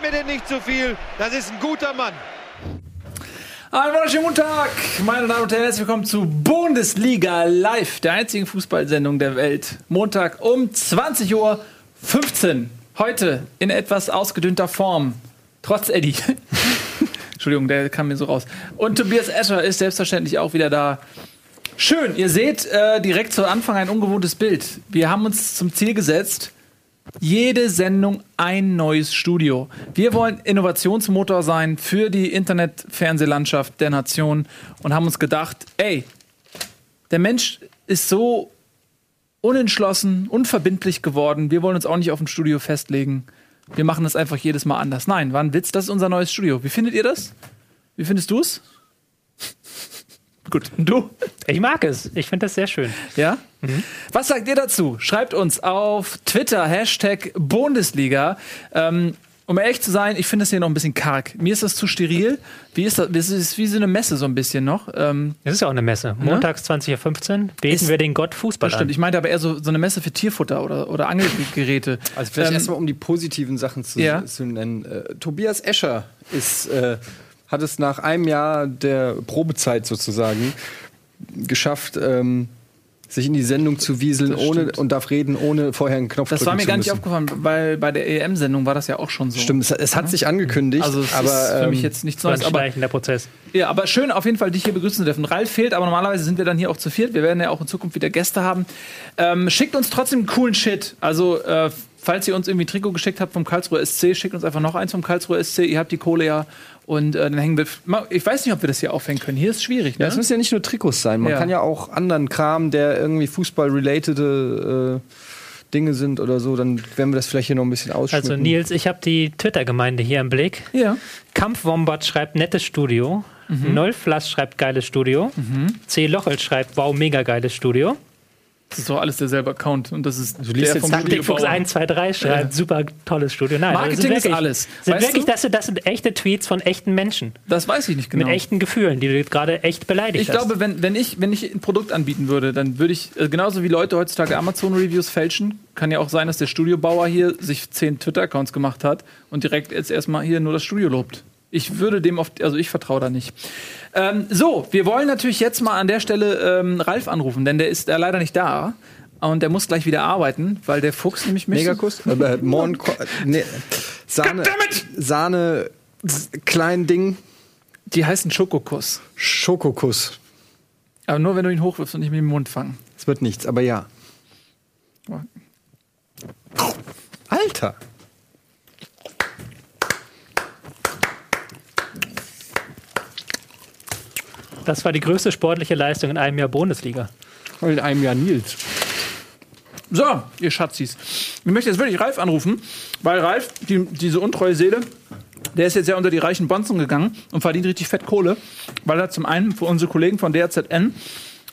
Gib mir denn nicht zu viel. Das ist ein guter Mann. Einen wunderschönen guten Tag, meine Damen und Herren. Herzlich willkommen zu Bundesliga Live, der einzigen Fußballsendung der Welt. Montag um 20.15 Uhr. Heute in etwas ausgedünnter Form. Trotz Eddie. Entschuldigung, der kam mir so raus. Und Tobias Escher ist selbstverständlich auch wieder da. Schön, ihr seht äh, direkt zu Anfang ein ungewohntes Bild. Wir haben uns zum Ziel gesetzt, jede Sendung ein neues Studio. Wir wollen Innovationsmotor sein für die Internet-Fernsehlandschaft der Nation und haben uns gedacht, ey, der Mensch ist so unentschlossen, unverbindlich geworden. Wir wollen uns auch nicht auf ein Studio festlegen. Wir machen das einfach jedes Mal anders. Nein, war ein Witz, das ist unser neues Studio. Wie findet ihr das? Wie findest du es? Gut, du? Ich mag es. Ich finde das sehr schön. Ja? Mhm. Was sagt ihr dazu? Schreibt uns auf Twitter, Hashtag Bundesliga. Ähm, um ehrlich zu sein, ich finde das hier noch ein bisschen karg. Mir ist das zu steril. Wie ist das? Es ist wie so eine Messe so ein bisschen noch. Ähm, Es ist ja auch eine Messe. Montags 20.15 Uhr beten Ist- wir den Gott Fußball das stimmt. an. Ich meinte aber eher so, so eine Messe für Tierfutter oder, oder Angelgeräte. Also vielleicht Ähm, erstmal, um die positiven Sachen zu, Ja. zu nennen. Äh, Tobias Escher ist, äh, hat es nach einem Jahr der Probezeit sozusagen geschafft, ähm, sich in die Sendung zu wieseln Das ohne, und darf reden, ohne vorher einen Knopf Das drücken war mir zu gar nicht müssen. aufgefallen, weil bei der EM-Sendung war das ja auch schon so. Stimmt, es, es hat sich angekündigt, Also es aber ist für mich ähm, jetzt nichts So ein Neues. Aber, schleichender Prozess. ja, aber schön auf jeden Fall, dich hier begrüßen zu dürfen. Ralf fehlt, aber normalerweise sind wir dann hier auch zu viert. Wir werden ja auch in Zukunft wieder Gäste haben. Ähm, schickt uns trotzdem coolen Shit. Also, äh, falls ihr uns irgendwie ein Trikot geschickt habt vom Karlsruher SC, schickt uns einfach noch eins vom Karlsruher SC. Ihr habt die Kohle ja. Und äh, dann hängen wir. Ich weiß nicht, ob wir das hier aufhängen können. Hier ist schwierig, ne? Ja, es müssen ja nicht nur Trikots sein. Man Ja. kann ja auch anderen Kram, der irgendwie Fußball-relatede äh, Dinge sind oder so, dann werden wir das vielleicht hier noch ein bisschen ausschmücken. Also Nils, ich habe die Twitter-Gemeinde hier im Blick. ja. Kampfwombat schreibt nettes Studio. Mhm. Nolflass schreibt geiles Studio. C. Lochel schreibt wow, mega geiles Studio. Das ist doch alles derselbe Account. Und das ist Du liest jetzt Taktikfuchs Studiobauer. 123 schreibt super tolles Studio. Nein, Marketing sind ist wirklich, alles. Sind Weißt wirklich du? das, sind- das sind echte Tweets von echten Menschen. Das weiß ich nicht genau. Mit echten Gefühlen, die du gerade echt beleidigt Ich hast. glaube, wenn, wenn, ich, wenn ich ein Produkt anbieten würde, dann würde ich, äh, genauso wie Leute heutzutage Amazon-Reviews fälschen, kann ja auch sein, dass der Studiobauer hier sich zehn Twitter-Accounts gemacht hat und direkt jetzt erstmal hier nur das Studio lobt. Ich würde dem auf, also ich vertraue da nicht. Ähm, so, wir wollen natürlich jetzt mal an der Stelle ähm, Ralf anrufen, denn der ist äh, leider nicht da. Und der muss gleich wieder arbeiten, weil der Fuchs nämlich möchte- Megakuss? Äh, Morn, nee, Sahne, Sahne, klein Ding, Die heißen Schokokuss. Schokokuss. Aber nur wenn du ihn hochwirfst und nicht mit dem Mund fangen. Es wird nichts, aber ja. Alter! Das war die größte sportliche Leistung in einem Jahr Bundesliga. In einem Jahr Nils. So, ihr Schatzis. Ich möchte jetzt wirklich Ralf anrufen, weil Ralf, die, diese untreue Seele, der ist jetzt ja unter die reichen Bonzen gegangen und verdient richtig fett Kohle, weil er zum einen für unsere Kollegen von DRZN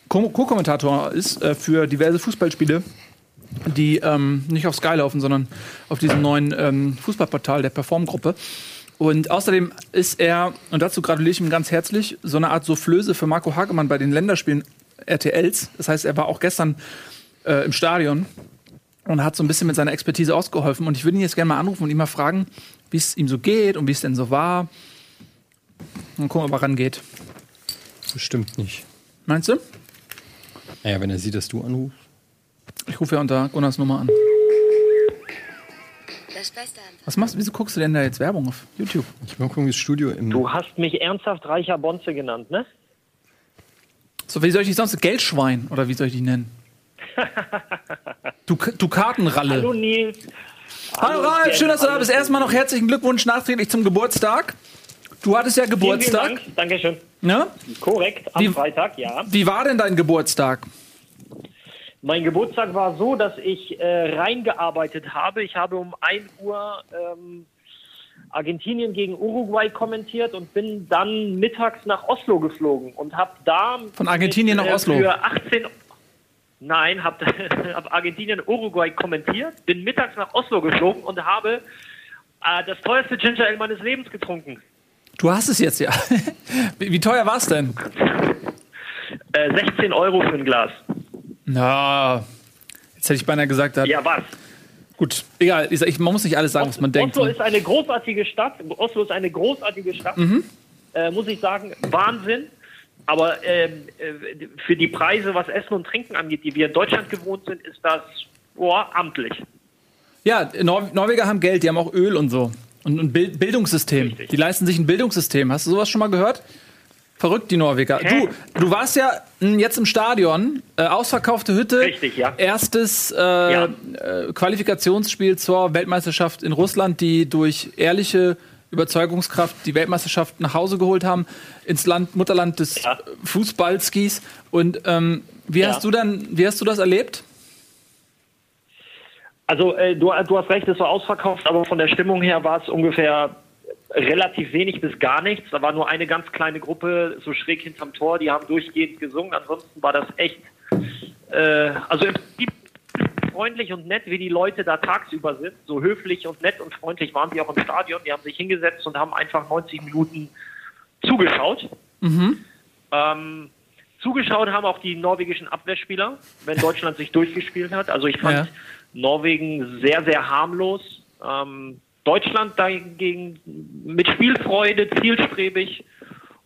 Co- Co-Kommentator ist äh, für diverse Fußballspiele, die ähm, nicht auf Sky laufen, sondern auf diesem neuen ähm, Fußballportal der Perform-Gruppe. Und außerdem ist er, und dazu gratuliere ich ihm ganz herzlich, so eine Art Soufflöse für Marco Hagemann bei den Länderspielen RTLs. Das heißt, er war auch gestern äh, im Stadion und hat so ein bisschen mit seiner Expertise ausgeholfen. Und ich würde ihn jetzt gerne mal anrufen und ihn mal fragen, wie es ihm so geht und wie es denn so war. Und gucken, ob er rangeht. Bestimmt nicht. Meinst du? Naja, wenn er sieht, dass du anrufst. Ich rufe ja unter Gunnars Nummer an. Das Beste an Was machst du? Wieso guckst du denn da jetzt Werbung auf YouTube? Ich mal gucken, wie das Studio im. Du hast mich ernsthaft reicher Bonze genannt, ne? So, wie soll ich dich sonst? Geldschwein? Oder wie soll ich dich nennen? Du, du Kartenralle. Hallo Nils. Hallo Ralf, schön, dass du da bist. Erstmal noch herzlichen Glückwunsch nachträglich zum Geburtstag. Du hattest ja Vielen, Geburtstag. vielen Dank. Dankeschön. Ne? Korrekt, am Wie- Freitag, ja. Wie war denn dein Geburtstag? Mein Geburtstag war so, dass ich äh, reingearbeitet habe. Ich habe um 1 Uhr ähm, Argentinien gegen Uruguay kommentiert und bin dann mittags nach Oslo geflogen und habe da Von Argentinien mit, nach Oslo? für 18 Nein, habe hab Argentinien Uruguay kommentiert, bin mittags nach Oslo geflogen und habe äh, das teuerste Ginger Ale meines Lebens getrunken. Du hast es jetzt ja. Wie, wie teuer war es denn? Äh, 16 Euro für ein Glas. Na, jetzt hätte ich beinahe gesagt, Ja, was? Gut, egal. Ich, ich, man muss nicht alles sagen, was man denkt. Oslo ist eine großartige Stadt. Oslo ist eine großartige Stadt. Äh, muss ich sagen, Wahnsinn. Aber ähm, äh, für die Preise, was Essen und Trinken angeht, die wir in Deutschland gewohnt sind, ist das boah, amtlich. Ja, Nor Norweger haben Geld, die haben auch Öl und so. Und ein Bild Bildungssystem. Richtig. Die leisten sich ein Bildungssystem. Hast du sowas schon mal gehört? Verrückt, die Norweger. Hä? Du, du warst ja mh, jetzt im Stadion, äh, ausverkaufte Hütte. Richtig, ja. Erstes äh, Ja. äh, Qualifikationsspiel zur Weltmeisterschaft in Russland, die durch ehrliche Überzeugungskraft die Weltmeisterschaft nach Hause geholt haben, ins Land, Mutterland des Ja. äh, Fußballskis. Und ähm, wie Ja. hast du dann, wie hast du das erlebt? Also äh, du, du hast recht, es war ausverkauft, aber von der Stimmung her war es ungefähr relativ wenig bis gar nichts. Da war nur eine ganz kleine Gruppe so schräg hinterm Tor, die haben durchgehend gesungen. Ansonsten war das echt, äh, also im Prinzip freundlich und nett, wie die Leute da tagsüber sind. So höflich und nett und freundlich waren sie auch im Stadion. Die haben sich hingesetzt und haben einfach 90 Minuten zugeschaut. Ähm, zugeschaut haben auch die norwegischen Abwehrspieler, wenn Deutschland sich durchgespielt hat. Also ich fand Ja. Norwegen sehr, sehr harmlos. Ähm, Deutschland dagegen mit Spielfreude, zielstrebig.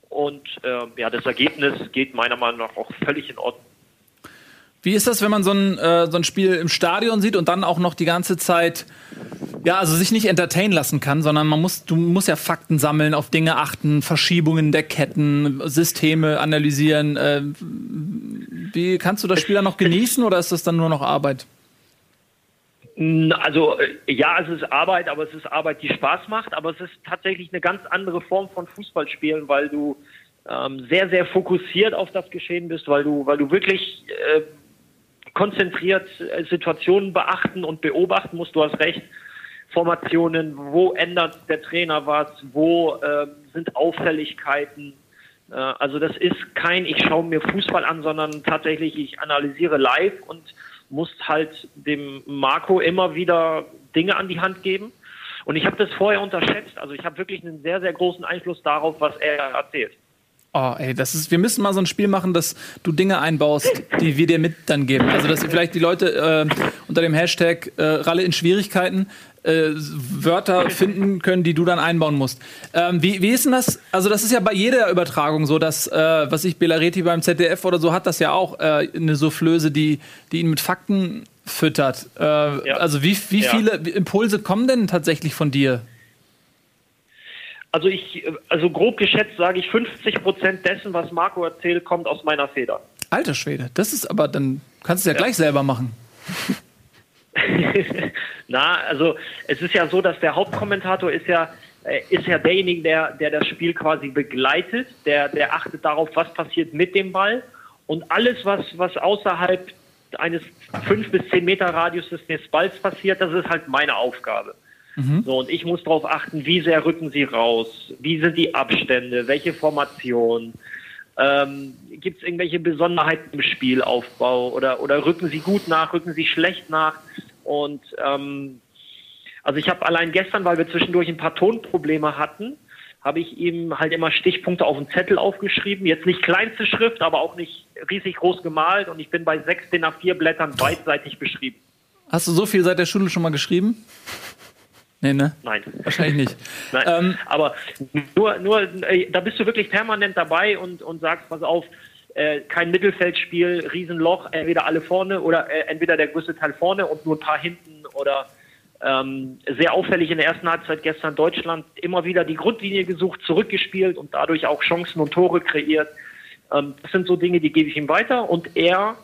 Und ähm, ja, das Ergebnis geht meiner Meinung nach auch völlig in Ordnung. Wie ist das, wenn man so ein, äh, so ein Spiel im Stadion sieht und dann auch noch die ganze Zeit, ja, also sich nicht entertainen lassen kann, sondern man muss, du musst ja Fakten sammeln, auf Dinge achten, Verschiebungen der Ketten, Systeme analysieren. Äh, wie kannst du das Spiel dann noch genießen oder ist das dann nur noch Arbeit? Also äh, ja, es ist Arbeit, aber es ist Arbeit, die Spaß macht. Aber es ist tatsächlich eine ganz andere Form von Fußballspielen, weil du ähm, sehr, sehr fokussiert auf das Geschehen bist, weil du, weil du wirklich äh, konzentriert äh, Situationen beachten und beobachten musst. Du hast recht. Formationen, wo ändert der Trainer was, wo äh, sind Auffälligkeiten. Äh, also das ist kein, ich schaue mir Fußball an, sondern tatsächlich, ich analysiere live und muss halt dem Marco immer wieder Dinge an die Hand geben. Und ich habe das vorher unterschätzt. Also ich habe wirklich einen sehr, sehr großen Einfluss darauf, was er erzählt. Oh, ey, das ist, wir müssen mal so ein Spiel machen, dass du Dinge einbaust, die wir dir mit dann geben. Also, dass vielleicht die Leute äh, unter dem Hashtag äh, Ralle in Schwierigkeiten äh, Wörter finden können, die du dann einbauen musst. Ähm, wie, wie ist denn das? Also, das ist ja bei jeder Übertragung so, dass, äh, was ich Belareti beim ZDF oder so hat, das ja auch äh, eine Soufflöse, die, die ihn mit Fakten füttert. Äh, Also, wie, wie Ja. viele Impulse kommen denn tatsächlich von dir? Also ich, also grob geschätzt sage ich, 50 Prozent dessen, was Marco erzählt, kommt aus meiner Feder. Alter Schwede, das ist aber, dann kannst du es ja, gleich selber machen. Na, also es ist ja so, dass der Hauptkommentator ist ja äh, ist ja derjenige, der, der das Spiel quasi begleitet, der, der achtet darauf, was passiert mit dem Ball. Und alles, was, was außerhalb eines 5 bis 10 Meter Radiuses des Balls passiert, das ist halt meine Aufgabe. So, und ich muss darauf achten, wie sehr rücken sie raus, wie sind die Abstände, welche Formation, ähm, gibt es irgendwelche Besonderheiten im Spielaufbau oder, oder rücken sie gut nach, rücken sie schlecht nach und ähm, also ich habe allein gestern, weil wir zwischendurch ein paar Tonprobleme hatten, habe ich ihm halt immer Stichpunkte auf den Zettel aufgeschrieben. Jetzt nicht kleinste Schrift, aber auch nicht riesig groß gemalt. Und ich bin bei sechs DIN A4 Blättern beidseitig beschrieben. Hast du so viel seit der Schule schon mal geschrieben? Nee, ne? Nein. Wahrscheinlich nicht. Nein, Ähm, aber nur, nur äh, da bist du wirklich permanent dabei und, und sagst, pass auf, äh, kein Mittelfeldspiel, Riesenloch, entweder alle vorne oder äh, entweder der größte Teil vorne und nur ein paar hinten oder ähm, sehr auffällig in der ersten Halbzeit gestern Deutschland immer wieder die Grundlinie gesucht, zurückgespielt und dadurch auch Chancen und Tore kreiert. Ähm, das sind so Dinge, die gebe ich ihm weiter und er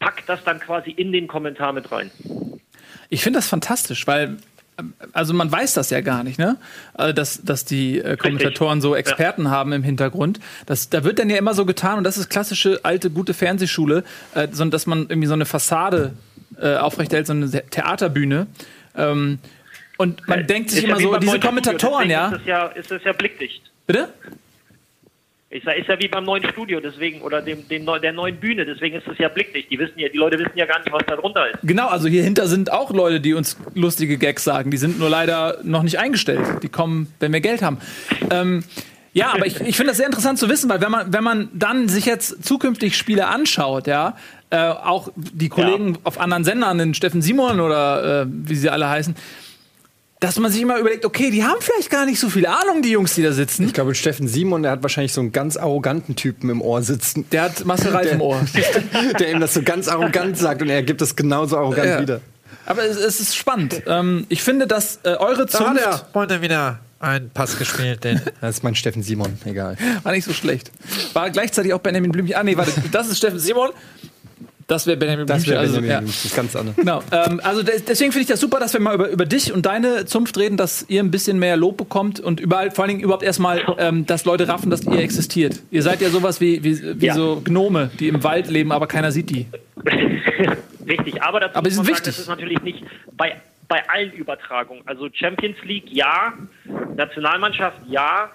packt das dann quasi in den Kommentar mit rein. Ich finde das fantastisch, weil also man weiß das ja gar nicht, ne? Also, dass, dass die äh, Kommentatoren so Experten haben im Hintergrund. Das, da wird dann ja immer so getan, und das ist klassische alte, gute Fernsehschule, äh, so, dass man irgendwie so eine Fassade äh, aufrechterhält, so eine The- Theaterbühne. Ähm, und man denkt sich immer ja so, diese Kommentatoren, ja. Ist es ja, ist es ja blickdicht. Bitte? Ich sag, ist ja wie beim neuen Studio, deswegen, oder dem, dem, neu- der neuen Bühne, deswegen ist es ja blickdicht. Die wissen ja, die Leute wissen ja gar nicht, was da drunter ist. Genau, also hier hinter sind auch Leute, die uns lustige Gags sagen. Die sind nur leider noch nicht eingestellt. Die kommen, wenn wir Geld haben. Ähm, ja, aber ich, ich finde das sehr interessant zu wissen, weil wenn man, wenn man dann sich jetzt zukünftig Spiele anschaut, ja, äh, auch die Kollegen auf anderen Sendern, den Steffen Simon oder äh, wie sie alle heißen, dass man sich immer überlegt, okay, die haben vielleicht gar nicht so viel Ahnung, die Jungs, die da sitzen. Ich glaube, Steffen Simon, der hat wahrscheinlich so einen ganz arroganten Typen im Ohr sitzen. Der hat Marcel Reif im Ohr. der ihm das so ganz arrogant sagt und er gibt das genauso arrogant Ja. wieder. Aber es, es ist spannend. Ähm, ich finde, dass äh, eure Da hat Zunft er heute wieder einen Pass gespielt, den Das ist mein Steffen Simon, egal. war nicht so schlecht. War gleichzeitig auch Benjamin Blümchen. Ah, nee, warte, das ist Steffen Simon. Das wäre Benjamin Das Blümchen. wäre Also, Benjamin ja. Blümchen, das ganz anders. Genau. Ähm, also des- deswegen finde ich das super, dass wir mal über, über dich und deine Zunft reden, dass ihr ein bisschen mehr Lob bekommt und überall, vor allen Dingen überhaupt erstmal, ähm, dass Leute raffen, dass ihr existiert. Ihr seid ja sowas wie, wie, wie Ja. so Gnome, die im Wald leben, aber keiner sieht die. Richtig, aber dazu Aber muss sind man sagen, wichtig. das ist natürlich nicht bei, bei allen Übertragungen. Also Champions League ja, Nationalmannschaft ja,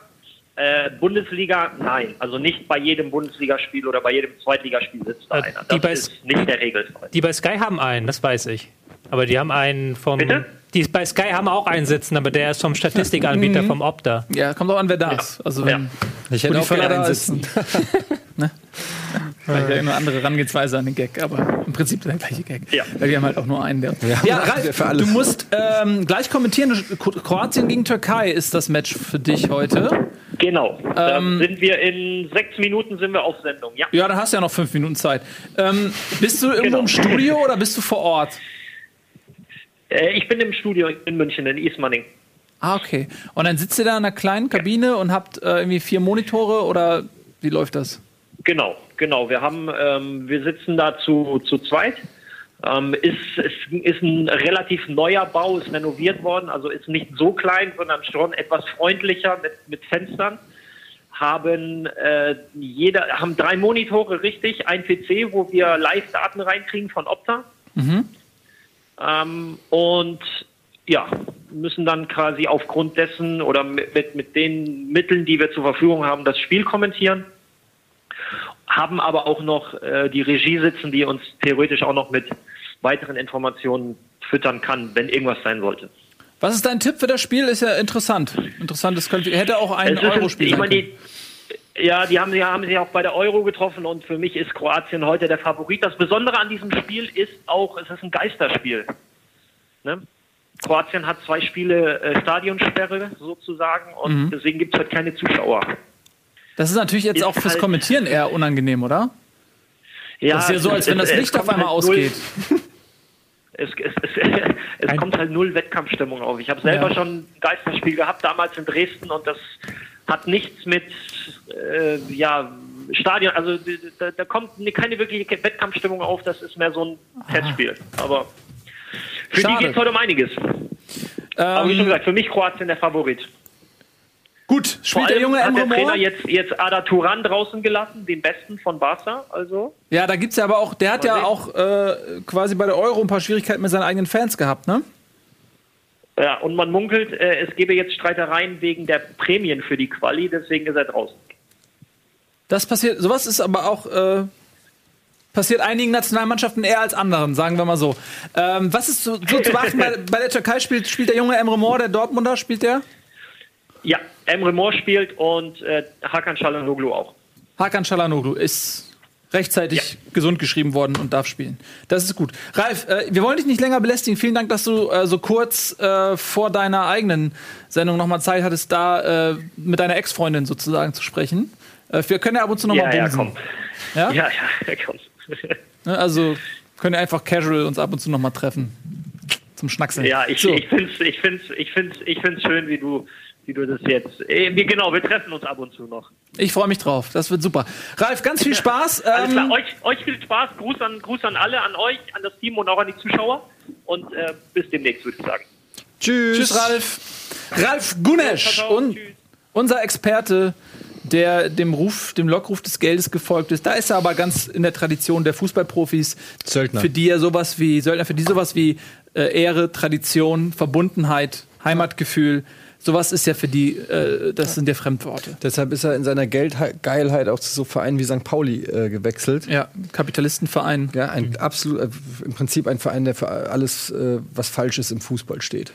äh, Bundesliga nein. Also nicht bei jedem Bundesligaspiel oder bei jedem Zweitligaspiel sitzt da Äh, einer. die Das bei- ist nicht der Regelfall. Die bei Sky haben einen, das weiß ich. Aber die haben einen vom. Bitte? Die bei Sky haben auch einen sitzen, aber der ist vom Statistikanbieter, vom Opta. Ja, kommt auch an, wer da ist. Also wenn Ja. Ich hätte auch gerne einen da sitzen. ne? Vielleicht eine andere Herangehensweise an den Gag, aber im Prinzip der gleiche Gag. Ja. Weil wir haben halt auch nur einen, der. Ja, Ja, Ralf, für alles. du musst ähm, gleich kommentieren. Kro- Kroatien gegen Türkei ist das Match für dich heute. Genau. Da Ähm, sind wir in sechs Minuten sind wir auf Sendung. Ja. Ja, dann hast du ja noch fünf Minuten Zeit. Ähm, bist du irgendwo Genau. im Studio oder bist du vor Ort? Äh, ich bin im Studio in München, in Ismaning. Ah, okay. Und dann sitzt ihr da in einer kleinen Kabine und habt äh, irgendwie vier Monitore oder wie läuft das? Genau, genau. Wir haben, ähm, wir sitzen da zu, zu zweit. Ähm, ist, ist, ist ein relativ neuer Bau, ist renoviert worden, also ist nicht so klein, sondern schon etwas freundlicher mit, mit Fenstern. Haben äh, jeder, haben drei Monitore richtig, ein PC, wo wir Live-Daten reinkriegen von Opta. Ähm, und ja, müssen dann quasi aufgrund dessen oder mit, mit, mit den Mitteln, die wir zur Verfügung haben, das Spiel kommentieren haben aber auch noch äh, die Regie sitzen, die uns theoretisch auch noch mit weiteren Informationen füttern kann, wenn irgendwas sein sollte. Was ist dein Tipp für das Spiel? Ist ja interessant. Interessant, das könnte, hätte auch ein Euro-Spiel ich sein meine, können. die, ja, die haben, die haben sich auch bei der Euro getroffen und für mich ist Kroatien heute der Favorit. Das Besondere an diesem Spiel ist auch, es ist ein Geisterspiel. Ne? Kroatien hat zwei Spiele äh, Stadionsperre sozusagen und Mhm. deswegen gibt es heute keine Zuschauer. Das ist natürlich jetzt ist auch fürs halt- Kommentieren eher unangenehm, oder? Ja, Das ist ja so, es- als wenn es- das es Licht auf einmal halt null- ausgeht. Es, es, es, es kommt halt null Wettkampfstimmung auf. Ich habe selber Ja. schon ein Geisterspiel gehabt, damals in Dresden, und das hat nichts mit äh, ja, Stadion, also da, da kommt ne- keine wirkliche Wettkampfstimmung auf, das ist mehr so ein Testspiel. Aber für Schade. die geht es heute um einiges. Aber wie schon Ähm, gesagt, für mich Kroatien der Favorit. gut, spielt der junge hat Emre der Trainer jetzt, jetzt Ada Turan draußen gelassen, den besten von Barca. Also Ja, da gibt's ja aber auch, der hat Mal ja sehen. auch äh, quasi bei der Euro ein paar Schwierigkeiten mit seinen eigenen Fans gehabt, ne? Ja, und man munkelt, äh, es gebe jetzt Streitereien wegen der Prämien für die Quali, deswegen ist er draußen. Das passiert, sowas ist aber auch äh, passiert einigen Nationalmannschaften eher als anderen, sagen wir mal so. Ähm, was ist so, so zu beachten? bei, bei der Türkei spielt, spielt der junge Emre Mor, der Dortmunder, spielt der? Ja, Emre Mor spielt und äh, Hakan Çalhanoğlu auch. Hakan Çalhanoğlu ist rechtzeitig gesund geschrieben worden und darf spielen. Das ist gut. Ralf, äh, wir wollen dich nicht länger belästigen. Vielen Dank, dass du äh, so kurz äh, vor deiner eigenen Sendung nochmal Zeit hattest, da äh, mit deiner Ex-Freundin sozusagen zu sprechen. Äh, wir können ja ab und zu nochmal Ja, ja, bumsen. komm. Ja? Ja, ja, komm. Ne, Also können wir einfach casual uns ab und zu nochmal treffen. Zum Schnackseln. Ja, ich, so. ich finde es ich find's, ich find's, ich find's schön, wie du, wie du das jetzt. Wir, genau, wir treffen uns ab und zu noch. Ich freue mich drauf. Das wird super. Ralf, ganz viel Spaß. Alles klar, Ähm, euch, euch viel Spaß, Gruß an, Gruß an alle, an euch, an das Team und auch an die Zuschauer. Und äh, bis demnächst, würde ich sagen. Tschüss. tschüss, Ralf. Ralf Gunesch, Ciao, ciao, un tschüss. unser Experte, der dem Ruf, dem Lockruf des Geldes gefolgt ist. Da ist er aber ganz in der Tradition der Fußballprofis. Söldner. Für die ja sowas wie, Söldner, für die sowas wie äh, Ehre, Tradition, Verbundenheit, Heimatgefühl, sowas ist ja für die, äh, das sind ja Fremdworte. Deshalb ist er in seiner Geldgeilheit auch zu so Vereinen wie St. Pauli äh, gewechselt. Ja, Kapitalistenverein. Ja, ein absolut, äh, im Prinzip ein Verein, der für alles, äh, was falsch ist im Fußball steht.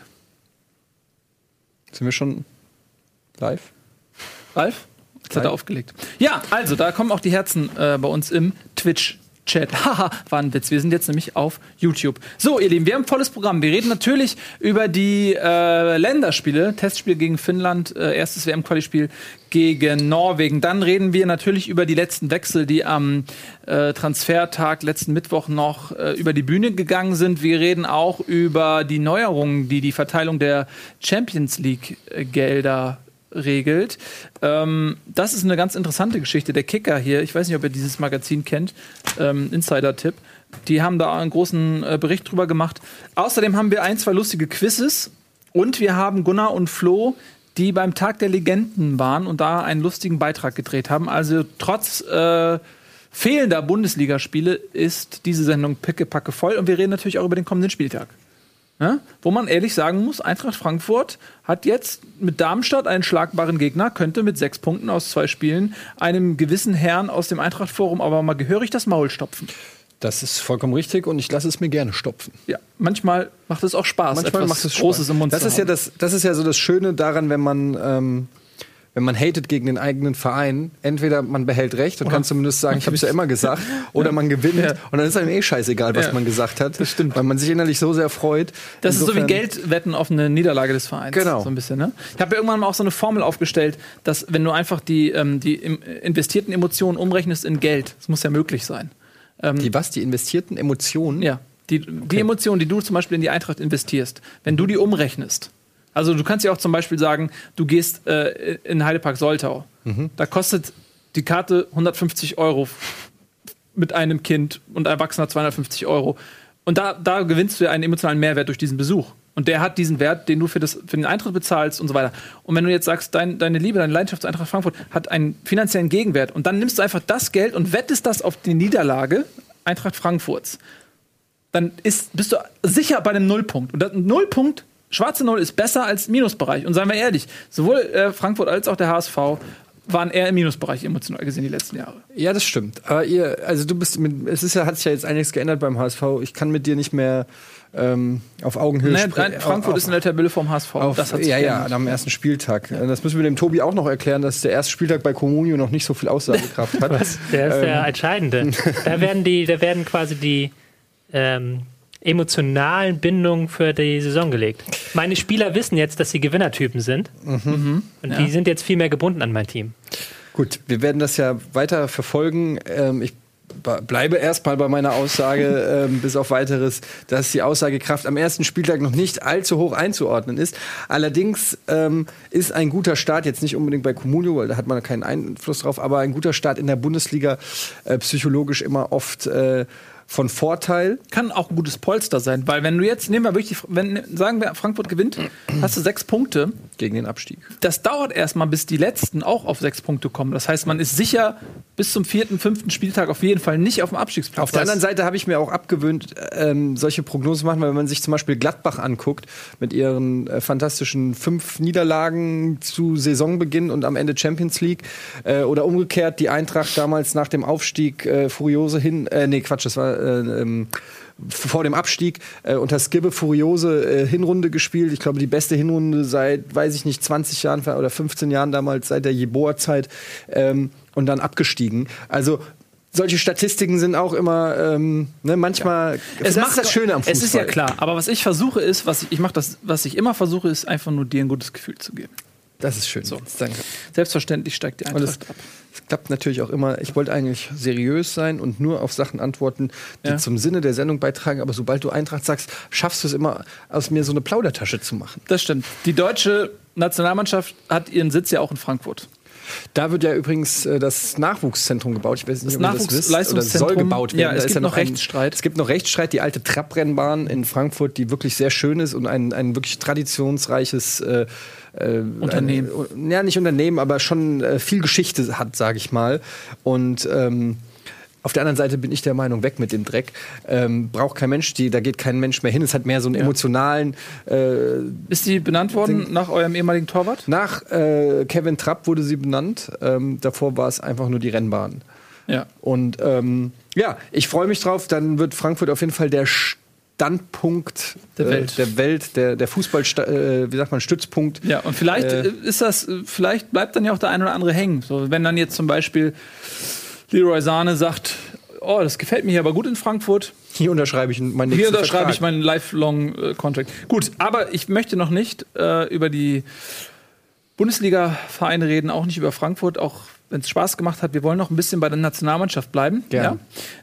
Sind wir schon live? Ralf? Jetzt hat er aufgelegt. Ja, also da kommen auch die Herzen äh, bei uns im Twitch-Chat. Chat. Haha, war ein Witz. Wir sind jetzt nämlich auf YouTube. So, ihr Lieben, wir haben ein volles Programm. Wir reden natürlich über die äh, Länderspiele. Testspiel gegen Finnland, äh, erstes WM-Quali-Spiel gegen Norwegen. Dann reden wir natürlich über die letzten Wechsel, die am äh, Transfertag letzten Mittwoch noch äh, über die Bühne gegangen sind. Wir reden auch über die Neuerungen, die die Verteilung der Champions League-Gelder regelt. Ähm, das ist eine ganz interessante Geschichte. Der Kicker hier, ich weiß nicht, ob ihr dieses Magazin kennt, ähm, Insider-Tipp, die haben da einen großen äh, Bericht drüber gemacht. Außerdem haben wir ein, zwei lustige Quizzes und wir haben Gunnar und Flo, die beim Tag der Legenden waren und da einen lustigen Beitrag gedreht haben. Also trotz äh, fehlender Bundesligaspiele ist diese Sendung pickepacke voll und wir reden natürlich auch über den kommenden Spieltag. Ja? Wo man ehrlich sagen muss, Eintracht Frankfurt hat jetzt mit Darmstadt einen schlagbaren Gegner, könnte mit sechs Punkten aus zwei Spielen einem gewissen Herrn aus dem Eintracht-Forum aber mal gehörig das Maul stopfen. Das ist vollkommen richtig und ich lasse es mir gerne stopfen. Ja, manchmal macht es auch Spaß. Manchmal macht es Großes Spaß. im Mund das ist ja das, das ist ja so das Schöne daran, wenn man ähm, wenn man hatet gegen den eigenen Verein, entweder man behält recht und kann zumindest sagen, ich habe es ja immer gesagt, oder man gewinnt Ja. und dann ist einem eh scheißegal, was Ja. man gesagt hat. Das stimmt. Weil man sich innerlich so sehr freut. Das ist so wie Insofern- Geldwetten auf eine Niederlage des Vereins. Genau. So ein bisschen, ne? Ich habe ja irgendwann mal auch so eine Formel aufgestellt, dass wenn du einfach die, ähm, die im- investierten Emotionen umrechnest in Geld, das muss ja möglich sein. Die was? Die investierten Emotionen? Ja. Die, die Emotionen, die du zum Beispiel in die Eintracht investierst, wenn du die umrechnest. Also du kannst ja auch zum Beispiel sagen, du gehst äh, in Heidepark Soltau. Da kostet die Karte 150 Euro mit einem Kind und ein Erwachsener 250 Euro. Und da, da gewinnst du ja einen emotionalen Mehrwert durch diesen Besuch. Und der hat diesen Wert, den du für, das, für den Eintritt bezahlst und so weiter. Und wenn du jetzt sagst, dein, deine Liebe, deine Leidenschaft zu Eintracht Frankfurt hat einen finanziellen Gegenwert und dann nimmst du einfach das Geld und wettest das auf die Niederlage Eintracht Frankfurts, dann ist, bist du sicher bei einem Nullpunkt. Und das ein Nullpunkt, schwarze Null, ist besser als Minusbereich. Und seien wir ehrlich, sowohl äh, Frankfurt als auch der HSV waren eher im Minusbereich emotional gesehen die letzten Jahre. Ja, das stimmt. Aber ihr, also du bist mit, es ist ja, hat sich ja jetzt einiges geändert beim HSV. Ich kann mit dir nicht mehr ähm, auf Augenhöhe sprechen. nein, Frankfurt auf, ist in der Tabelle vom HSV. auf, das hat sich ja, ja, geändert. am ersten Spieltag. Das müssen wir dem Tobi auch noch erklären, dass der erste Spieltag bei Comunio noch nicht so viel Aussagekraft hat. Was? Der ist der Entscheidende. Da werden, die, da werden quasi die ähm, emotionalen Bindungen für die Saison gelegt. Meine Spieler wissen jetzt, dass sie Gewinnertypen sind. Und die sind jetzt viel mehr gebunden an mein Team. Gut, wir werden das ja weiter verfolgen. Ähm, ich be- bleibe erstmal bei meiner Aussage, ähm, bis auf weiteres, dass die Aussagekraft am ersten Spieltag noch nicht allzu hoch einzuordnen ist. Allerdings ähm, ist ein guter Start, jetzt nicht unbedingt bei Comunio, weil da hat man keinen Einfluss drauf, aber ein guter Start in der Bundesliga äh, psychologisch immer oft äh, von Vorteil. Kann auch ein gutes Polster sein, weil wenn du jetzt, nehmen wir wirklich, wenn, sagen wir, Frankfurt gewinnt, hast du sechs Punkte. Gegen den Abstieg. Das dauert erstmal, bis die letzten auch auf sechs Punkte kommen. Das heißt, man ist sicher bis zum vierten, fünften Spieltag auf jeden Fall nicht auf dem Abstiegsplatz. Auf der anderen Seite habe ich mir auch abgewöhnt, ähm, solche Prognosen zu machen, weil wenn man sich zum Beispiel Gladbach anguckt, mit ihren äh, fantastischen fünf Niederlagen zu Saisonbeginn und am Ende Champions League, äh, oder umgekehrt die Eintracht damals nach dem Aufstieg äh, Furiose hin, äh, nee, Quatsch, das war äh, ähm, vor dem Abstieg äh, unter Skibbe Furiose äh, Hinrunde gespielt. Ich glaube, die beste Hinrunde seit, weiß ich nicht, 20 Jahren oder 15 Jahren damals, seit der Jeboa-Zeit ähm, und dann abgestiegen. Also solche Statistiken sind auch immer, ähm, ne, manchmal. das ist das Schöne am Fußball. Es ist ja klar, aber was ich versuche ist, was ich, ich mache das, was ich immer versuche, ist einfach nur dir ein gutes Gefühl zu geben. Das ist schön. So. Danke. Selbstverständlich steigt die es, Eintracht ab. Es klappt natürlich auch immer. Ich wollte eigentlich seriös sein und nur auf Sachen antworten, die Ja. zum Sinne der Sendung beitragen. Aber sobald du Eintracht sagst, schaffst du es immer, aus mir so eine Plaudertasche zu machen. Das stimmt. Die deutsche Nationalmannschaft hat ihren Sitz ja auch in Frankfurt. Da wird ja übrigens äh, das Nachwuchszentrum gebaut. Ich weiß nicht, Das ob ihr das wisst. Oder soll gebaut werden. Ja, Da es ist gibt noch ein- Rechtsstreit. Es gibt noch Rechtsstreit. Die alte Trabrennbahn in Frankfurt, die wirklich sehr schön ist und ein, ein wirklich traditionsreiches äh, äh, Unternehmen. Ein, ja, nicht Unternehmen, aber schon äh, viel Geschichte hat, sage ich mal. Und ähm, auf der anderen Seite bin ich der Meinung, weg mit dem Dreck. Ähm, braucht kein Mensch, die, da geht kein Mensch mehr hin. Es hat mehr so einen emotionalen. Äh, Ist die benannt worden nach eurem ehemaligen Torwart? nach äh, Kevin Trapp wurde sie benannt. Ähm, davor war es einfach nur die Rennbahn. Ja. Und ähm, ja, ich freue mich drauf. Dann wird Frankfurt auf jeden Fall der Standpunkt Der äh, Welt. der Welt, der, der Fußball, äh, wie sagt man, Stützpunkt. Ja, und vielleicht Äh, äh, ist das, äh, vielleicht bleibt dann ja auch der ein oder andere hängen. So, wenn dann jetzt zum Beispiel Leroy Sahne sagt, oh, das gefällt mir hier aber gut in Frankfurt. Hier unterschreibe ich meinen Hier unterschreibe Vertrag. ich meinen lifelong äh, Contract. Gut, aber ich möchte noch nicht äh, über die Bundesliga-Vereine reden, auch nicht über Frankfurt, auch wenn es Spaß gemacht hat. Wir wollen noch ein bisschen bei der Nationalmannschaft bleiben. Ja?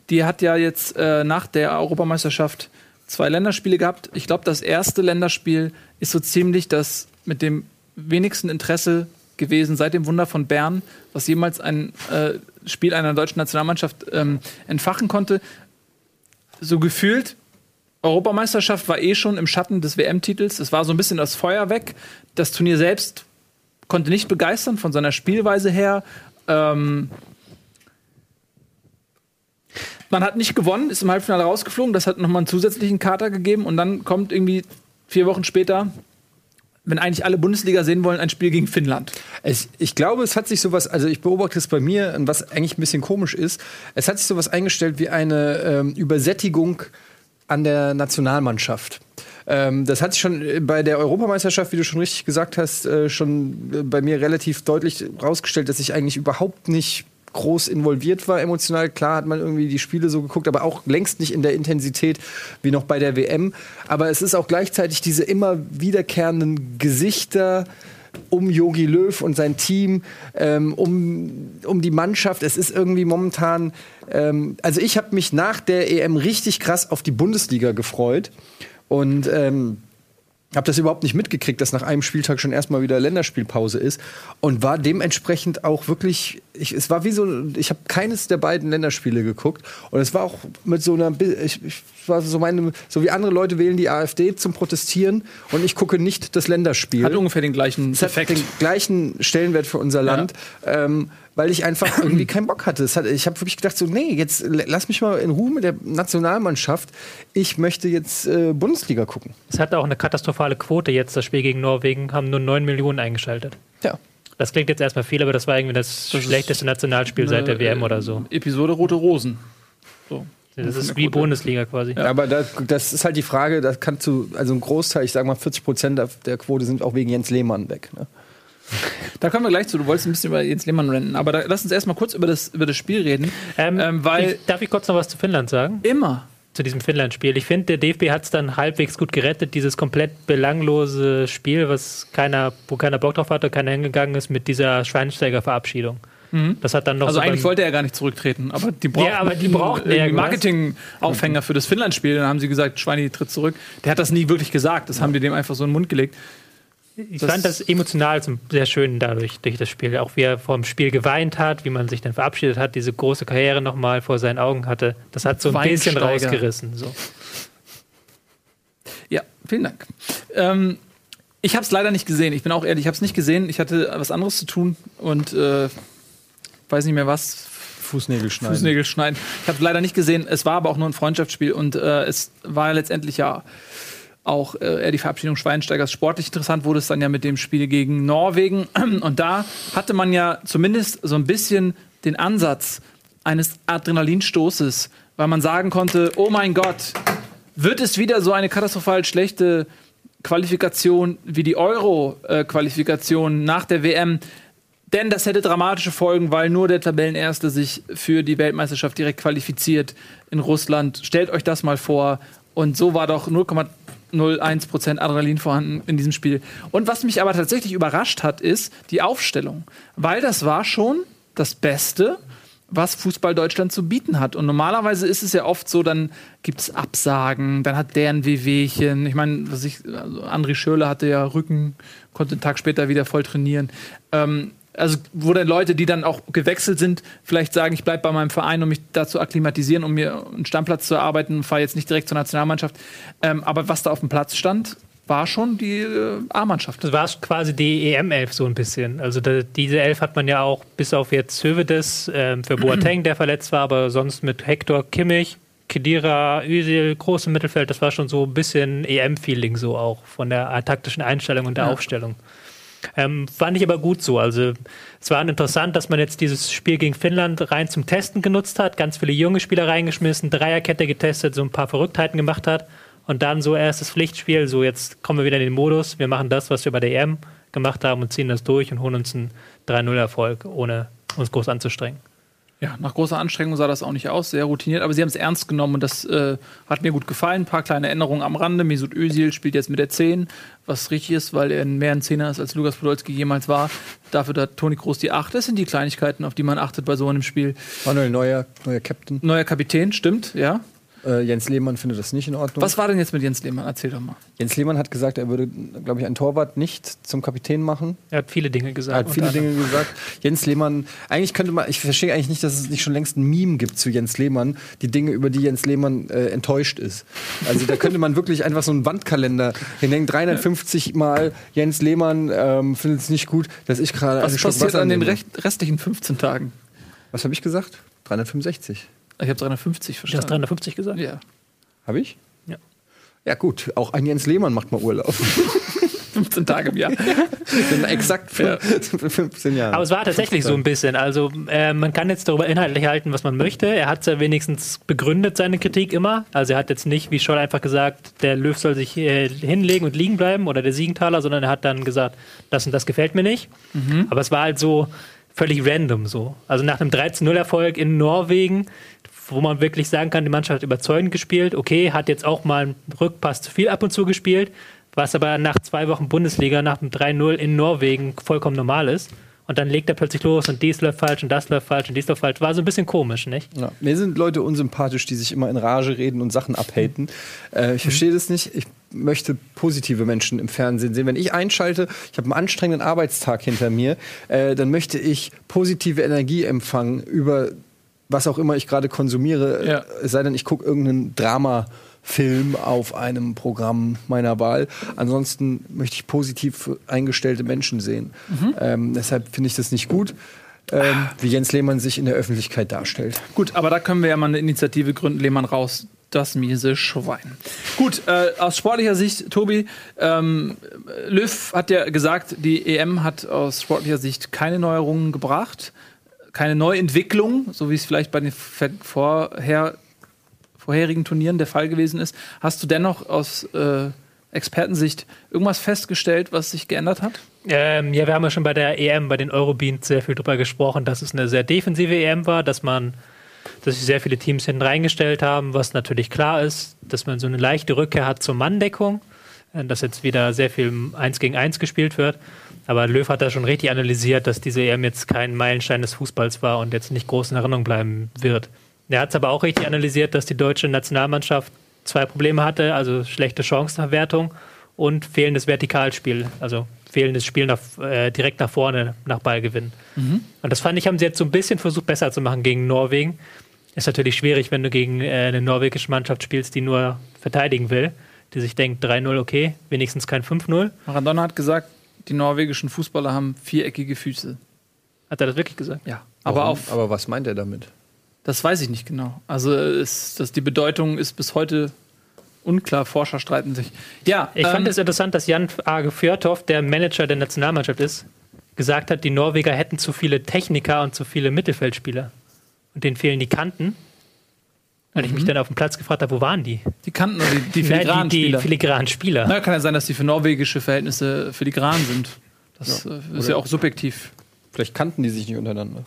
Die hat ja jetzt äh, nach der Europameisterschaft zwei Länderspiele gehabt. Ich glaube, das erste Länderspiel ist so ziemlich das mit dem wenigsten Interesse gewesen seit dem Wunder von Bern, was jemals ein äh, Spiel einer deutschen Nationalmannschaft ähm, entfachen konnte. So gefühlt Europameisterschaft war eh schon im Schatten des WM-Titels. Es war so ein bisschen das Feuer weg. Das Turnier selbst konnte nicht begeistern von seiner Spielweise her. Ähm man hat nicht gewonnen, ist im Halbfinale rausgeflogen. Das hat nochmal einen zusätzlichen Kater gegeben. Und dann kommt irgendwie vier Wochen später, wenn eigentlich alle Bundesliga sehen wollen, ein Spiel gegen Finnland. Es, ich glaube, es hat sich sowas, also ich beobachte es bei mir, was eigentlich ein bisschen komisch ist, es hat sich sowas eingestellt wie eine ähm, Übersättigung an der Nationalmannschaft. Ähm, das hat sich schon äh, bei der Europameisterschaft, wie du schon richtig gesagt hast, äh, schon äh, bei mir relativ deutlich rausgestellt, dass ich eigentlich überhaupt nicht groß involviert war emotional. Klar hat man irgendwie die Spiele so geguckt, aber auch längst nicht in der Intensität wie noch bei der WM. Aber es ist auch gleichzeitig diese immer wiederkehrenden Gesichter um Yogi Löw und sein Team, ähm, um, um die Mannschaft. Es ist irgendwie momentan, ähm, also ich habe mich nach der EM richtig krass auf die Bundesliga gefreut und ähm, habe das überhaupt nicht mitgekriegt, dass nach einem Spieltag schon erstmal wieder Länderspielpause ist. Und war dementsprechend auch wirklich, ich, es war wie so, ich habe keines der beiden Länderspiele geguckt. Und es war auch mit so einer, ich, ich war so meine, so wie andere Leute wählen die AfD zum Protestieren. Und ich gucke nicht das Länderspiel. Hat ungefähr den gleichen Effekt. den gleichen Stellenwert für unser Land, ähm, weil ich einfach irgendwie keinen Bock hatte. Hat, ich habe wirklich gedacht, so, nee, jetzt lass mich mal in Ruhe mit der Nationalmannschaft. Ich möchte jetzt äh, Bundesliga gucken. Es hat auch eine katastrophale Quote jetzt, das Spiel gegen Norwegen, haben nur 9 Millionen eingeschaltet. Ja. Das klingt jetzt erstmal viel, aber das war irgendwie das, ist schlechteste Nationalspiel seit der WM oder so. Episode Rote Rosen. So. Das ist wie. Bundesliga quasi. Aber da, das ist halt die Frage, da kannst du, also ein Großteil, ich sage mal 40 Prozent der, der Quote sind auch wegen Jens Lehmann weg. Ne? Da kommen wir gleich zu. Du wolltest ein bisschen über Jens Lehmann renten. Aber da, lass uns erstmal kurz über das, über das Spiel reden. Ähm, Ähm, weil- ich, darf ich kurz noch was zu Finnland sagen? Immer. Zu diesem Finnland-Spiel. Ich finde, der DFB hat es dann halbwegs gut gerettet, dieses komplett belanglose Spiel, was keiner, wo keiner Bock drauf hatte, keiner hingegangen ist, mit dieser Schweinsteiger-Verabschiedung. Das hat dann noch Also so eigentlich wollte er gar nicht zurücktreten. Aber die brauchten, Ja, aber die brauchten einen. Marketing-Aufhänger für das Finnland-Spiel. Dann haben sie gesagt, Schweini tritt zurück. Der hat das nie wirklich gesagt. Das haben die dem einfach so in den Mund gelegt. Ich Das- fand das emotional zum- sehr schön dadurch, durch das Spiel. Auch wie er vor dem Spiel geweint hat, wie man sich dann verabschiedet hat, diese große Karriere nochmal vor seinen Augen hatte. Das hat so ein bisschen rausgerissen. So. Ja, vielen Dank. Ähm, ich habe es leider nicht gesehen. Ich bin auch ehrlich, ich habe es nicht gesehen. Ich hatte was anderes zu tun und äh, weiß nicht mehr was. Fußnägel schneiden. Fußnägel schneiden. Ich habe es leider nicht gesehen. Es war aber auch nur ein Freundschaftsspiel und äh, es war letztendlich ja auch äh, die Verabschiedung Schweinsteigers. Sportlich interessant wurde es dann ja mit dem Spiel gegen Norwegen. Und da hatte man ja zumindest so ein bisschen den Ansatz eines Adrenalinstoßes, weil man sagen konnte, oh mein Gott, wird es wieder so eine katastrophal schlechte Qualifikation wie die Euro-Qualifikation nach der WM? Denn das hätte dramatische Folgen, weil nur der Tabellenerste sich für die Weltmeisterschaft direkt qualifiziert in Russland. Stellt euch das mal vor. Und so war doch 0,01% Adrenalin vorhanden in diesem Spiel. Und was mich aber tatsächlich überrascht hat, ist die Aufstellung. Weil das war schon das Beste, was Fußball Deutschland zu bieten hat. Und normalerweise ist es ja oft so, dann gibt es Absagen, dann hat der ein Wehwehchen. Ich meine, was ich, also André Schürrle hatte ja Rücken, konnte einen Tag später wieder voll trainieren. Ähm, also, wo dann Leute, die dann auch gewechselt sind, vielleicht sagen, ich bleibe bei meinem Verein, um mich da zu akklimatisieren, um mir einen Stammplatz zu erarbeiten und fahre jetzt nicht direkt zur Nationalmannschaft. Ähm, aber was da auf dem Platz stand, war schon die äh, A-Mannschaft. Das war quasi die EM-Elf so ein bisschen. Also da, diese Elf hat man ja auch bis auf jetzt Hövedes ähm, für Boateng, der verletzt war, aber sonst mit Hector, Kimmich, Kedira, Özil, großem Mittelfeld, das war schon so ein bisschen EM-Feeling so auch von der taktischen Einstellung und der Ja. Aufstellung. Ähm, fand ich aber gut so. Also es war interessant, dass man jetzt dieses Spiel gegen Finnland rein zum Testen genutzt hat, ganz viele junge Spieler reingeschmissen, Dreierkette getestet, so ein paar Verrücktheiten gemacht hat und dann so erstes Pflichtspiel, so jetzt kommen wir wieder in den Modus, wir machen das, was wir bei der EM gemacht haben und ziehen das durch und holen uns einen 3-0-Erfolg, ohne uns groß anzustrengen. Ja, nach großer Anstrengung sah das auch nicht aus, sehr routiniert, aber sie haben es ernst genommen und das äh, hat mir gut gefallen. Ein paar kleine Änderungen am Rande. Mesut Özil spielt jetzt mit der 10, was richtig ist, weil er mehr ein Zehner ist, als Lukas Podolski jemals war. Dafür hat Toni Kroos die 8. Das sind die Kleinigkeiten, auf die man achtet bei so einem Spiel. Manuel Neuer, neuer Captain. Neuer Kapitän, stimmt, ja. Äh, Jens Lehmann findet das nicht in Ordnung. Was war denn jetzt mit Jens Lehmann? Erzähl doch mal. Jens Lehmann hat gesagt, er würde, glaube ich, einen Torwart nicht zum Kapitän machen. Er hat viele Dinge gesagt. Er hat viele Dinge gesagt. Jens Lehmann, eigentlich könnte man, ich verstehe eigentlich nicht, dass es nicht schon längst ein Meme gibt zu Jens Lehmann, die Dinge, über die Jens Lehmann äh, enttäuscht ist. Also da könnte man wirklich einfach so einen Wandkalender hinhängen, 350 Mal Jens Lehmann ähm, findet es nicht gut, dass ich gerade Was passiert an den restlichen 15 Tagen? Was habe ich gesagt? 365. Ich habe 350 Du hast verstanden. 350 gesagt? Ja. Habe ich? Ja. Ja gut, auch ein Jens Lehmann macht mal Urlaub. 15 Tage im Jahr. Exakt Ja. 15 Jahren. Aber es war tatsächlich so ein bisschen. Also äh, man kann jetzt darüber inhaltlich halten, was man möchte. Er hat ja wenigstens begründet seine Kritik immer. Also er hat jetzt nicht, wie Scholl einfach gesagt, der Löw soll sich äh, hinlegen und liegen bleiben oder der Siegenthaler, sondern er hat dann gesagt, das und das gefällt mir nicht. Aber es war halt so völlig random so. Also nach einem 13-0-Erfolg in Norwegen, wo man wirklich sagen kann, die Mannschaft hat überzeugend gespielt. Okay, hat jetzt auch mal einen Rückpass zu viel ab und zu gespielt, was aber nach zwei Wochen Bundesliga, nach dem 3-0 in Norwegen vollkommen normal ist. Und dann legt er plötzlich los und dies läuft falsch und das läuft falsch und dies läuft falsch. War so ein bisschen komisch, nicht? Ja. Mir sind Leute unsympathisch, die sich immer in Rage reden und Sachen abhaten. Äh, ich verstehe das nicht. Ich möchte positive Menschen im Fernsehen sehen. Wenn ich einschalte, ich habe einen anstrengenden Arbeitstag hinter mir, äh, dann möchte ich positive Energie empfangen über was auch immer ich gerade konsumiere. Ja. Äh, Es sei denn, ich gucke irgendeinen Drama-Film auf einem Programm meiner Wahl. Ansonsten möchte ich positiv eingestellte Menschen sehen. Ähm, deshalb finde ich das nicht gut, ähm, wie Jens Lehmann sich in der Öffentlichkeit darstellt. Gut, aber da können wir ja mal eine Initiative gründen, Lehmann raus. Das miese Schwein. Gut, äh, aus sportlicher Sicht, Tobi, ähm, Löw hat ja gesagt, die EM hat aus sportlicher Sicht keine Neuerungen gebracht, keine Neuentwicklung, so wie es vielleicht bei den vorher, vorherigen Turnieren der Fall gewesen ist. Hast du dennoch aus äh, Expertensicht irgendwas festgestellt, was sich geändert hat? Ähm, ja, wir haben ja schon bei der EM, bei den Eurobeans sehr viel drüber gesprochen, dass es eine sehr defensive EM war, dass man, dass sich sehr viele Teams hinten reingestellt haben, was natürlich klar ist, dass man so eine leichte Rückkehr hat zur Manndeckung, äh, dass jetzt wieder sehr viel 1 gegen 1 gespielt wird. Aber Löw hat da schon richtig analysiert, dass diese EM jetzt kein Meilenstein des Fußballs war und jetzt nicht groß in Erinnerung bleiben wird. Er hat es aber auch richtig analysiert, dass die deutsche Nationalmannschaft zwei Probleme hatte, also schlechte Chancenverwertung und fehlendes Vertikalspiel, also fehlendes Spiel nach, äh, direkt nach vorne nach Ballgewinn. Und das fand ich, haben sie jetzt so ein bisschen versucht besser zu machen gegen Norwegen. Ist natürlich schwierig, wenn du gegen äh, eine norwegische Mannschaft spielst, die nur verteidigen will, die sich denkt 3-0, okay, wenigstens kein 5-0. Maradona hat gesagt, die norwegischen Fußballer haben viereckige Füße. Hat er das wirklich gesagt? Ja, aber Warum? auf Aber was meint er damit? Das weiß ich nicht genau. Also ist, dass die Bedeutung ist bis heute unklar. Forscher streiten sich. Ja, Ich fand ähm, es interessant, dass Jan Age Fjørtoft, der Manager der Nationalmannschaft ist, gesagt hat, die Norweger hätten zu viele Techniker und zu viele Mittelfeldspieler. Und denen fehlen die Kanten. Und ich mich dann auf dem Platz gefragt habe, wo waren die? die kannten nur die, die Nein, filigranen die, die Spieler. filigranen Spieler. Na, kann ja sein, dass die für norwegische Verhältnisse filigran sind. Das äh, ist ja auch subjektiv. Vielleicht kannten die sich nicht untereinander.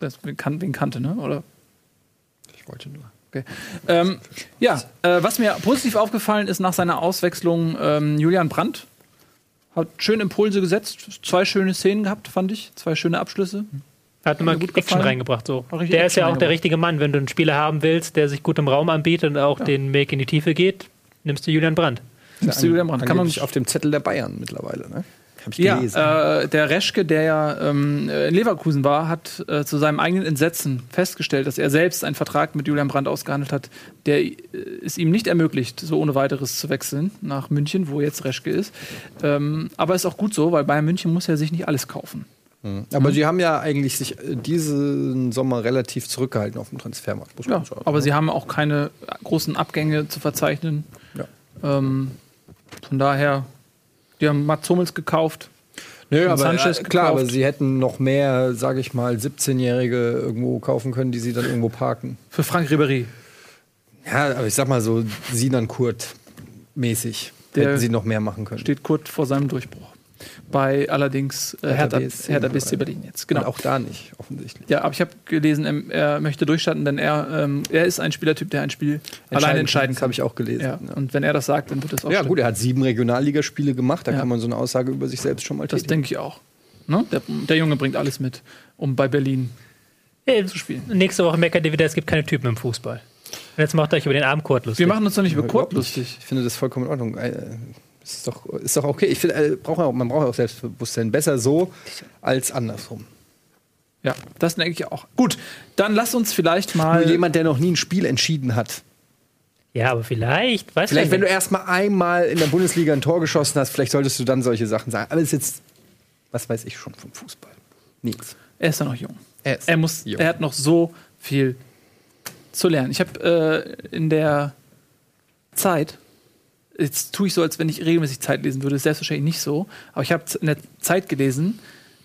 Das kan wen kannte, ne? Oder? Ich wollte nur. Okay. Ähm, ja, äh, was mir positiv aufgefallen ist nach seiner Auswechslung, ähm, Julian Brandt hat schön Impulse gesetzt, zwei schöne Szenen gehabt, fand ich, zwei schöne Abschlüsse. Hat nochmal Hat gut Action gefallen. reingebracht. So. Der ist Action ja auch der richtige Mann. Wenn du einen Spieler haben willst, der sich gut im Raum anbietet und auch den Weg in die Tiefe geht, nimmst du Julian Brandt. Nimmst du Julian Brandt. Kann man Angeblich auf dem Zettel der Bayern mittlerweile, ne? Hab ich Ja, gelesen. äh, der Reschke, der ja ähm, in Leverkusen war, hat äh, zu seinem eigenen Entsetzen festgestellt, dass er selbst einen Vertrag mit Julian Brandt ausgehandelt hat, der äh, es ihm nicht ermöglicht, so ohne weiteres zu wechseln nach München, wo jetzt Reschke ist. Ähm, aber ist auch gut so, weil Bayern München muss ja sich nicht alles kaufen. Aber sie haben ja eigentlich sich äh, diesen Sommer relativ zurückgehalten auf dem Transfermarkt. Muss man Ja, sagen. aber sie haben auch keine großen Abgänge zu verzeichnen. Ja. Ähm, von daher, die haben Mats Hummels gekauft. Nö, aber Sanchez äh, klar, aber gekauft. sie hätten noch mehr, sage ich mal, 17-Jährige irgendwo kaufen können, die sie dann irgendwo parken. Für Frank Ribéry. Ja, aber ich sag mal so Sinan Kurt mäßig Der hätten sie noch mehr machen können. Steht kurz vor seinem Durchbruch. Bei allerdings äh, Hertha, BSC Hertha BSC Berlin jetzt. Genau. Und auch da nicht, offensichtlich. Ja, aber ich habe gelesen, er möchte durchstarten, denn er, ähm, er ist ein Spielertyp, der ein Spiel alleine entscheiden Das kann. habe ich auch gelesen. Ja. Und wenn er das sagt, dann wird das auch Ja, stimmen. gut, er hat sieben Regionalligaspiele gemacht, da Ja. kann man so eine Aussage über sich selbst schon mal Das tätigen. denke ich auch. Ne? Der, der Junge bringt alles mit, um bei Berlin Äh, zu spielen. Nächste Woche meckert ihr wieder, es gibt keine Typen im Fußball. Und jetzt macht euch über den Abendkurt lustig. Wir machen uns doch nicht über Kurt lustig. Ich finde das vollkommen in Ordnung. Ist doch, ist doch okay. Ich finde, äh, braucht man, auch, man braucht auch Selbstbewusstsein. Besser so als andersrum. Ja, das denke ich auch. Gut, dann lass uns vielleicht mal. Nur jemand, der noch nie ein Spiel entschieden hat. ja, aber vielleicht, weißt Vielleicht, wenn du erst mal einmal in der Bundesliga ein Tor geschossen hast, vielleicht solltest du dann solche Sachen sagen. Aber es ist jetzt, was weiß ich schon vom Fußball? Nichts. Er ist ja noch jung. Er ist Er, muss, jung. er hat noch so viel zu lernen. Ich habe äh, in der Zeit, jetzt tue ich so, als wenn ich regelmäßig Zeit lesen würde, ist selbstverständlich nicht so, aber ich habe in der Zeit gelesen,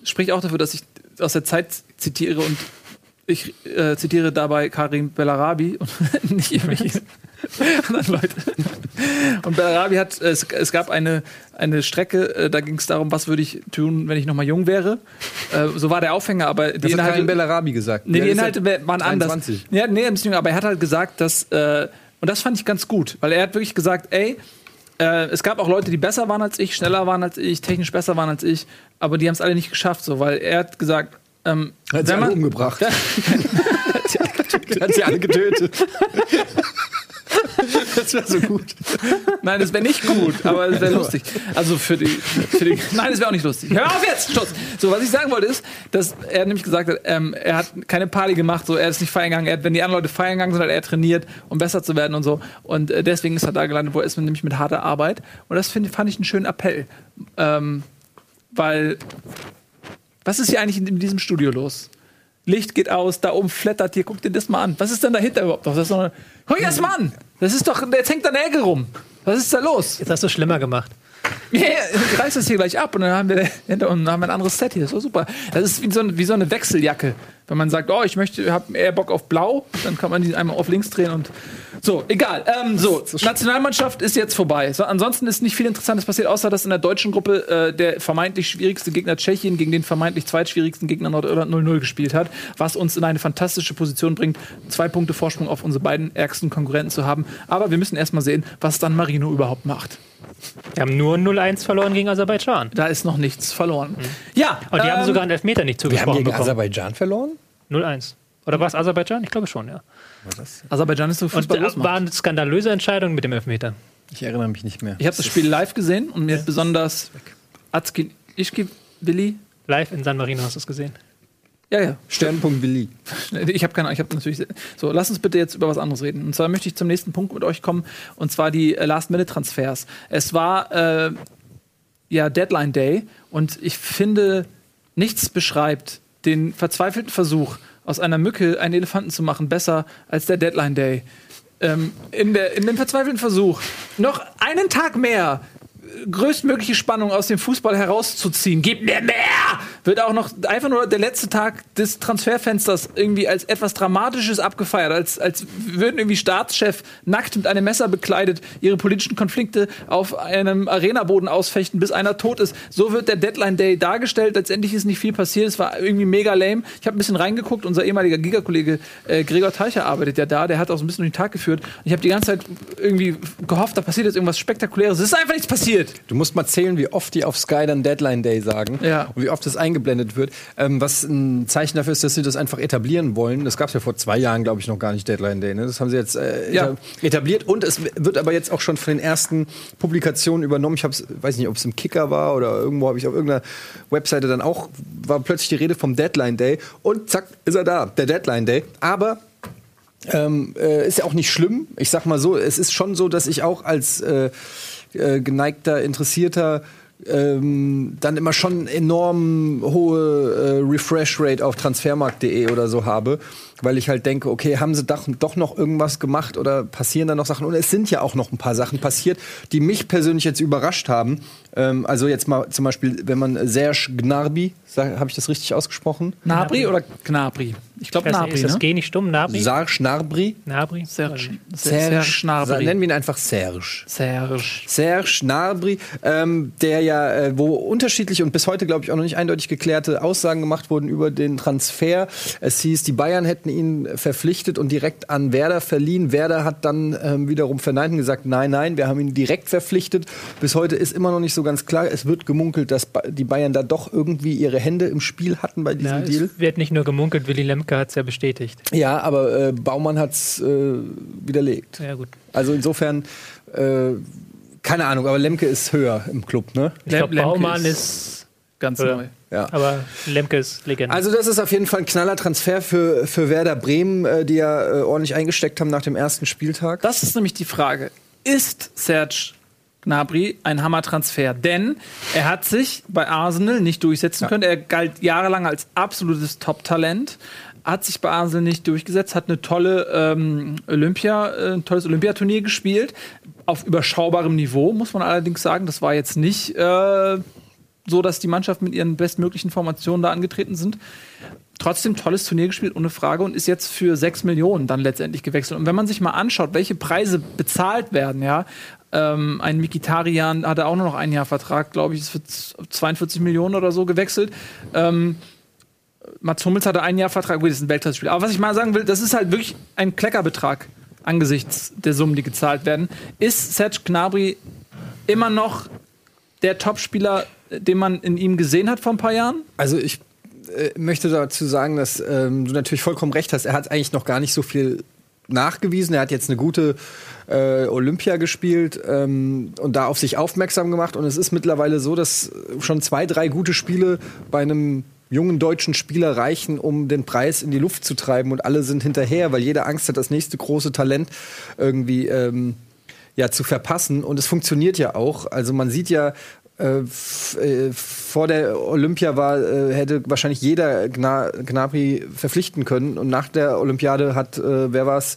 spricht auch dafür, dass ich aus der Zeit zitiere und ich äh, zitiere dabei Karim Bellarabi und nicht irgendwelche anderen Leute. Und Bellarabi hat, es, es gab eine, eine Strecke, äh, da ging es darum, was würde ich tun, wenn ich noch mal jung wäre. Äh, so war der Aufhänger, aber die Das hat Inhalte, Karim Bellarabi gesagt. Nee, die Inhalte waren anders. 23. Ja, nee, ein bisschen jünger, aber er hat halt gesagt, dass, äh, und das fand ich ganz gut, weil er hat wirklich gesagt, ey, äh, es gab auch Leute, die besser waren als ich, schneller waren als ich, technisch besser waren als ich, aber die haben es alle nicht geschafft, so, weil er hat gesagt, ähm, Hat sie alle umgebracht. hat sie alle getötet. das wäre so gut. Nein, das wäre nicht gut, aber es wäre lustig. Also für die, für die Nein, das wäre auch nicht lustig. Hör auf jetzt! Schluss! So, was ich sagen wollte ist, dass er nämlich gesagt hat, ähm, er hat keine Party gemacht, so, er ist nicht feiern gegangen, er hat, wenn die anderen Leute feiern gegangen sind, hat er trainiert, um besser zu werden und so. Und äh, deswegen ist er da gelandet, wo er ist, nämlich mit harter Arbeit. Und das find, fand ich einen schönen Appell. Ähm, weil, was ist hier eigentlich in, in diesem Studio los? Licht geht aus, da oben flattert hier, guck dir das mal an. Was ist denn dahinter überhaupt noch? Das ist doch eine, guck dir das mal an! Das ist doch, jetzt hängt da eine rum. Was ist da los? jetzt hast du es schlimmer gemacht. Ja, ich reiß das hier gleich ab und dann haben wir hinter uns haben wir ein anderes Set hier. Das doch super. Das ist wie so, eine, wie so eine Wechseljacke. Wenn man sagt, oh, ich möchte, habe eher Bock auf Blau, dann kann man die einmal auf links drehen und so. Egal. Ähm, so, Nationalmannschaft ist jetzt vorbei. So, ansonsten ist nicht viel Interessantes passiert, außer dass in der deutschen Gruppe äh, der vermeintlich schwierigste Gegner Tschechien gegen den vermeintlich zweitschwierigsten Gegner Nordirland 0-0 gespielt hat, was uns in eine fantastische Position bringt, zwei Punkte Vorsprung auf unsere beiden ärgsten Konkurrenten zu haben. Aber wir müssen erstmal sehen, was dann Marino überhaupt macht. Wir haben nur 0-1 verloren gegen Aserbaidschan. Da ist noch nichts verloren. Ja, Und die haben ähm, sogar einen Elfmeter nicht Wir haben zugesprochen gegen bekommen. Aserbaidschan verloren? 0-1. Oder war es Aserbaidschan? Ich glaube schon, ja. Aserbaidschan ist so Und Fußball da war eine skandalöse Entscheidung mit dem Elfmeter. Ich erinnere mich nicht mehr. Ich habe das Spiel live gesehen und mir hat besonders Atzkin Ischki Willi. Live in San Marino hast du es gesehen. Ja, ja. Sternpunkt Willi. Ich habe keine Ahnung, ich habe natürlich. So, lass uns bitte jetzt über was anderes reden. Und zwar möchte ich zum nächsten Punkt mit euch kommen, und zwar die äh, Last-Minute-Transfers. Es war äh, ja Deadline Day und ich finde, nichts beschreibt den verzweifelten Versuch, aus einer Mücke einen Elefanten zu machen, besser als der Deadline Day. Ähm, in, der, in dem verzweifelten Versuch, noch einen Tag mehr größtmögliche Spannung aus dem Fußball herauszuziehen. Gib mir mehr! Wird auch noch einfach nur der letzte Tag des Transferfensters irgendwie als etwas Dramatisches abgefeiert, als, als würden irgendwie Staatschef nackt mit einem Messer bekleidet ihre politischen Konflikte auf einem Arenaboden ausfechten, bis einer tot ist. So wird der Deadline Day dargestellt. Letztendlich ist nicht viel passiert. Es war irgendwie mega lame. Ich habe ein bisschen reingeguckt. Unser ehemaliger Giga-Kollege äh, Gregor Teicher arbeitet ja da. Der hat auch so ein bisschen durch den Tag geführt. Und ich habe die ganze Zeit irgendwie gehofft, da passiert jetzt irgendwas Spektakuläres. Es ist einfach nichts passiert. Du musst mal zählen, wie oft die auf Sky dann Deadline Day sagen Ja. und wie oft das eingeblendet wird. Ähm, was ein Zeichen dafür ist, dass sie das einfach etablieren wollen. Das gab es ja vor zwei Jahren, glaube ich, noch gar nicht Deadline Day. Ne? Das haben sie jetzt äh, Ja. eta- etabliert und es wird aber jetzt auch schon von den ersten Publikationen übernommen. Ich hab's, weiß nicht, ob es im Kicker war oder irgendwo habe ich auf irgendeiner Webseite dann auch war plötzlich die Rede vom Deadline Day und zack ist er da, der Deadline Day. Aber ähm, äh, ist ja auch nicht schlimm. Ich sag mal so, es ist schon so, dass ich auch als äh, äh, geneigter, interessierter ähm, dann immer schon enorm hohe äh, Refresh-Rate auf transfermarkt.de oder so habe, weil ich halt denke, okay, haben sie doch, doch noch irgendwas gemacht oder passieren da noch Sachen? Und es sind ja auch noch ein paar Sachen passiert, die mich persönlich jetzt überrascht haben. Ähm, also jetzt mal zum Beispiel, wenn man Serge Gnarbi, habe ich das richtig ausgesprochen? Nabri oder Gnabri? Ich glaube Nabri, ist das ne? G nicht stumm? Nabri? Serge Gnabry? Nabri? Serge. Serge Serge Gnabry. Nennen wir ihn einfach Serge. Serge. Serge Gnabry, ähm, der ja, äh, wo unterschiedliche und bis heute, glaube ich, auch noch nicht eindeutig geklärte Aussagen gemacht wurden über den Transfer. Es hieß, die Bayern hätten ihn verpflichtet und direkt an Werder verliehen. Werder hat dann ähm, wiederum verneint und gesagt, nein, nein, wir haben ihn direkt verpflichtet. Bis heute ist immer noch nicht so ganz klar. Es wird gemunkelt, dass ba die Bayern da doch irgendwie ihre Hände im Spiel hatten bei diesem Ja, Deal. es wird nicht nur gemunkelt, Willy Lemke hat es ja bestätigt. Ja, aber äh, Baumann hat es äh, widerlegt. Ja, gut. Also insofern, äh, keine Ahnung, aber Lemke ist höher im Club, ne? Ich glaube, Lemke Baumann ist- ist, Ganz neu. Ja. aber Lemke ist Legende. Also das ist auf jeden Fall ein knaller Transfer für, für Werder Bremen, äh, die ja äh, ordentlich eingesteckt haben nach dem ersten Spieltag. Das ist nämlich die Frage. Ist Serge Gnabry ein Hammertransfer? Denn er hat sich bei Arsenal nicht durchsetzen können. Er galt jahrelang als absolutes Top-Talent. Hat sich bei Arsenal nicht durchgesetzt, hat eine tolle ähm, Olympia, äh, ein tolles Olympiaturnier gespielt. Auf überschaubarem Niveau, muss man allerdings sagen. Das war jetzt nicht äh, so, dass die Mannschaft mit ihren bestmöglichen Formationen da angetreten sind trotzdem tolles Turnier gespielt, ohne Frage, und ist jetzt für 6 Millionen dann letztendlich gewechselt. Und wenn man sich mal anschaut, welche Preise bezahlt werden, ja, ähm, ein Mikitarian hatte auch nur noch ein Jahr Vertrag, glaube ich, ist für z- 42 Millionen oder so gewechselt. Ähm, Mats Hummels hatte ein Jahr Vertrag, gut, das ist ein Weltklasse-Spieler. Aber was ich mal sagen will, das ist halt wirklich ein Kleckerbetrag angesichts der Summen, die gezahlt werden. Ist Serge Gnabry immer noch der Topspieler, den man in ihm gesehen hat vor ein paar Jahren? Also ich äh, möchte dazu sagen, dass ähm, du natürlich vollkommen recht hast. Er hat eigentlich noch gar nicht so viel nachgewiesen. Er hat jetzt eine gute äh, Olympia gespielt ähm, und da auf sich aufmerksam gemacht. Und es ist mittlerweile so, dass schon zwei, drei gute Spiele bei einem jungen deutschen Spieler reichen, um den Preis in die Luft zu treiben. Und alle sind hinterher, weil jeder Angst hat, das nächste große Talent irgendwie ähm, ja, zu verpassen. Und es funktioniert ja auch. Also man sieht ja, äh, äh, vor der Olympia war, äh, hätte wahrscheinlich jeder Gna Gnabry verpflichten können. Und nach der Olympiade hat, äh, wer war's?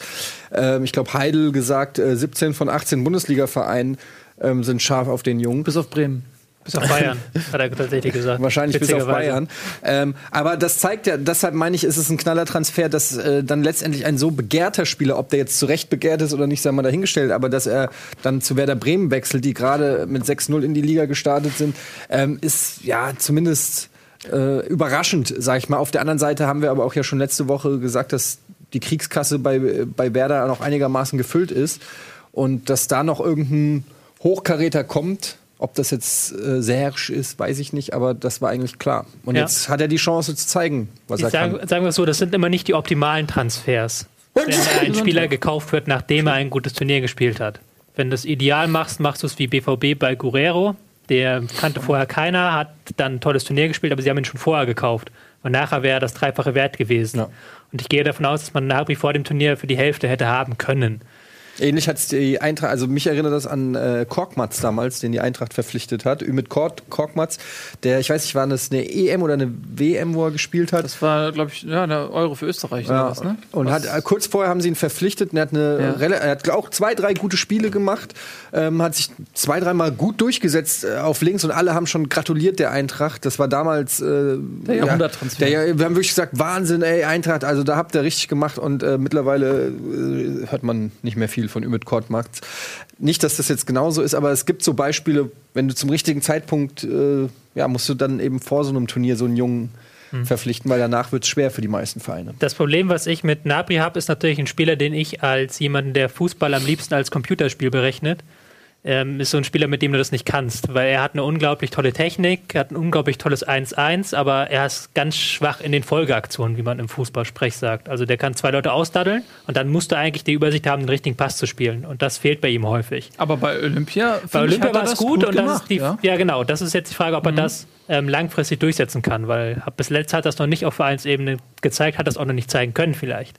Äh, ich glaube, Heidel gesagt, äh, 17 von 18 Bundesliga-Vereinen ähm, sind scharf auf den Jungen. Bis auf Bremen. Bis auf Bayern, hat er tatsächlich gesagt. Wahrscheinlich bis auf. Bayern. Ähm, aber das zeigt ja, deshalb meine ich, ist es ein knaller Transfer, dass äh, dann letztendlich ein so begehrter Spieler, ob der jetzt zu Recht begehrt ist oder nicht, sei mal dahingestellt, aber dass er dann zu Werder Bremen wechselt, die gerade mit 6-0 in die Liga gestartet sind, ähm, ist ja zumindest äh, überraschend, sag ich mal. Auf der anderen Seite haben wir aber auch ja schon letzte Woche gesagt, dass die Kriegskasse bei, bei Werder noch einigermaßen gefüllt ist und dass da noch irgendein Hochkaräter kommt. Ob das jetzt äh, Serge ist, weiß ich nicht, aber das war eigentlich klar. Und Ja. jetzt hat er die Chance zu zeigen, was Ich er sag, kann. sagen wir es so, das sind immer nicht die optimalen Transfers. Wenn ein Spieler gekauft wird, nachdem er ein gutes Turnier gespielt hat. Wenn du es ideal machst, machst du es wie BVB bei Guerrero. Der kannte vorher keiner, hat dann ein tolles Turnier gespielt, aber sie haben ihn schon vorher gekauft. Und nachher wäre er das dreifache Wert gewesen. Ja. Und ich gehe davon aus, dass man Nabri vor dem Turnier für die Hälfte hätte haben können. Ähnlich hat die Eintracht, also mich erinnert das an äh, Korkmaz damals, den die Eintracht verpflichtet hat. Mit Kork, Korkmaz, der, ich weiß nicht, war das eine EM oder eine WM, wo er gespielt hat? Das war, glaube ich, ja, der Euro für Österreich Ja, was, ne? Und hat, äh, kurz vorher haben sie ihn verpflichtet und er hat, eine Ja. er hat auch zwei, drei gute Spiele gemacht, ähm, hat sich zwei, dreimal gut durchgesetzt äh, auf links und alle haben schon gratuliert der Eintracht. Das war damals äh, Der Jahrhunderttransfer. Ja, der, wir haben wirklich gesagt, Wahnsinn, ey, Eintracht, also da habt ihr richtig gemacht und äh, mittlerweile äh, hört man nicht mehr viel von Ümit Korkmaz. Nicht, dass das jetzt genauso ist, aber es gibt so Beispiele, wenn du zum richtigen Zeitpunkt, äh, ja, musst du dann eben vor so einem Turnier so einen Jungen verpflichten, weil danach wird es schwer für die meisten Vereine. Das Problem, was ich mit Nabri habe, ist natürlich ein Spieler, den ich als jemanden, der Fußball am liebsten als Computerspiel berechnet, ähm, ist so ein Spieler, mit dem du das nicht kannst, weil er hat eine unglaublich tolle Technik, hat ein unglaublich tolles 1-1, aber er ist ganz schwach in den Folgeaktionen, wie man im Fußballsprech sagt. Also der kann zwei Leute ausdaddeln und dann musst du eigentlich die Übersicht haben, den richtigen Pass zu spielen. Und das fehlt bei ihm häufig. Aber bei Olympia, Bei Olympia war es das gut, und das gemacht, ist die, ja. ja. genau, das ist jetzt die Frage, ob er das ähm, langfristig durchsetzen kann, weil bis letzt hat das noch nicht auf Vereinsebene gezeigt, hat das auch noch nicht zeigen können vielleicht.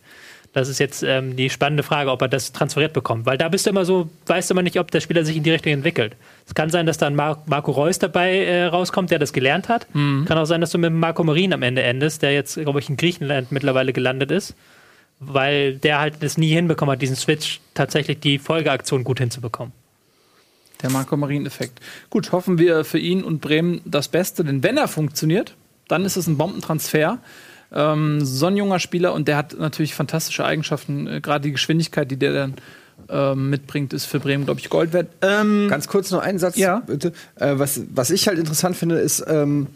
Das ist jetzt ähm, die spannende Frage, ob er das transferiert bekommt, weil da bist du immer so, weißt du immer nicht, ob der Spieler sich in die Richtung entwickelt. Es kann sein, dass da ein Mar Marco Reus dabei äh, rauskommt, der das gelernt hat. Kann auch sein, dass du mit Marco Marin am Ende endest, der jetzt, glaube ich, in Griechenland mittlerweile gelandet ist, weil der halt es nie hinbekommen hat, diesen Switch tatsächlich die Folgeaktion gut hinzubekommen. Der Marco Marin-Effekt. Gut, hoffen wir für ihn und Bremen das Beste, denn wenn er funktioniert, dann ist es ein Bombentransfer. Ähm, so ein junger Spieler und der hat natürlich fantastische Eigenschaften. Äh, Gerade die Geschwindigkeit, die der dann ähm, mitbringt, ist für Bremen, glaube ich, Gold wert. Ähm, Ganz kurz noch einen Satz, Ja. bitte. Äh, was, was ich halt interessant finde, ist, ähm,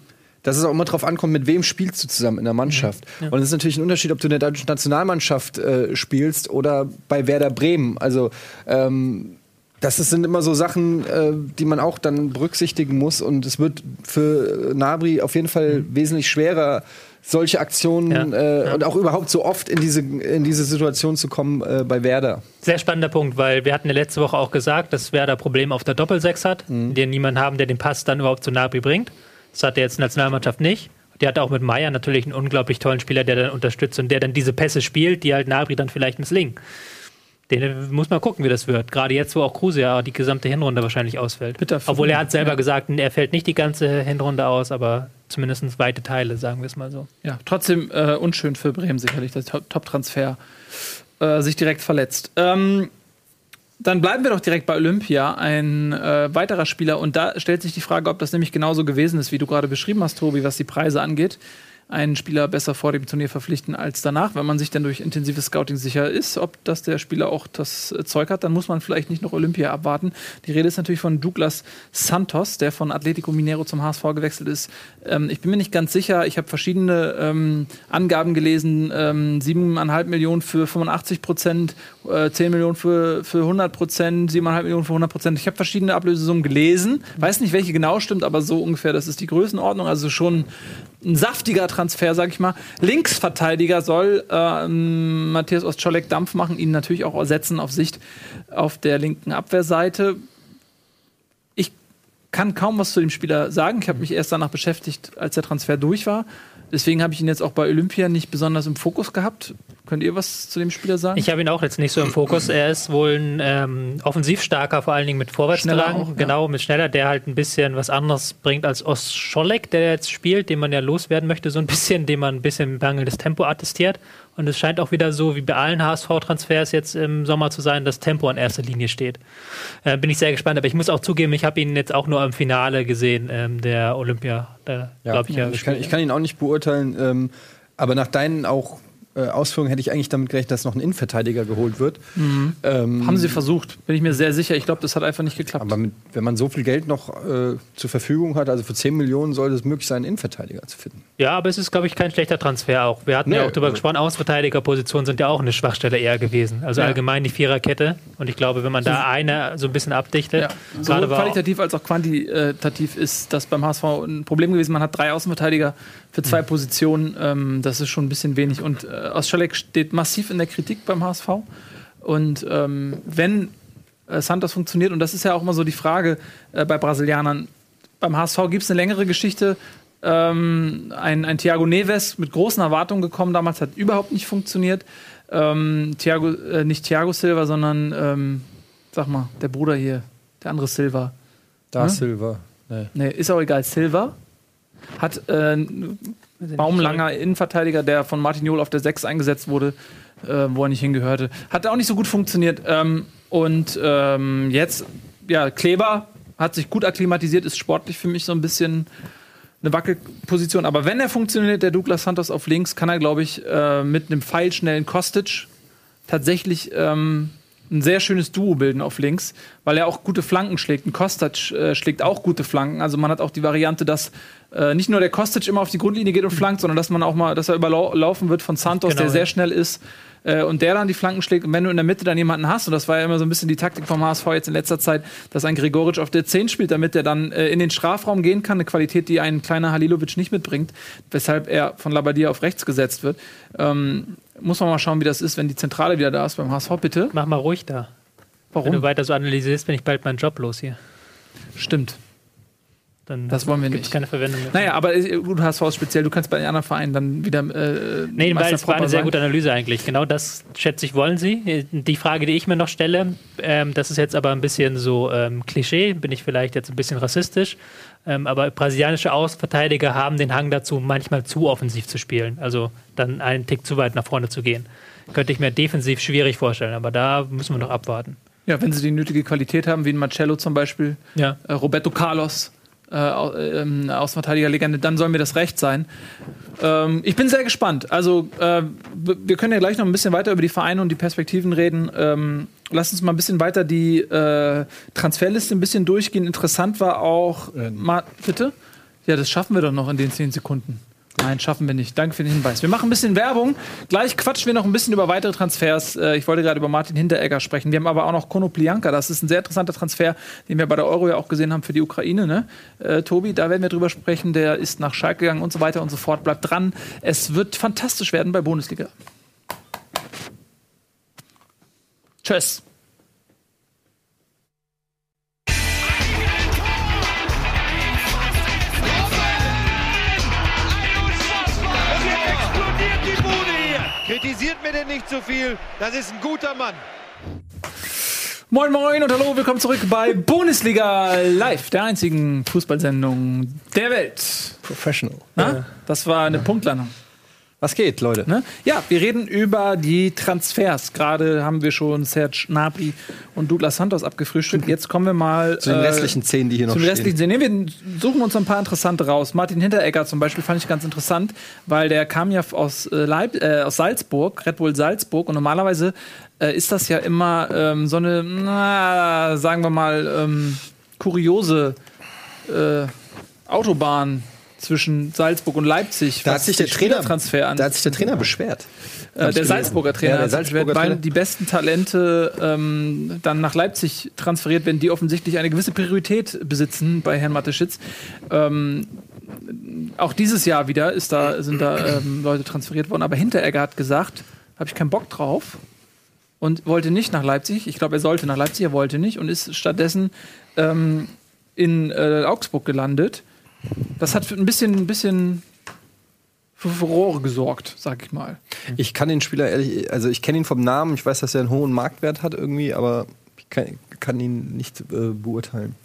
dass es auch immer drauf ankommt, mit wem spielst du zusammen in der Mannschaft. Und es ist natürlich ein Unterschied, ob du in der deutschen Nationalmannschaft äh, spielst oder bei Werder Bremen. Also ähm, das sind immer so Sachen, äh, die man auch dann berücksichtigen muss. Und es wird für Nabri auf jeden Fall wesentlich schwerer, solche Aktionen Ja. äh, und auch überhaupt so oft in diese, in diese Situation zu kommen äh, bei Werder. Sehr spannender Punkt, weil wir hatten ja letzte Woche auch gesagt, dass Werder Probleme auf der Doppelsechs hat, die niemanden haben, der den Pass dann überhaupt zu Nabri bringt. Das hat der jetzt Nationalmannschaft nicht. Die hat auch mit Meier natürlich einen unglaublich tollen Spieler, der dann unterstützt und der dann diese Pässe spielt, die halt Nabri dann vielleicht misslingen. Den muss man gucken, wie das wird. Gerade jetzt, wo auch Kruse ja die gesamte Hinrunde wahrscheinlich ausfällt. Bitter für Obwohl er hat selber ja. gesagt, er fällt nicht die ganze Hinrunde aus, aber zumindest weite Teile, sagen wir es mal so. Ja, trotzdem äh, unschön für Bremen sicherlich, dass der Top-Transfer äh, sich direkt verletzt. Ähm, dann bleiben wir doch direkt bei Olympia, ein äh, weiterer Spieler. Und da stellt sich die Frage, ob das nämlich genauso gewesen ist, wie du gerade beschrieben hast, Tobi, was die Preise angeht. Einen Spieler besser vor dem Turnier verpflichten als danach. Wenn man sich dann durch intensives Scouting sicher ist, ob das der Spieler auch das äh, Zeug hat, dann muss man vielleicht nicht noch Olympia abwarten. Die Rede ist natürlich von Douglas Santos, der von Atletico Mineiro zum HSV gewechselt ist. Ähm, ich bin mir nicht ganz sicher. Ich habe verschiedene ähm, Angaben gelesen. Ähm, 7,5 Millionen für 85 Prozent, äh, 10 Millionen für, für 100 Prozent, 7,5 Millionen für 100 Prozent. Ich habe verschiedene Ablösesummen gelesen. Weiß nicht, welche genau stimmt, aber so ungefähr, das ist die Größenordnung. Also schon ein saftiger Transfer, sag ich mal. Linksverteidiger soll ähm, Matthias Ostscholek Dampf machen, ihn natürlich auch ersetzen auf Sicht auf der linken Abwehrseite. Ich kann kaum was zu dem Spieler sagen. Ich habe mich erst danach beschäftigt, als der Transfer durch war. Deswegen habe ich ihn jetzt auch bei Olympia nicht besonders im Fokus gehabt. Könnt ihr was zu dem Spieler sagen? Ich habe ihn auch jetzt nicht so im Fokus. Er ist wohl ein ähm, offensivstarker, vor allen Dingen mit Vorwärtsdrang. auch, ja. Genau, mit schneller, der halt ein bisschen was anderes bringt als Oscholek, der jetzt spielt, den man ja loswerden möchte, so ein bisschen, dem man ein bisschen mangelndes Tempo attestiert. Und es scheint auch wieder so, wie bei allen HSV-Transfers jetzt im Sommer zu sein, dass Tempo an erster Linie steht. Äh, bin ich sehr gespannt. Aber ich muss auch zugeben, ich habe ihn jetzt auch nur im Finale gesehen, ähm, der Olympia. Da glaube ich ja. ich, kann, ich kann ihn auch nicht beurteilen, ähm, aber nach deinen auch äh, Ausführungen hätte ich eigentlich damit gerechnet, dass noch ein Innenverteidiger geholt wird. Ähm, Haben sie versucht, bin ich mir sehr sicher. Ich glaube, das hat einfach nicht geklappt. aber mit, wenn man so viel Geld noch äh, zur Verfügung hat, also für 10 Millionen sollte es möglich sein, einen Innenverteidiger zu finden. Ja, aber es ist, glaube ich, kein schlechter Transfer auch. Wir hatten ja Nee, auch darüber also- gesprochen, Außenverteidigerpositionen sind ja auch eine Schwachstelle eher gewesen. Also Ja. allgemein die Viererkette. Und ich glaube, wenn man da eine so ein bisschen abdichtet, Ja. auch, qualitativ als auch quantitativ ist das beim HSV ein Problem gewesen. Man hat drei Außenverteidiger für zwei Positionen. Ähm, das ist schon ein bisschen wenig. Und äh, Ostschalek steht massiv in der Kritik beim HSV. Und ähm, wenn äh, Santos funktioniert, und das ist ja auch immer so die Frage äh, bei Brasilianern, beim HSV gibt es eine längere Geschichte. Ähm, ein, ein Thiago Neves mit großen Erwartungen gekommen, damals hat überhaupt nicht funktioniert. Ähm, Thiago, äh, nicht Thiago Silva, sondern ähm, sag mal, der Bruder hier, der andere Silva. Da Hm? Silva. Nee. Nee, ist auch egal. Silva hat äh, baumlanger Innenverteidiger, der von Martin Jol auf der 6 eingesetzt wurde, äh, wo er nicht hingehörte. Hat auch nicht so gut funktioniert. Ähm, und ähm, jetzt, ja, Kleber hat sich gut akklimatisiert, ist sportlich für mich so ein bisschen eine Wackelposition. Aber wenn er funktioniert, der Douglas Santos auf links, kann er, glaube ich, äh, mit einem pfeilschnellen Kostic tatsächlich ähm, ein sehr schönes Duo bilden auf links, weil er auch gute Flanken schlägt. Ein Kostic äh, schlägt auch gute Flanken. Also man hat auch die Variante, dass äh, nicht nur der Kostic immer auf die Grundlinie geht und flankt, sondern dass man auch mal, dass er überlaufen wird von Santos, Genau, der sehr ja. schnell ist äh, und der dann die Flanken schlägt. Und wenn du in der Mitte dann jemanden hast, und das war ja immer so ein bisschen die Taktik vom HSV jetzt in letzter Zeit, dass ein Gregoritsch auf der 10 spielt, damit er dann äh, in den Strafraum gehen kann, eine Qualität, die ein kleiner Halilovic nicht mitbringt, weshalb er von Labadia auf rechts gesetzt wird. Ähm, muss man mal schauen, wie das ist, wenn die Zentrale wieder da ist beim HSV, bitte. mach mal ruhig da. Wenn du Warum? weiter so analysierst, bin ich bald meinen Job los hier. Stimmt. Dann Das wollen wir nicht. keine Verwendung mehr. Naja, aber äh, gut, HSV ist speziell, du kannst bei den anderen Vereinen dann wieder. Äh, Nee, weil es war eine sehr gute Analyse eigentlich. Genau das, schätze ich, wollen Sie. Die Frage, die ich mir noch stelle, ähm, das ist jetzt aber ein bisschen so ähm, Klischee, bin ich vielleicht jetzt ein bisschen rassistisch, ähm, aber brasilianische Außenverteidiger haben den Hang dazu, manchmal zu offensiv zu spielen. Also dann einen Tick zu weit nach vorne zu gehen. Könnte ich mir defensiv schwierig vorstellen, aber da müssen wir noch abwarten. Ja, wenn sie die nötige Qualität haben, wie ein Marcello zum Beispiel, Ja. äh, Roberto Carlos, äh, ähm, Außenverteidigerlegende, dann soll mir das recht sein. Ähm, ich bin sehr gespannt. Also, äh, wir können ja gleich noch ein bisschen weiter über die Vereine und die Perspektiven reden. Ähm, lass uns mal ein bisschen weiter die äh, Transferliste ein bisschen durchgehen. Interessant war auch. Ma bitte? Ja, das schaffen wir doch noch in den zehn Sekunden. Nein, schaffen wir nicht. Danke für den Hinweis. Wir machen ein bisschen Werbung. Gleich quatschen wir noch ein bisschen über weitere Transfers. Äh, Ich wollte gerade über Martin Hinteregger sprechen. Wir haben aber auch noch Konoplianka. Das ist ein sehr interessanter Transfer, den wir bei der Euro ja auch gesehen haben für die Ukraine. Ne? Äh, Tobi, da werden wir drüber sprechen. Der ist nach Schalke gegangen und so weiter und so fort. Bleibt dran. Es wird fantastisch werden bei Bundesliga. Tschüss. Kritisiert mir denn nicht zu viel. Das ist ein guter Mann. Moin Moin und hallo, willkommen zurück bei Bundesliga Live, der einzigen Fußballsendung der Welt. Professional. Na? Das war eine Punktlandung. Was geht, Leute? Ne? Ja, wir reden über die Transfers. Gerade haben wir schon Serge Gnabry und Douglas Santos abgefrühstückt. Jetzt kommen wir mal Zu den äh, restlichen zehn, die hier noch Zum stehen. restlichen Sehen. Nee, wir suchen uns ein paar interessante raus. Martin Hinteregger zum Beispiel fand ich ganz interessant, weil der kam ja aus, äh, Leip äh, aus Salzburg, Red Bull Salzburg. Und normalerweise äh, ist das ja immer ähm, so eine, na, sagen wir mal, ähm, kuriose Autobahn zwischen Salzburg und Leipzig. Da hat sich der Trainer, an. da hat sich der Trainer beschwert. Äh, der Salzburger Trainer, Ja, der hat beschwert, Salzburger weil Trainer. die besten Talente ähm, dann nach Leipzig transferiert werden, die offensichtlich eine gewisse Priorität besitzen bei Herrn Mateschitz. Ähm, auch dieses Jahr wieder ist da, sind da ähm, Leute transferiert worden, aber Hinteregger hat gesagt, habe ich keinen Bock drauf und wollte nicht nach Leipzig. Ich glaube, er sollte nach Leipzig, er wollte nicht und ist stattdessen ähm, in äh, Augsburg gelandet. Das hat für ein bisschen, ein bisschen für Furore gesorgt, sag ich mal. Ich kann den Spieler ehrlich, also ich kenne ihn vom Namen, ich weiß, dass er einen hohen Marktwert hat irgendwie, aber ich kann, kann ihn nicht äh, beurteilen.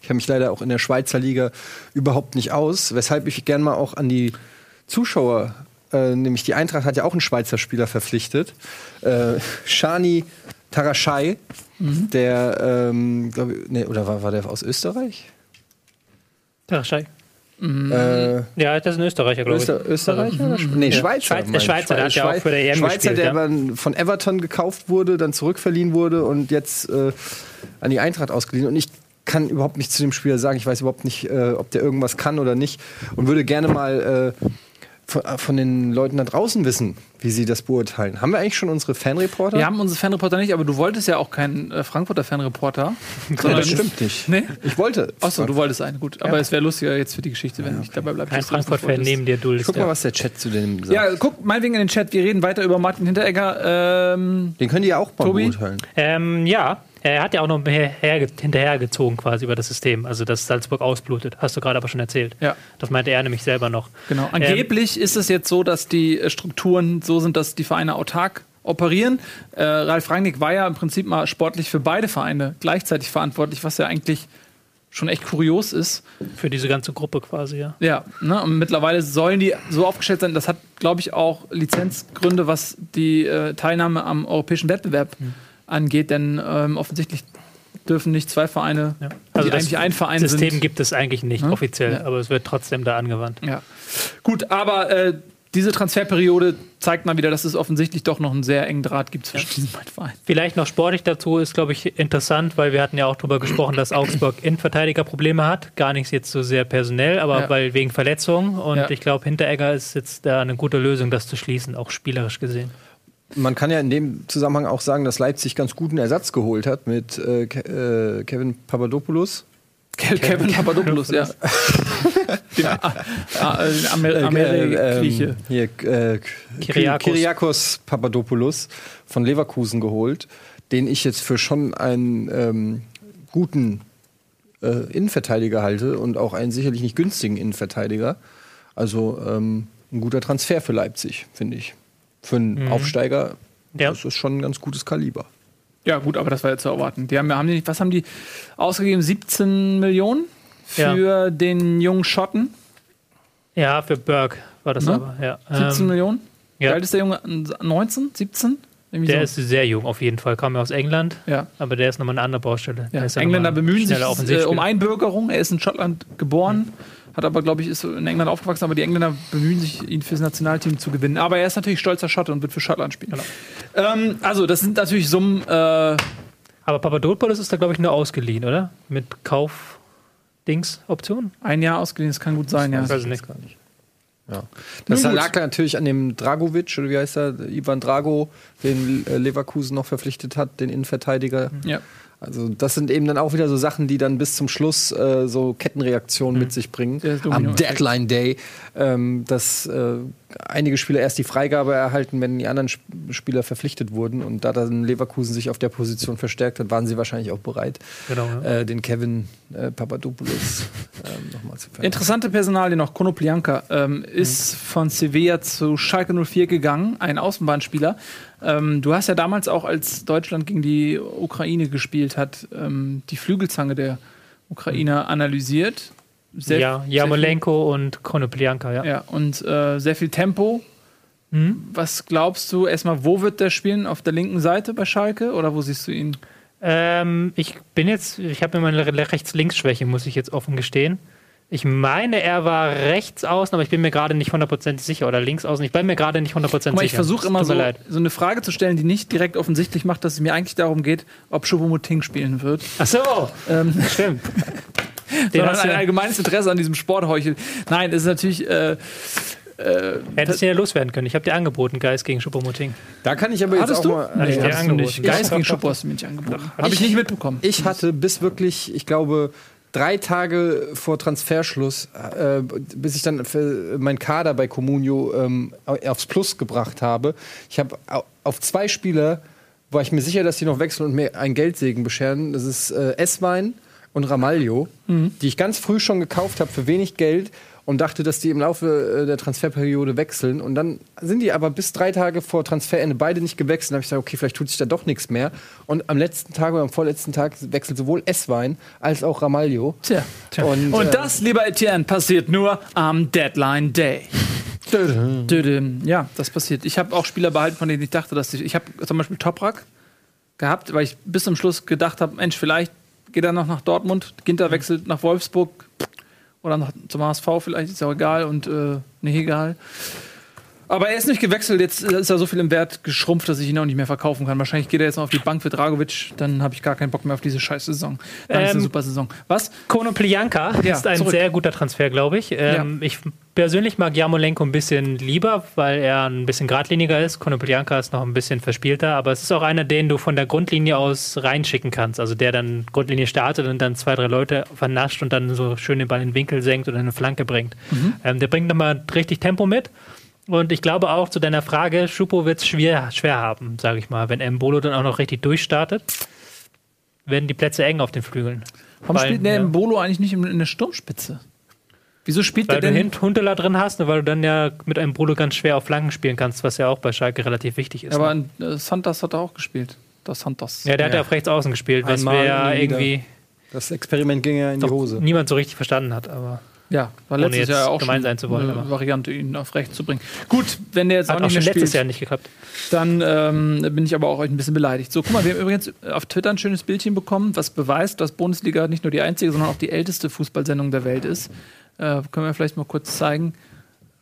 Ich kenne mich leider auch in der Schweizer Liga überhaupt nicht aus, weshalb ich gerne mal auch an die Zuschauer, äh, nämlich die Eintracht hat ja auch einen Schweizer Spieler verpflichtet, äh, Shani Taraschai, der, ähm, glaub ich, nee, oder war, war der aus Österreich? Tarschei. Äh, Ja, das ist ein Österreicher, glaube ich. Öster Österreicher? oder Sch- nee. Schweizer. Schweiz- ich. Schweizer, der hat ja auch für der EM Schweizer, gespielt, der ja. von Everton gekauft wurde, dann zurückverliehen wurde und jetzt äh, an die Eintracht ausgeliehen. Und ich kann überhaupt nichts zu dem Spieler sagen. Ich weiß überhaupt nicht, äh, ob der irgendwas kann oder nicht. Und würde gerne mal äh, von, äh, von den Leuten da draußen wissen, wie sie das beurteilen. Haben wir eigentlich schon unsere Fanreporter? Wir haben unsere Fanreporter nicht, aber du wolltest ja auch keinen äh, Frankfurter Fanreporter. ja, das stimmt nicht. Nee? Ich wollte. Achso, du wolltest einen, gut. Aber es wäre lustiger jetzt für die Geschichte, wenn ich dabei bleibe. Kein du Frankfurt-Fan neben dir duldest. Guck ja. mal, was der Chat zu dem sagt. Ja, guck meinetwegen in den Chat. Wir reden weiter über Martin Hinteregger. Ähm, Den könnt ihr ja auch beurteilen. Ähm, ja, er hat ja auch noch her, her, hinterhergezogen quasi über das System, also dass Salzburg ausblutet. Hast du gerade aber schon erzählt. Ja. Das meinte er nämlich selber noch. genau. Angeblich ist es jetzt so, dass die äh, Strukturen so sind, dass die Vereine autark operieren. Äh, Ralf Rangnick war ja im Prinzip mal sportlich für beide Vereine gleichzeitig verantwortlich, was ja eigentlich schon echt kurios ist. Für diese ganze Gruppe quasi, ja. Ja, ne? und mittlerweile sollen die so aufgestellt sein, das hat, glaube ich, auch Lizenzgründe, was die äh, Teilnahme am europäischen Wettbewerb angeht, denn ähm, offensichtlich dürfen nicht zwei Vereine, ja. die Also das eigentlich ein Verein System sind. gibt es eigentlich nicht Ja. offiziell, Ja. aber es wird trotzdem da angewandt. Ja. Gut, aber äh, diese Transferperiode zeigt mal wieder, dass es offensichtlich doch noch einen sehr engen Draht gibt zwischen diesen beiden Vereinen. Vielleicht noch sportlich dazu ist, glaube ich, interessant, weil wir hatten ja auch darüber gesprochen, dass Augsburg Innenverteidigerprobleme hat. Gar nicht jetzt so sehr personell, aber Ja. weil wegen Verletzungen. Und Ja. ich glaube, Hinteregger ist jetzt da eine gute Lösung, das zu schließen, auch spielerisch gesehen. Man kann ja in dem Zusammenhang auch sagen, dass Leipzig ganz guten Ersatz geholt hat mit äh, Ke äh, Kevin Papadopoulos. Kevin Papadopoulos, ja. den Amer hier, äh, Kyriakos. Kyriakos Papadopoulos von Leverkusen geholt, den ich jetzt für schon einen ähm, guten äh, Innenverteidiger halte und auch einen sicherlich nicht günstigen Innenverteidiger. Also ähm, ein guter Transfer für Leipzig, finde ich. Für einen Aufsteiger, Ja. das ist schon ein ganz gutes Kaliber. Ja, gut, aber das war ja zu erwarten. Die haben, ja- haben die, was haben die ausgegeben? 17 Millionen für den jungen Schotten? Ja, für Berg war das Ne? aber. Ja. 17 Ähm, Millionen? Wie ja. alt ist der Junge? 19? 17? Irgendwie Der so. ist sehr jung auf jeden Fall, kam ja aus England, ja. aber der ist nochmal eine andere Baustelle. Ja, ja Engländer bemühen sich äh, um Einbürgerung. Er ist in Schottland geboren, hat aber, glaube ich, ist in England aufgewachsen, aber die Engländer bemühen sich, ihn fürs Nationalteam zu gewinnen. Aber er ist natürlich stolzer Schotte und wird für Schottland spielen. Ähm, also, das sind natürlich Summen. Äh, Aber Papadopoulos ist da, glaube ich, nur ausgeliehen, oder? Mit Kauf-Dings-Option? ein Jahr ausgeliehen, das kann gut sein, ja. Ich weiß es nicht. Das Nun gut. lag natürlich an dem Dragovic, oder wie heißt er? Ivan Drago, den Leverkusen noch verpflichtet hat, den Innenverteidiger. ja. Also das sind eben dann auch wieder so Sachen, die dann bis zum Schluss äh, so Kettenreaktionen mit sich bringen. Am. Deadline Day, ähm, dass äh, einige Spieler erst die Freigabe erhalten, wenn die anderen Sp Spieler verpflichtet wurden. Und da dann Leverkusen sich auf der Position verstärkt hat, waren sie wahrscheinlich auch bereit, Genau. Ja. äh, den Kevin äh, Papadopoulos ähm, nochmal zu verleihen. Interessante Personalie noch, Konoplyanka ähm, ist von Sevilla zu Schalke 04 gegangen, ein Außenbahnspieler. Ähm, du hast ja damals auch, als Deutschland gegen die Ukraine gespielt hat, ähm, die Flügelzange der Ukrainer analysiert. Sehr- ja, Jamolenko und Konoplyanka, ja. ja, und äh, sehr viel Tempo. Mhm. Was glaubst du erstmal, wo wird der spielen? Auf der linken Seite bei Schalke oder wo siehst du ihn? Ähm, ich bin jetzt, ich habe mir meine Rechts-Links-Schwäche, muss ich jetzt offen gestehen. Ich meine, er war rechts außen, aber ich bin mir gerade nicht hundertprozentig sicher. Oder links außen, ich bin mir gerade nicht hundertprozentig sicher. ich versuche immer Tut so, mir leid. so eine Frage zu stellen, die nicht direkt offensichtlich macht, dass es mir eigentlich darum geht, ob Choupo-Moting spielen wird. Ach so, Ähm, stimmt. Den sondern hast ein allgemeines Interesse an diesem Sport heuchelt. Nein, es ist natürlich. Äh, hättest du ja loswerden können. Ich habe dir angeboten, Geist gegen Schuppomoting. Da kann ich aber jetzt hattest auch du? mal. Nee, nee, hattest du angeboten. nicht. Geist gegen Schuppo hast du mir nicht angeboten. Habe ich nicht mitbekommen. Ich hatte bis wirklich, ich glaube, drei Tage vor Transferschluss, äh, bis ich dann mein Kader bei Comunio ähm, aufs Plus gebracht habe. Ich habe au- auf zwei Spieler, war ich mir sicher, dass die noch wechseln und mir einen Geldsegen bescheren. Das ist äh, Esswein und Ramalho, die ich ganz früh schon gekauft habe für wenig Geld und dachte, dass die im Laufe äh, der Transferperiode wechseln. Und dann sind die aber bis drei Tage vor Transferende beide nicht gewechselt. Da habe ich gesagt, okay, vielleicht tut sich da doch nichts mehr. Und am letzten Tag oder am vorletzten Tag wechselt sowohl Esswein als auch Ramalho. Tja. Und, Und äh, das, lieber Etienne, passiert nur am Deadline Day. Dödüm. Ja, das passiert. Ich habe auch Spieler behalten, von denen ich dachte, dass ich. Ich habe zum Beispiel Toprak gehabt, weil ich bis zum Schluss gedacht habe: Mensch, vielleicht geht er noch nach Dortmund. Ginter wechselt nach Wolfsburg oder nach, zum HSV, vielleicht ist ja auch egal und äh, nicht egal. Aber er ist nicht gewechselt, jetzt ist er so viel im Wert geschrumpft, dass ich ihn auch nicht mehr verkaufen kann. Wahrscheinlich geht er jetzt noch auf die Bank für Dragovic, dann habe ich gar keinen Bock mehr auf diese scheiß Saison. Dann ist eine Ähm, super Saison. Was? Konoplyanka Ja, ist ein zurück. sehr guter Transfer, glaube ich. Ähm, Ich persönlich mag Jamolenko ein bisschen lieber, weil er ein bisschen geradliniger ist. Konoplyanka ist noch ein bisschen verspielter, aber es ist auch einer, den du von der Grundlinie aus reinschicken kannst. Also der dann Grundlinie startet und dann zwei, drei Leute vernascht und dann so schön den Ball in den Winkel senkt oder eine Flanke bringt. Ähm, der bringt nochmal richtig Tempo mit. Und ich glaube auch zu deiner Frage, Schupo wird es schwer, schwer haben, sage ich mal. Wenn Mbolo dann auch noch richtig durchstartet, werden die Plätze eng auf den Flügeln. Warum Weil, spielt der ja. im Bolo eigentlich nicht in, der Sturmspitze? Wieso spielt Weil der du denn? Hint Huntela drin hast, ne, weil du dann ja mit einem Bruder ganz schwer auf Flanken spielen kannst, was ja auch bei Schalke relativ wichtig ist. Aber ne? äh, Santos hat er auch gespielt. Das Santos. ja, der hat Ja. ja auf rechts außen gespielt, was wir ja irgendwie Das Experiment ging ja in die Hose. niemand so richtig verstanden hat. Aber Ja, war Ohne letztes Jahr auch gemein schon sein zu wollen, eine aber- Variante, ihn auf rechts zu bringen. Gut, wenn der jetzt hat auch auch nicht schon mehr letztes spielt, Jahr nicht geklappt. dann ähm, bin ich aber auch ein bisschen beleidigt. So, guck mal, wir haben übrigens auf Twitter ein schönes Bildchen bekommen, was beweist, dass Bundesliga nicht nur die einzige, sondern auch die älteste Fußballsendung der Welt ist. Äh, können wir vielleicht mal kurz zeigen.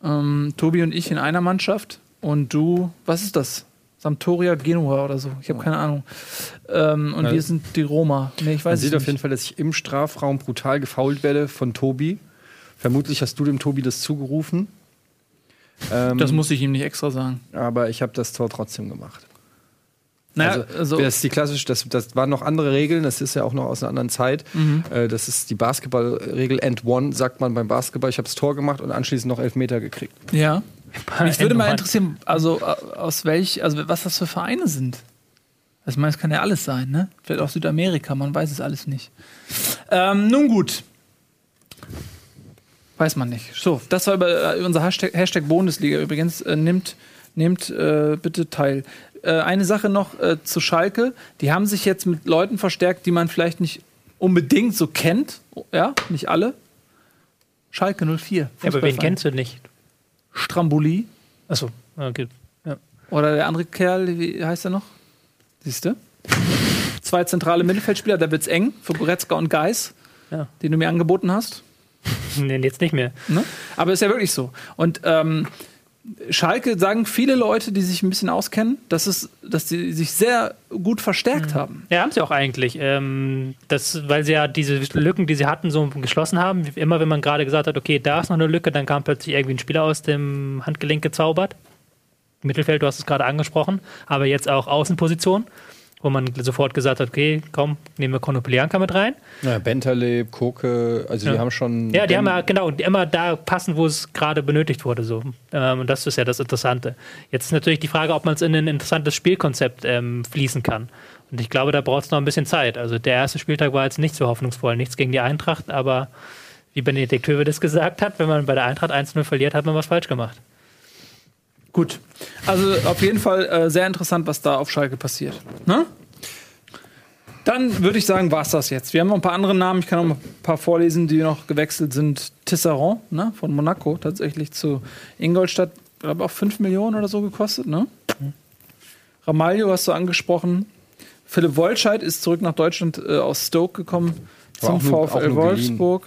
Ähm, Tobi und ich in einer Mannschaft und du, was ist das? Sampdoria Genua oder so. Ich habe keine Ahnung. Ähm, und Ja. wir sind die Roma. Nee, ich Man weiß es sieht auf nicht. jeden Fall, dass ich im Strafraum brutal gefault werde von Tobi. Vermutlich hast du dem Tobi das zugerufen. Ähm, Das muss ich ihm nicht extra sagen. aber ich habe das Tor trotzdem gemacht. Naja, also, Das ist die klassische, das, das waren noch andere Regeln, das ist ja auch noch aus einer anderen Zeit. Äh, das ist die Basketballregel End One, sagt man beim Basketball. Ich habe das Tor gemacht und anschließend noch Elfmeter gekriegt. ja. Mich würde mal interessieren, also äh, aus welch, also was das für Vereine sind. Also, ich meine, es kann ja alles sein, ne? Vielleicht auch Südamerika, man weiß es alles nicht. Ähm, nun gut. Weiß man nicht. So, das war über, äh, unser Hashtag, Hashtag Bundesliga übrigens. Äh, nimmt nehmt äh, bitte teil. Äh, eine Sache noch äh, zu Schalke. Die haben sich jetzt mit Leuten verstärkt, die man vielleicht nicht unbedingt so kennt. Ja, nicht alle. Schalke 04. Ja, aber wen kennst du nicht? Stramboli. Achso, okay. Ja. Oder der andere Kerl, wie heißt er noch? Siehst du? Zwei zentrale Mittelfeldspieler, da wird's eng für Goretzka und Geis, Ja. den du mir angeboten hast. Nee, jetzt nicht mehr. Ne? Aber ist ja wirklich so. Und ähm, Schalke sagen viele Leute, die sich ein bisschen auskennen, dass, es, dass sie sich sehr gut verstärkt haben. Ja, haben sie auch eigentlich. Ähm, das, weil sie ja diese Lücken, die sie hatten, so geschlossen haben. Immer wenn man gerade gesagt hat, okay, da ist noch eine Lücke, dann kam plötzlich irgendwie ein Spieler aus dem Handgelenk gezaubert. Mittelfeld, du hast es gerade angesprochen, aber jetzt auch Außenposition, wo man sofort gesagt hat, okay, komm, nehmen wir Konoplyanka mit rein. Ja, Benterle, Koke, also Ja. die haben schon. Ja, die haben ja genau die immer da passen, wo es gerade benötigt wurde. So. Ähm, und das ist ja das Interessante. Jetzt ist natürlich die Frage, ob man es in ein interessantes Spielkonzept ähm, fließen kann. Und ich glaube, da braucht es noch ein bisschen Zeit. Also der erste Spieltag war jetzt nicht so hoffnungsvoll, nichts gegen die Eintracht, aber wie Benedikt Höwe das gesagt hat, wenn man bei der Eintracht 1-0 verliert, hat man was falsch gemacht. Gut. Also auf jeden Fall äh, sehr interessant, was da auf Schalke passiert. Ne? Dann würde ich sagen, war es das jetzt. Wir haben noch ein paar andere Namen. Ich kann noch ein paar vorlesen, die noch gewechselt sind. Tisserand ne, von Monaco tatsächlich zu Ingolstadt. Ich glaube auch 5 Millionen oder so gekostet. Ne? Ramalho hast du angesprochen. Philipp Wolscheid ist zurück nach Deutschland äh, aus Stoke gekommen Aber zum VfL. Wolfsburg.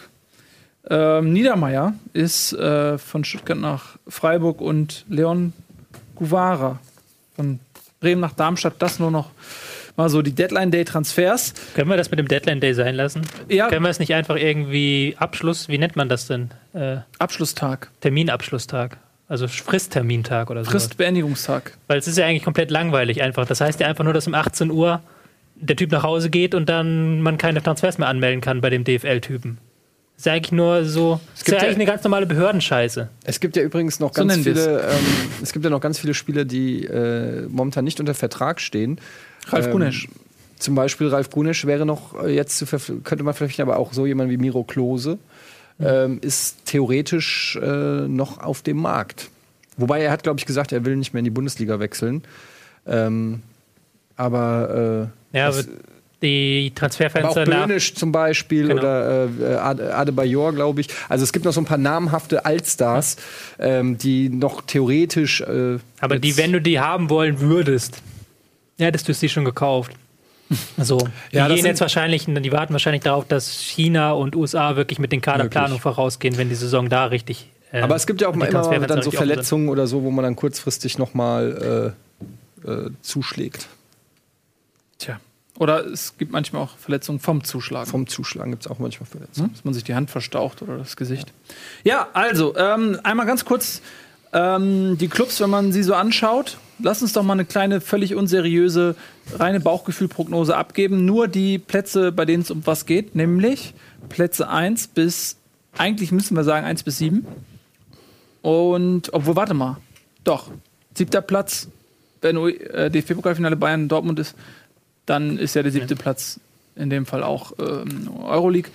Ähm, Niedermeyer ist äh, von Stuttgart nach Freiburg und Leon Guvara von Bremen nach Darmstadt. Das nur noch mal so die Deadline-Day-Transfers. Können wir das mit dem Deadline Day sein lassen? Ja, Können wir es nicht einfach irgendwie Abschluss, wie nennt man das denn? Äh, Abschlusstag, Terminabschlusstag. Also Fristtermintag oder so. Fristbeendigungstag. Weil es ist ja eigentlich komplett langweilig einfach. Das heißt ja einfach nur, dass um 18 Uhr der Typ nach Hause geht und dann man keine Transfers mehr anmelden kann bei dem DFL-Typen. Ist ja eigentlich nur so. Ist gibt ja ja- eigentlich eine ganz normale Behördenscheiße. Es gibt ja übrigens noch So ganz wir's. viele, ähm, es gibt ja noch ganz viele Spieler, die äh, momentan nicht unter Vertrag stehen. Ralf Ähm, Gunesch. Zum Beispiel Ralf Gunesch wäre noch äh, jetzt zu könnte man vielleicht aber auch so jemand wie Miro Klose ähm, ist theoretisch äh, noch auf dem Markt. Wobei er hat, glaube ich, gesagt, er will nicht mehr in die Bundesliga wechseln. Ähm, aber, äh, Ja, das- die aber auch Transferfenster. Böhnisch zum Beispiel Genau. oder äh, Ade- Adebayor, glaube ich. Also es gibt noch so ein paar namhafte Altstars, ähm, die noch theoretisch. Äh, Aber die, wenn du die haben wollen würdest, ja, hättest du sie schon gekauft. So, die Ja, gehen jetzt wahrscheinlich, die warten wahrscheinlich darauf, dass China und USA wirklich mit den Kaderplanungen vorausgehen, wenn die Saison da richtig. ähm, Aber es gibt ja auch mal immer Transferfenster dann so. Verletzungen oder so, wo man dann kurzfristig noch mal äh, äh, zuschlägt. Tja. Oder es gibt manchmal auch Verletzungen vom Zuschlagen. Vom Zuschlagen gibt es auch manchmal Verletzungen. Ne? dass man sich die Hand verstaucht oder das Gesicht. Ja, also, ähm, einmal ganz kurz ähm, die Clubs, wenn man sie so anschaut. Lass uns doch mal eine kleine, völlig unseriöse, reine Bauchgefühlprognose abgeben. Nur die Plätze, bei denen es um was geht, nämlich Plätze 1 bis, eigentlich müssen wir sagen 1 bis 7. Und, obwohl, warte mal. Doch, siebter Platz, wenn äh, DFB-Pokalfinale Bayern Dortmund ist, dann ist ja der siebte Platz in dem Fall auch ähm, Euroleague.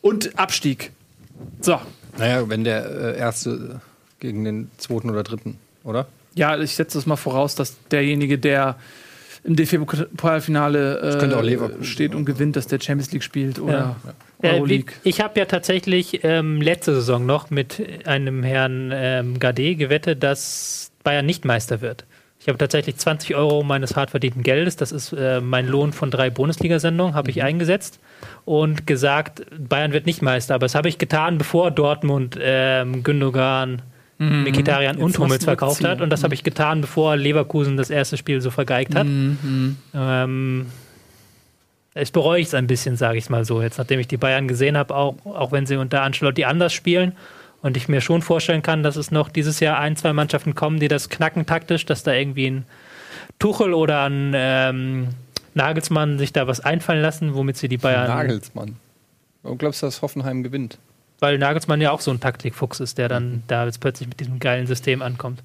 Und Abstieg. So, Naja, wenn der äh, erste gegen den zweiten oder dritten, oder? ja, ich setze das mal voraus, dass derjenige, der im DFB-Pokalfinale äh, steht und gewinnt, dass der Champions League spielt oder Äh, wie, Euroleague. ich habe ja tatsächlich ähm, letzte Saison noch mit einem Herrn ähm, Gade gewettet, dass Bayern nicht Meister wird. Ich habe tatsächlich 20 Euro meines hart verdienten Geldes, das ist äh, mein Lohn von drei Bundesliga-Sendungen, habe Mhm. ich eingesetzt und gesagt, Bayern wird nicht Meister. Aber das habe ich getan, bevor Dortmund ähm, Gündogan, Mikitarian Mhm. Jetzt und Hummels verkauft hat. Und das habe ich getan, bevor Leverkusen das erste Spiel so vergeigt hat. Mhm. Ähm, ich bereue es ein bisschen, sage ich mal so, jetzt nachdem ich die Bayern gesehen habe, auch, auch wenn sie unter Ancelotti anders spielen. Und ich mir schon vorstellen kann, dass es noch dieses Jahr ein, zwei Mannschaften kommen, die das knacken taktisch, dass da irgendwie ein Tuchel oder ein ähm, Nagelsmann sich da was einfallen lassen, womit sie die Bayern. Nagelsmann. Und glaubst du, dass Hoffenheim gewinnt? Weil Nagelsmann ja auch so ein Taktikfuchs ist, der dann da jetzt plötzlich mit diesem geilen System ankommt.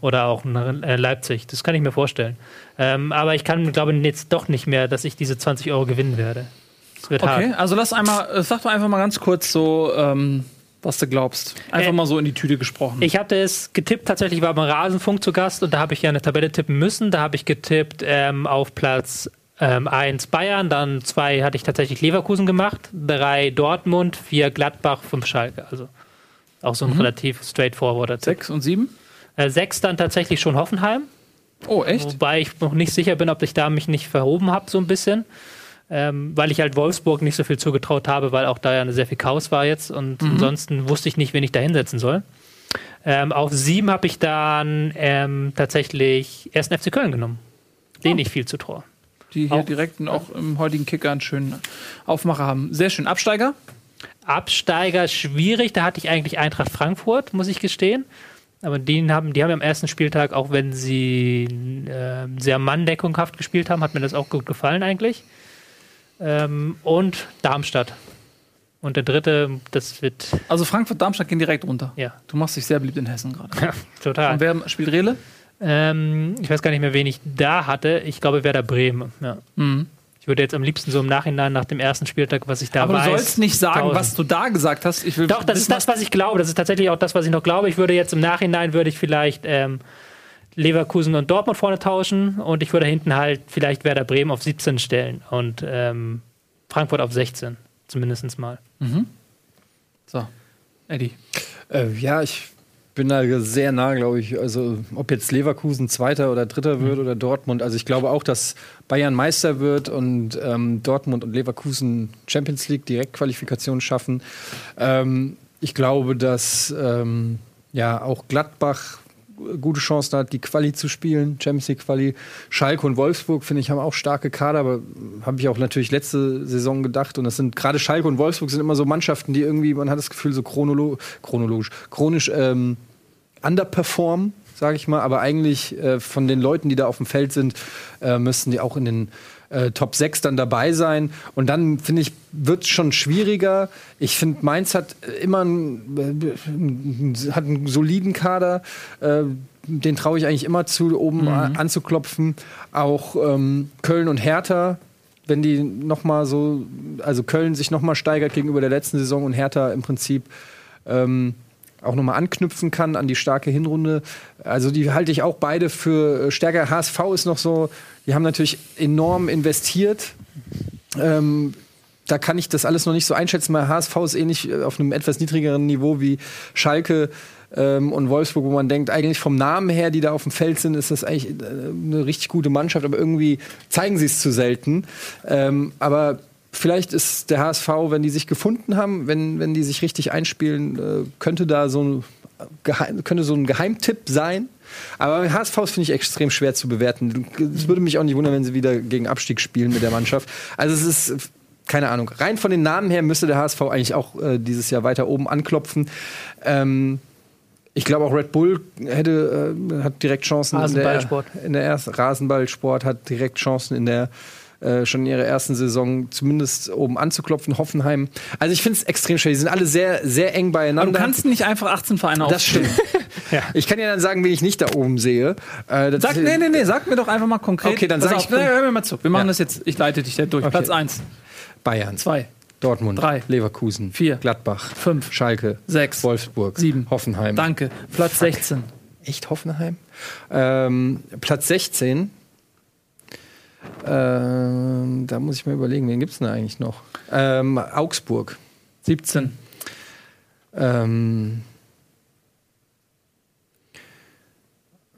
Oder auch ein, äh, Leipzig. Das kann ich mir vorstellen. Ähm, aber ich kann, glaube jetzt doch nicht mehr, dass ich diese 20 Euro gewinnen werde. Es wird Okay, hart. also lass einmal, äh, sag doch einfach mal ganz kurz so, ähm, was du glaubst. Einfach Äh, mal so in die Tüte gesprochen. Ich hatte es getippt, tatsächlich war beim Rasenfunk zu Gast und da habe ich ja eine Tabelle tippen müssen. Da habe ich getippt ähm, auf Platz ähm, 1 Bayern, dann 2 hatte ich tatsächlich Leverkusen gemacht, 3 Dortmund, 4 Gladbach, 5 Schalke. Also auch so ein relativ straightforwarder Tipp. Sechs und sieben? Äh, 6 dann tatsächlich schon Hoffenheim. Oh, echt? Wobei ich noch nicht sicher bin, ob ich da mich nicht verhoben habe, so ein bisschen. Ähm, weil ich halt Wolfsburg nicht so viel zugetraut habe, weil auch da ja sehr viel Chaos war jetzt und Mhm. ansonsten wusste ich nicht, wen ich da hinsetzen soll. Ähm, auf sieben habe ich dann ähm, tatsächlich erst FC Köln genommen. Den Oh. ich viel zutraue. Die hier Auch- direkt und auch im heutigen Kicker einen schönen Aufmacher haben. Sehr schön. Absteiger? Absteiger schwierig, da hatte ich eigentlich Eintracht Frankfurt, muss ich gestehen. Aber die haben, die haben am ersten Spieltag, auch wenn sie äh, sehr manndeckunghaft gespielt haben, hat mir das auch gut gefallen eigentlich. Ähm, und Darmstadt. Und der dritte, das wird, Also Frankfurt, Darmstadt gehen direkt runter. ja, Du machst dich sehr beliebt in Hessen gerade. ja total. Und wer spielt Rele? Ähm, ich weiß gar nicht mehr, wen ich da hatte. Ich glaube, Werder Bremen. Ja. Mhm. Ich würde jetzt am liebsten so im Nachhinein nach dem ersten Spieltag, was ich da Aber weiß. du sollst nicht sagen, tausend. was du da gesagt hast. Ich will Doch, das ist das, was ich glaube. Das ist tatsächlich auch das, was ich noch glaube. Ich würde jetzt im Nachhinein würde ich vielleicht ähm, Leverkusen und Dortmund vorne tauschen und ich würde hinten halt vielleicht Werder Bremen auf 17 stellen und ähm, Frankfurt auf 16. Zumindest mal. So, Eddie. Äh, ja, ich bin da sehr nah, glaube ich. Also, ob jetzt Leverkusen Zweiter oder Dritter wird oder Dortmund. Also, ich glaube auch, dass Bayern Meister wird und ähm, Dortmund und Leverkusen Champions League Direktqualifikation schaffen. Ähm, ich glaube, dass ähm, ja auch Gladbach gute Chancen hat, die Quali zu spielen, Champions League Quali. Schalke und Wolfsburg, finde ich, haben auch starke Kader, aber habe ich auch natürlich letzte Saison gedacht. Und das sind gerade Schalke und Wolfsburg sind immer so Mannschaften, die irgendwie, man hat das Gefühl, so chronolo chronologisch, chronisch ähm, underperformen, sage ich mal. Aber eigentlich äh, von den Leuten, die da auf dem Feld sind, äh, müssten die auch in den äh, Top 6 dann dabei sein. Und dann, finde ich, wird es schon schwieriger. Ich finde, Mainz hat immer einen, äh, hat einen soliden Kader. Äh, den traue ich eigentlich immer zu, oben a- anzuklopfen. Auch ähm, Köln und Hertha, wenn die noch mal so, also Köln sich noch mal steigert gegenüber der letzten Saison und Hertha im Prinzip ähm, auch nochmal anknüpfen kann an die starke Hinrunde. Also die halte ich auch beide für äh, stärker. HSV ist noch so, die haben natürlich enorm investiert. Ähm, da kann ich das alles noch nicht so einschätzen. Mein HSV ist ähnlich äh, auf einem etwas niedrigeren Niveau wie Schalke ähm, und Wolfsburg, wo man denkt, eigentlich vom Namen her, die da auf dem Feld sind, ist das eigentlich äh, eine richtig gute Mannschaft, aber irgendwie zeigen sie es zu selten. Ähm, aber vielleicht ist der HSV, wenn die sich gefunden haben, wenn, wenn die sich richtig einspielen, äh, könnte da so ein, Geheim, könnte so ein Geheimtipp sein. Aber HSV finde ich extrem schwer zu bewerten. Es würde mich auch nicht wundern, wenn sie wieder gegen Abstieg spielen mit der Mannschaft. Also es ist, keine Ahnung, rein von den Namen her müsste der HSV eigentlich auch äh, dieses Jahr weiter oben anklopfen. Ähm, ich glaube auch Red Bull hätte, äh, hat direkt Chancen in der, in der ersten Rasenballsport hat direkt Chancen in der äh, schon in ihrer ersten Saison zumindest oben anzuklopfen. Hoffenheim. Also ich finde es extrem schwer. Die sind alle sehr, sehr eng beieinander. Aber du kannst nicht einfach 18 Vereine das aufstellen. stimmt. Ich kann ja dann sagen, wen ich nicht da oben sehe. Äh, das Sag, nee, nee, nee, sag mir doch einfach mal konkret. Okay, dann sag auf, ich- nee, hör mir mal zu. Wir machen Ja. das jetzt, ich leite dich da durch. Okay. Platz 1, Bayern, 2, Dortmund, Drei. Leverkusen, Vier. Gladbach, Fünf. Schalke, Sechs. Wolfsburg, Sieben. Hoffenheim. danke. Platz 16. Echt Hoffenheim? Ähm, Platz 16. Ähm, da muss ich mal überlegen, wen gibt es denn eigentlich noch? Ähm, Augsburg. 17. Ähm,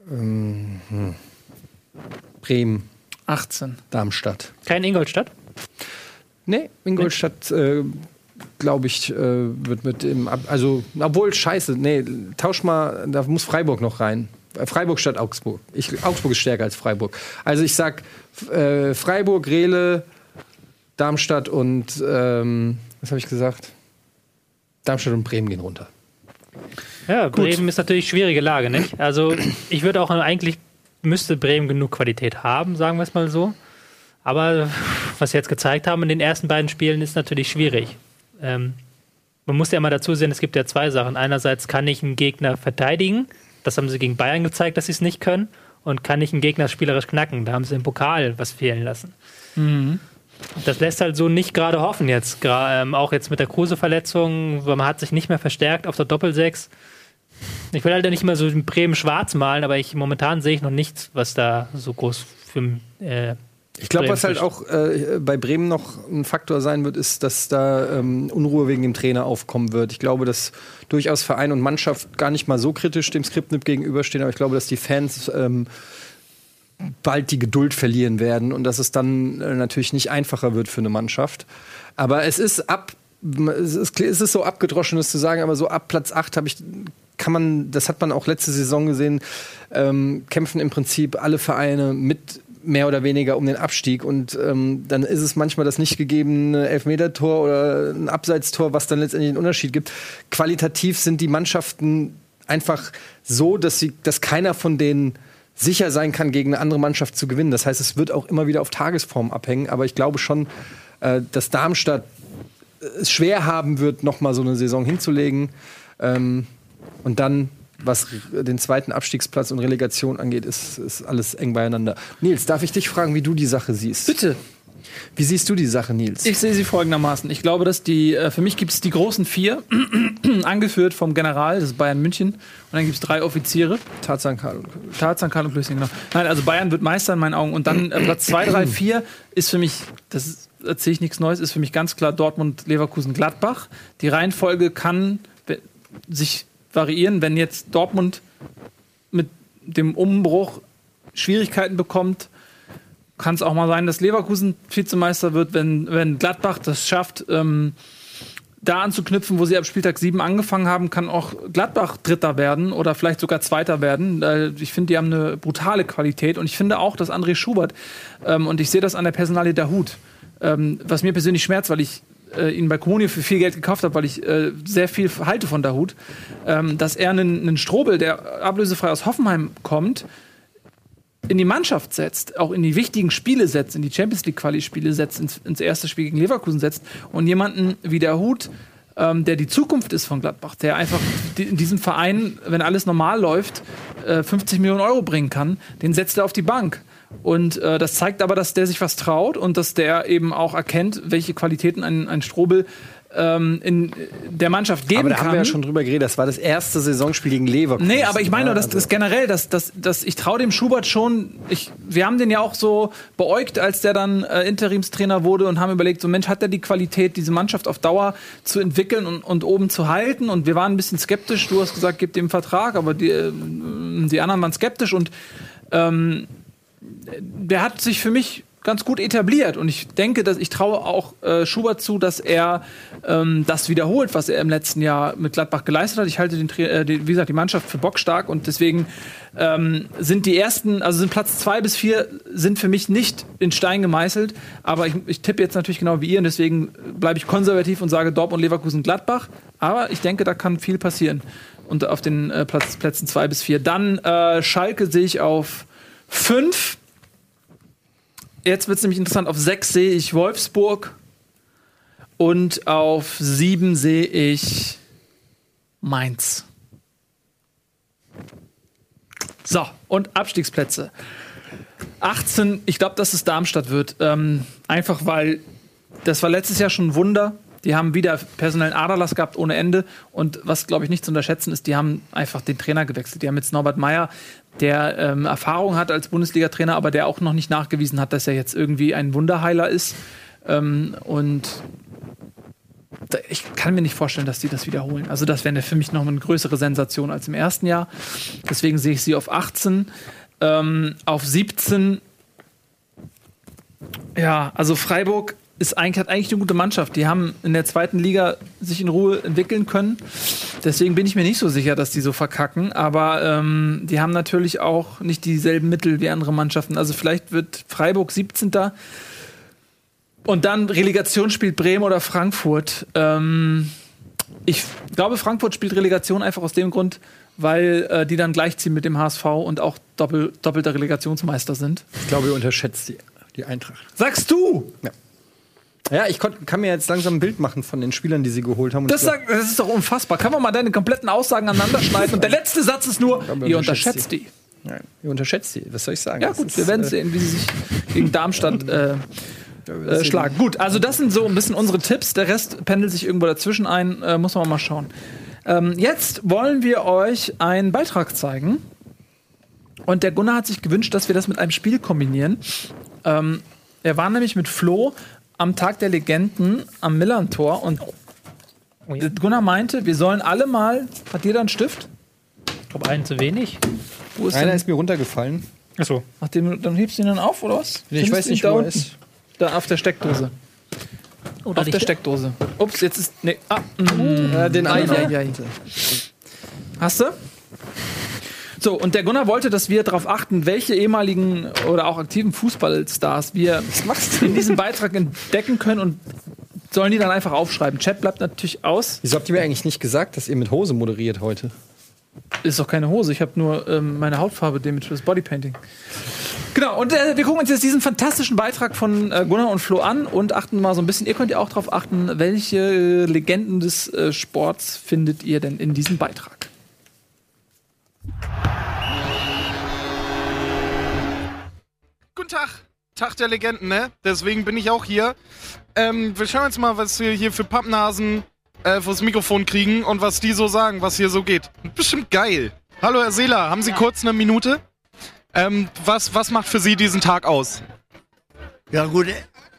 ähm, hm. Bremen, 18. Darmstadt. Kein Ingolstadt? Nee, Ingolstadt, äh, glaube ich, äh, wird mit dem. Ab also, obwohl, scheiße, nee, tausch mal, da muss Freiburg noch rein. Freiburg statt Augsburg. Ich, Augsburg ist stärker als Freiburg. Also, ich sag äh, Freiburg, Rele, Darmstadt und, ähm, was habe ich gesagt? Darmstadt und Bremen gehen runter. Ja, Bremen ist natürlich schwierige Lage, nicht? Also ich würde auch eigentlich müsste Bremen genug Qualität haben, sagen wir es mal so. Aber was sie jetzt gezeigt haben in den ersten beiden Spielen ist natürlich schwierig. Ähm, man muss ja immer dazu sehen, es gibt ja zwei Sachen. Einerseits kann ich einen Gegner verteidigen, das haben sie gegen Bayern gezeigt, dass sie es nicht können, und kann ich einen Gegner spielerisch knacken. Da haben sie im Pokal was fehlen lassen. Das lässt halt so nicht gerade hoffen jetzt. Gra ähm, auch jetzt mit der Kruse-Verletzung, man hat sich nicht mehr verstärkt auf der Doppelsechs. Ich will halt nicht mehr so Bremen schwarz malen, aber ich momentan sehe ich noch nichts, was da so groß für äh, Ich glaube, was halt auch äh, bei Bremen noch ein Faktor sein wird, ist, dass da ähm, Unruhe wegen dem Trainer aufkommen wird. Ich glaube, dass durchaus Verein und Mannschaft gar nicht mal so kritisch dem Skriptnip gegenüberstehen, aber ich glaube, dass die Fans ähm, bald die Geduld verlieren werden und dass es dann äh, natürlich nicht einfacher wird für eine Mannschaft. Aber es ist ab, es ist, es ist so abgedroschen, das zu sagen, aber so ab Platz 8 habe ich kann man, das hat man auch letzte Saison gesehen, ähm, kämpfen im Prinzip alle Vereine mit mehr oder weniger um den Abstieg und ähm, dann ist es manchmal das nicht gegebene Elfmetertor oder ein Abseitstor, was dann letztendlich einen Unterschied gibt. Qualitativ sind die Mannschaften einfach so, dass sie, dass keiner von denen sicher sein kann, gegen eine andere Mannschaft zu gewinnen. Das heißt, es wird auch immer wieder auf Tagesform abhängen. Aber ich glaube schon, äh, dass Darmstadt es schwer haben wird, noch mal so eine Saison hinzulegen. Ähm, und dann, was den zweiten Abstiegsplatz und Relegation angeht, ist, ist alles eng beieinander. Nils, darf ich dich fragen, wie du die Sache siehst? Bitte. Wie siehst du die Sache, Nils? Ich sehe sie folgendermaßen. Ich glaube, dass die, äh, für mich gibt es die großen vier, angeführt vom General, das ist Bayern München. Und dann gibt es drei Offiziere. Tarzan Karl und Tarzan, Karl und Klößchen, genau. Nein, also Bayern wird Meister in meinen Augen. Und dann äh, Platz 2, 3, 4 ist für mich, das erzähle ich nichts Neues, ist für mich ganz klar Dortmund, Leverkusen, Gladbach. Die Reihenfolge kann sich variieren, wenn jetzt Dortmund mit dem Umbruch Schwierigkeiten bekommt, kann es auch mal sein, dass Leverkusen Vizemeister wird, wenn, wenn Gladbach das schafft, ähm, da anzuknüpfen, wo sie ab Spieltag 7 angefangen haben, kann auch Gladbach Dritter werden oder vielleicht sogar Zweiter werden. Äh, Ich finde, die haben eine brutale Qualität und ich finde auch, dass André Schubert, ähm, und ich sehe das an der Personalie Dahut, ähm, was mir persönlich schmerzt, weil ich äh, ihn bei Comunio für viel Geld gekauft habe, weil ich äh, sehr viel halte von Dahut, ähm, dass er einen, einen Strobel, der ablösefrei aus Hoffenheim kommt, in die Mannschaft setzt, auch in die wichtigen Spiele setzt, in die Champions League Quali-Spiele setzt, ins, ins erste Spiel gegen Leverkusen setzt und jemanden wie der Hut, ähm, der die Zukunft ist von Gladbach, der einfach die, in diesem Verein, wenn alles normal läuft, äh, 50 Millionen Euro bringen kann, den setzt er auf die Bank. Und äh, das zeigt aber, dass der sich was traut und dass der eben auch erkennt, welche Qualitäten ein, ein Strobel ähm, in der Mannschaft geben Aber da kann. haben wir ja schon drüber geredet. Das war das erste Saisonspiel gegen Leverkusen. Nee, aber ich meine dass also- das generell, dass, dass, dass ich traue dem Schubert schon. Ich, wir haben den ja auch so beäugt, als der dann äh, Interimstrainer wurde und haben überlegt, so Mensch, hat er die Qualität, diese Mannschaft auf Dauer zu entwickeln und, und oben zu halten? Und wir waren ein bisschen skeptisch. Du hast gesagt, gib dem Vertrag, aber die, äh, die anderen waren skeptisch und ähm, der hat sich für mich ganz gut etabliert und ich denke, dass ich traue auch äh, Schubert zu, dass er ähm, das wiederholt, was er im letzten Jahr mit Gladbach geleistet hat. Ich halte den, äh, die, wie gesagt, die Mannschaft für bockstark und deswegen ähm, sind die ersten, also sind Platz zwei bis vier sind für mich nicht in Stein gemeißelt, aber ich, ich tippe jetzt natürlich genau wie ihr und deswegen bleibe ich konservativ und sage Dortmund, Leverkusen, Gladbach. Aber ich denke, da kann viel passieren. Und auf den äh, Platz, Plätzen zwei bis vier. Dann äh, Schalke sehe ich auf fünf. Jetzt wird es nämlich interessant. Auf sechs sehe ich Wolfsburg und auf sieben sehe ich Mainz. So, und Abstiegsplätze. 18, ich glaube, dass es Darmstadt wird. Ähm, einfach weil das war letztes Jahr schon ein Wunder. Die haben wieder personellen Aderlass gehabt ohne Ende. Und was, glaube ich, nicht zu unterschätzen ist, die haben einfach den Trainer gewechselt. Die haben jetzt Norbert Meyer, der ähm, Erfahrung hat als Bundesliga-Trainer, aber der auch noch nicht nachgewiesen hat, dass er jetzt irgendwie ein Wunderheiler ist. Ähm, und ich kann mir nicht vorstellen, dass die das wiederholen. Also das wäre für mich noch eine größere Sensation als im ersten Jahr. Deswegen sehe ich sie auf 18. Ähm, auf 17 ja, also Freiburg ist eigentlich, hat eigentlich eine gute Mannschaft. Die haben in der zweiten Liga sich in Ruhe entwickeln können. Deswegen bin ich mir nicht so sicher, dass die so verkacken. Aber ähm, die haben natürlich auch nicht dieselben Mittel wie andere Mannschaften. Also vielleicht wird Freiburg 17. Und dann Relegation spielt Bremen oder Frankfurt. Ähm, ich glaube, Frankfurt spielt Relegation einfach aus dem Grund, weil äh, die dann gleichziehen mit dem HSV und auch doppel, doppelter Relegationsmeister sind. Ich glaube, ihr unterschätzt die, die Eintracht. Sagst du? Ja, ich konnt, kann mir jetzt langsam ein Bild machen von den Spielern, die sie geholt haben. Das, ich sagt, das ist doch unfassbar. Kann man mal deine kompletten Aussagen aneinander schneiden? Und der letzte Satz ist nur, ihr unterschätzt die. Nein, ihr unterschätzt die. Was soll ich sagen? Ja Das gut, ist, wir werden äh, sehen, wie sie sich gegen Darmstadt äh, äh, schlagen. Gut, also das sind so ein bisschen unsere Tipps. Der Rest pendelt sich irgendwo dazwischen ein. Äh, muss man mal schauen. Ähm, jetzt wollen wir euch einen Beitrag zeigen. Und der Gunnar hat sich gewünscht, dass wir das mit einem Spiel kombinieren. Ähm, er war nämlich mit Flo am Tag der Legenden am Millantor und Oh ja. Gunnar meinte, wir sollen alle mal. Hat jeder einen Stift? Ich glaube, einen zu wenig. Wo ist Einer denn? ist mir runtergefallen. Achso. Nachdem, dann hebst du ihn dann auf, oder was? Ich Findest weiß nicht, da wo er ist. Da auf der Steckdose. Oder Auf der Steckdose. Ups, jetzt ist. Nee. Ah, mm, Ja, den Ei, anderen. ei, ei. Hast du? So, und der Gunnar wollte, dass wir darauf achten, welche ehemaligen oder auch aktiven Fußballstars wir in diesem Beitrag entdecken können und sollen die dann einfach aufschreiben. Chat bleibt natürlich aus. Wieso habt ihr mir eigentlich nicht gesagt, dass ihr mit Hose moderiert heute? Ist doch keine Hose. Ich habe nur ähm, meine Hautfarbe, dem mit das Bodypainting. Genau, und äh, wir gucken uns jetzt diesen fantastischen Beitrag von äh, Gunnar und Flo an und achten mal so ein bisschen, ihr könnt ja auch darauf achten, welche äh, Legenden des äh, Sports findet ihr denn in diesem Beitrag? Guten Tag. Tag der Legenden, ne? Deswegen bin ich auch hier. Ähm, wir schauen jetzt mal, was wir hier für Pappnasen äh, vors Mikrofon kriegen und was die so sagen, was hier so geht. Bestimmt geil. Hallo, Herr Seeler, haben Sie kurz eine Minute? Ähm, was, was macht für Sie diesen Tag aus? Ja gut,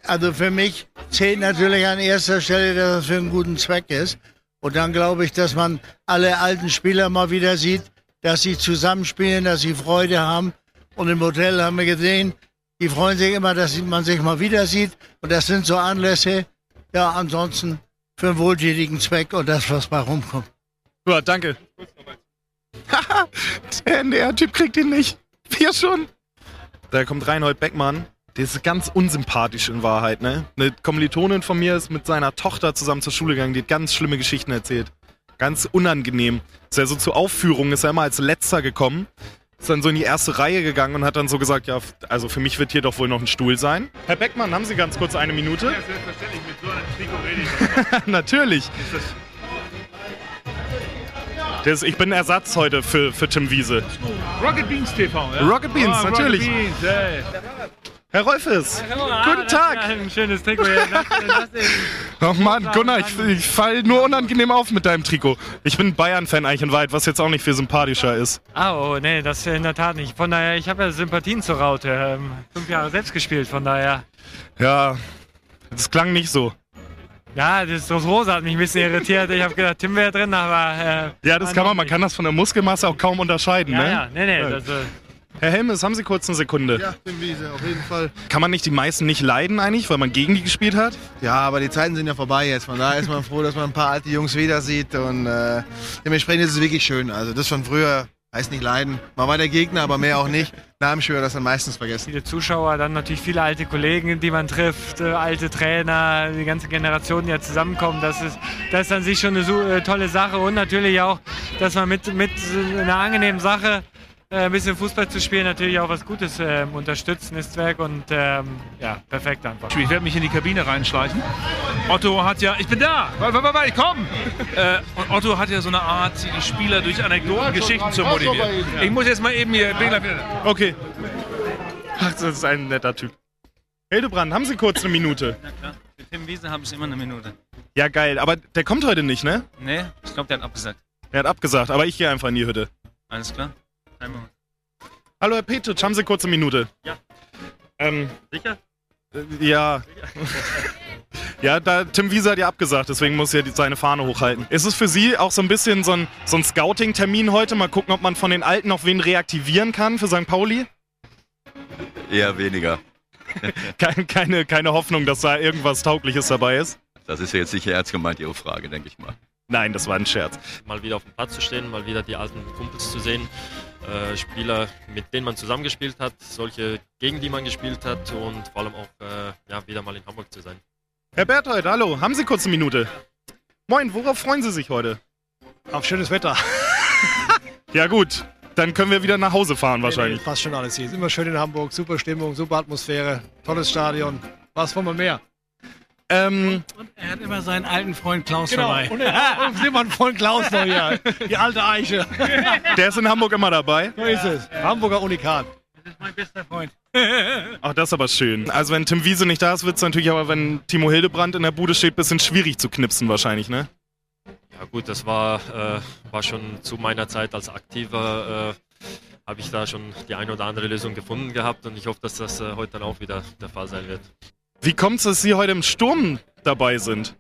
also für mich zählt natürlich an erster Stelle, dass es für einen guten Zweck ist. Und dann glaube ich, dass man alle alten Spieler mal wieder sieht, dass sie zusammenspielen, dass sie Freude haben. Und im Hotel haben wir gesehen, die freuen sich immer, dass man sich mal wieder sieht. Und das sind so Anlässe, ja, ansonsten für einen wohltätigen Zweck und das, was bei rumkommt. Ja, danke. Haha, der NDR-Typ kriegt ihn nicht. Wir schon. Da kommt Reinhold Beckmann. Der ist ganz unsympathisch in Wahrheit, ne? Eine Kommilitonin von mir ist mit seiner Tochter zusammen zur Schule gegangen, die hat ganz schlimme Geschichten erzählt. Ganz unangenehm. Ist ja so zur Aufführung, ist er immer als letzter gekommen. Ist dann so in die erste Reihe gegangen und hat dann so gesagt, ja, also für mich wird hier doch wohl noch ein Stuhl sein. Herr Beckmann, haben Sie ganz kurz eine Minute? Ja, selbstverständlich. Mit so einem rede ich. Natürlich. Das, ich bin Ersatz heute für, für Tim Wiese. Rocket Beans TV, ja? Rocket Beans, Ah, natürlich. Rocket Beans, ey. Herr Rolfes, guten Tag. Ein schönes Trikot hier. Das, das Oh Mann, Gunnar, ich, ich fall nur unangenehm auf mit deinem Trikot. Ich bin Bayern-Fan eigentlich in Wahrheit, was jetzt auch nicht viel sympathischer ist. Ah, oh, nee, das in der Tat nicht. Von daher, ich habe ja Sympathien zur Raute. Ähm, fünf Jahre selbst gespielt, von daher. Ja, das klang nicht so. Ja, das, das Rosa hat mich ein bisschen irritiert. Ich habe gedacht, Tim wäre drin, aber. Äh, Ja, das kann man, man kann das von der Muskelmasse auch kaum unterscheiden, Ja, ne? ja, nee, nee. Das, äh, Herr Helmes, haben Sie kurz eine Sekunde? Ja, Tim Wiese, auf jeden Fall. Kann man nicht die meisten nicht leiden eigentlich, weil man gegen die gespielt hat? Ja, aber die Zeiten sind ja vorbei jetzt. Von daher ist man froh, dass man ein paar alte Jungs wieder sieht. Und äh, dementsprechend ist es wirklich schön. Also das von früher heißt nicht leiden. Man war der Gegner, aber mehr auch nicht. Namensschwör das dann meistens vergessen. viele Zuschauer, dann natürlich viele alte Kollegen, die man trifft, äh, alte Trainer, die ganze Generation, die ja zusammenkommen. Das ist, das ist an sich schon eine äh, tolle Sache und natürlich auch, dass man mit, mit einer angenehmen Sache ein bisschen Fußball zu spielen, natürlich auch was Gutes ähm, unterstützt, Netzwerk und ähm, ja, perfekt einfach. Ich werde mich in die Kabine reinschleichen. Otto hat ja, ich bin da, warte, warte, warte, ich komm. Äh, und Otto hat ja so eine Art, die Spieler durch Anekdoten, Geschichten zu motivieren. Ich muss jetzt mal eben hier. Okay. Ach, das ist ein netter Typ. Hildebrand, haben Sie kurz eine Minute? Mit Tim Wiese habe ich immer eine Minute. Ja, geil, aber der kommt heute nicht, ne? Nee, ich glaube, der hat abgesagt. Er hat abgesagt, aber ich gehe einfach in die Hütte. Alles klar? Moment. Hallo Herr Petic, haben Sie kurz eine Minute? Ja. Ähm, Sicher? äh, ja. ja, da, Tim Wiese hat ja abgesagt, deswegen muss er die, seine Fahne hochhalten. Ist es für Sie auch so ein bisschen so ein, so ein Scouting-Termin heute? Mal gucken, ob man von den Alten noch wen reaktivieren kann für St. Pauli? Eher weniger. Keine, keine, keine Hoffnung, dass da irgendwas Taugliches dabei ist? Das ist ja jetzt sicher ernst gemeint, Ihre Frage, denke ich mal. Nein, das war ein Scherz. Mal wieder auf dem Platz zu stehen, mal wieder die alten Kumpels zu sehen. Äh, Spieler, mit denen man zusammengespielt hat, solche, gegen die man gespielt hat und vor allem auch äh, ja, wieder mal in Hamburg zu sein. Herr Berthold, hallo, haben Sie kurz eine Minute? Moin, worauf freuen Sie sich heute? Auf schönes Wetter. Ja gut, dann können wir wieder nach Hause fahren wahrscheinlich. Passt schon alles hier. Ist immer schön in Hamburg. Super Stimmung, super Atmosphäre, tolles Stadion. Was wollen wir mehr? Ähm, Er hat immer seinen alten Freund Klaus Genau. dabei. Und, und sehen wir einen vollen Klaus noch hier. Die alte Eiche. Der ist in Hamburg immer dabei. So ist es. Hamburger Unikat. Das ist mein bester Freund. Ach, das ist aber schön. Also wenn Tim Wiese nicht da ist, wird es natürlich aber, wenn Timo Hildebrand in der Bude steht, ein bisschen schwierig zu knipsen wahrscheinlich, ne? Ja gut, das war, äh, war schon zu meiner Zeit als Aktiver, äh, habe ich da schon die eine oder andere Lösung gefunden gehabt und ich hoffe, dass das äh, heute dann auch wieder der Fall sein wird. Wie kommt es, dass Sie heute im Sturm dabei sind?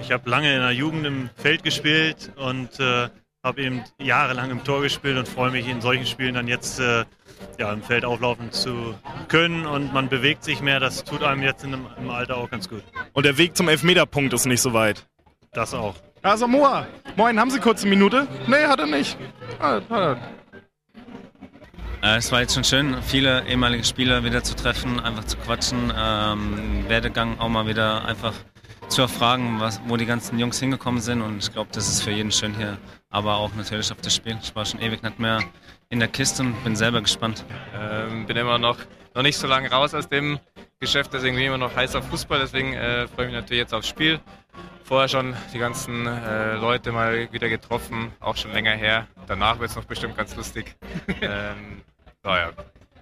Ich habe lange in der Jugend im Feld gespielt und äh, habe eben jahrelang im Tor gespielt und freue mich in solchen Spielen dann jetzt äh, ja, im Feld auflaufen zu können und man bewegt sich mehr. Das tut einem jetzt in dem, im Alter auch ganz gut. Und der Weg zum Elfmeterpunkt ist nicht so weit. Das auch. Also Moa, moin, haben Sie kurz eine Minute? Nee, hat er nicht. Ah, hat er. Äh, es war jetzt schon schön, viele ehemalige Spieler wieder zu treffen, einfach zu quatschen, ähm, Werdegang auch mal wieder einfach zu erfragen, was, wo die ganzen Jungs hingekommen sind. Und ich glaube, das ist für jeden schön hier, aber auch natürlich auf das Spiel. Ich war schon ewig nicht mehr in der Kiste und bin selber gespannt. Ähm, bin immer noch, noch nicht so lange raus aus dem Geschäft, deswegen bin ich immer noch heiß auf Fußball, deswegen äh, freue ich mich natürlich jetzt aufs Spiel. Vorher schon die ganzen äh, Leute mal wieder getroffen, auch schon länger her. Danach wird es noch bestimmt ganz lustig. ähm, naja.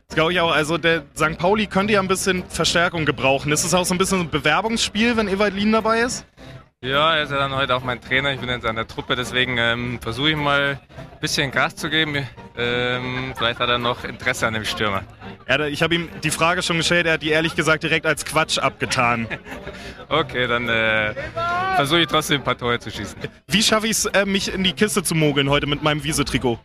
Das glaube ich auch. Also der St. Pauli könnte ja ein bisschen Verstärkung gebrauchen. Ist es auch so ein bisschen ein Bewerbungsspiel, wenn Ewald Lien dabei ist? Ja, er ist ja dann heute auch mein Trainer. Ich bin jetzt an der Truppe, deswegen ähm, versuche ich mal ein bisschen Gas zu geben. Ähm, vielleicht hat er noch Interesse an dem Stürmer. Ja, ich habe ihm die Frage schon gestellt, er hat die ehrlich gesagt direkt als Quatsch abgetan. okay, dann äh, versuche ich trotzdem ein paar Tore zu schießen. Wie schaffe ich es, äh, mich in die Kiste zu mogeln heute mit meinem Wiesetrikot?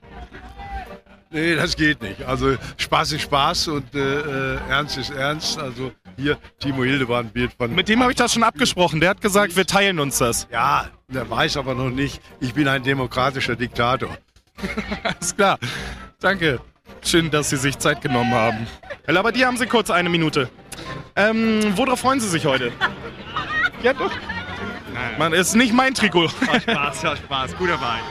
Nee, das geht nicht. Also Spaß ist Spaß und äh, äh, Ernst ist Ernst. Also hier Timo Hildebrand wird von... Mit dem habe ich das schon abgesprochen. Der hat gesagt, wir teilen uns das. Ja, der weiß aber noch nicht, ich bin ein demokratischer Diktator. Alles klar. Danke. Schön, dass Sie sich Zeit genommen haben. Herr Labadier, haben Sie kurz eine Minute. Ähm, worauf freuen Sie sich heute? Ja, doch. Man, ist nicht mein Trikot. Spaß, ja, Spaß. Guter Verein.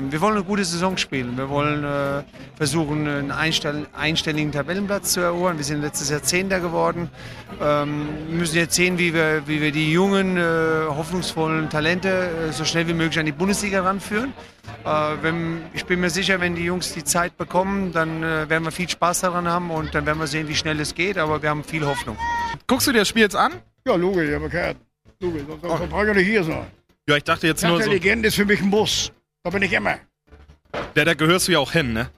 Wir wollen eine gute Saison spielen. Wir wollen äh, versuchen, einen einstell einstelligen Tabellenplatz zu erobern. Wir sind letztes Jahr Zehnter geworden. Ähm, wir müssen jetzt sehen, wie wir, wie wir die jungen, äh, hoffnungsvollen Talente äh, so schnell wie möglich an die Bundesliga ranführen. Äh, wenn, ich bin mir sicher, wenn die Jungs die Zeit bekommen, dann äh, werden wir viel Spaß daran haben und dann werden wir sehen, wie schnell es geht. Aber wir haben viel Hoffnung. Guckst du dir das Spiel jetzt an? Ja, logisch, aber Karten. Logisch, sonst sonst brauche ich nicht hier sein. Ja, ich dachte jetzt nur so. Legende ist für mich ein Muss. Da bin ich immer. Ja, da gehörst du ja auch hin, ne?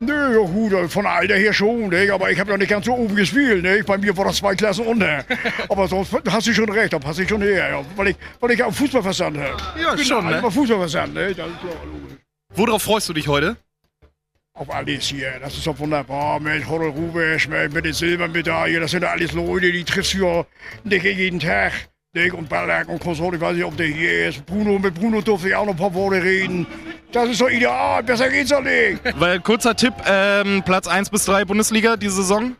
Nö, ja gut, äh, von Alter her schon, ne? aber ich habe ja nicht ganz so oben gespielt. Ne? Bei mir war das zwei Klassen unter. aber sonst hast du schon recht, da passe ich schon her. Ja. Weil, ich, weil ich auch Fußballverstand habe. Ja, ich bin schon, ne? mal Fußballverstand, ne? Das ist klar, logisch. Worauf freust du dich heute? Auf alles hier, das ist doch wunderbar. Mit Horror Rubisch, mit, mit den Silbermedaillen, das sind ja alles Leute, die triffst du ja nicht jeden Tag. Dick und Ballack und Konsort, ich weiß nicht, ob der hier ist. Bruno, mit Bruno durfte ich auch noch ein paar Worte reden. Das ist doch ideal, besser geht's doch nicht. Weil, kurzer Tipp, ähm, Platz 1 bis 3 Bundesliga diese Saison.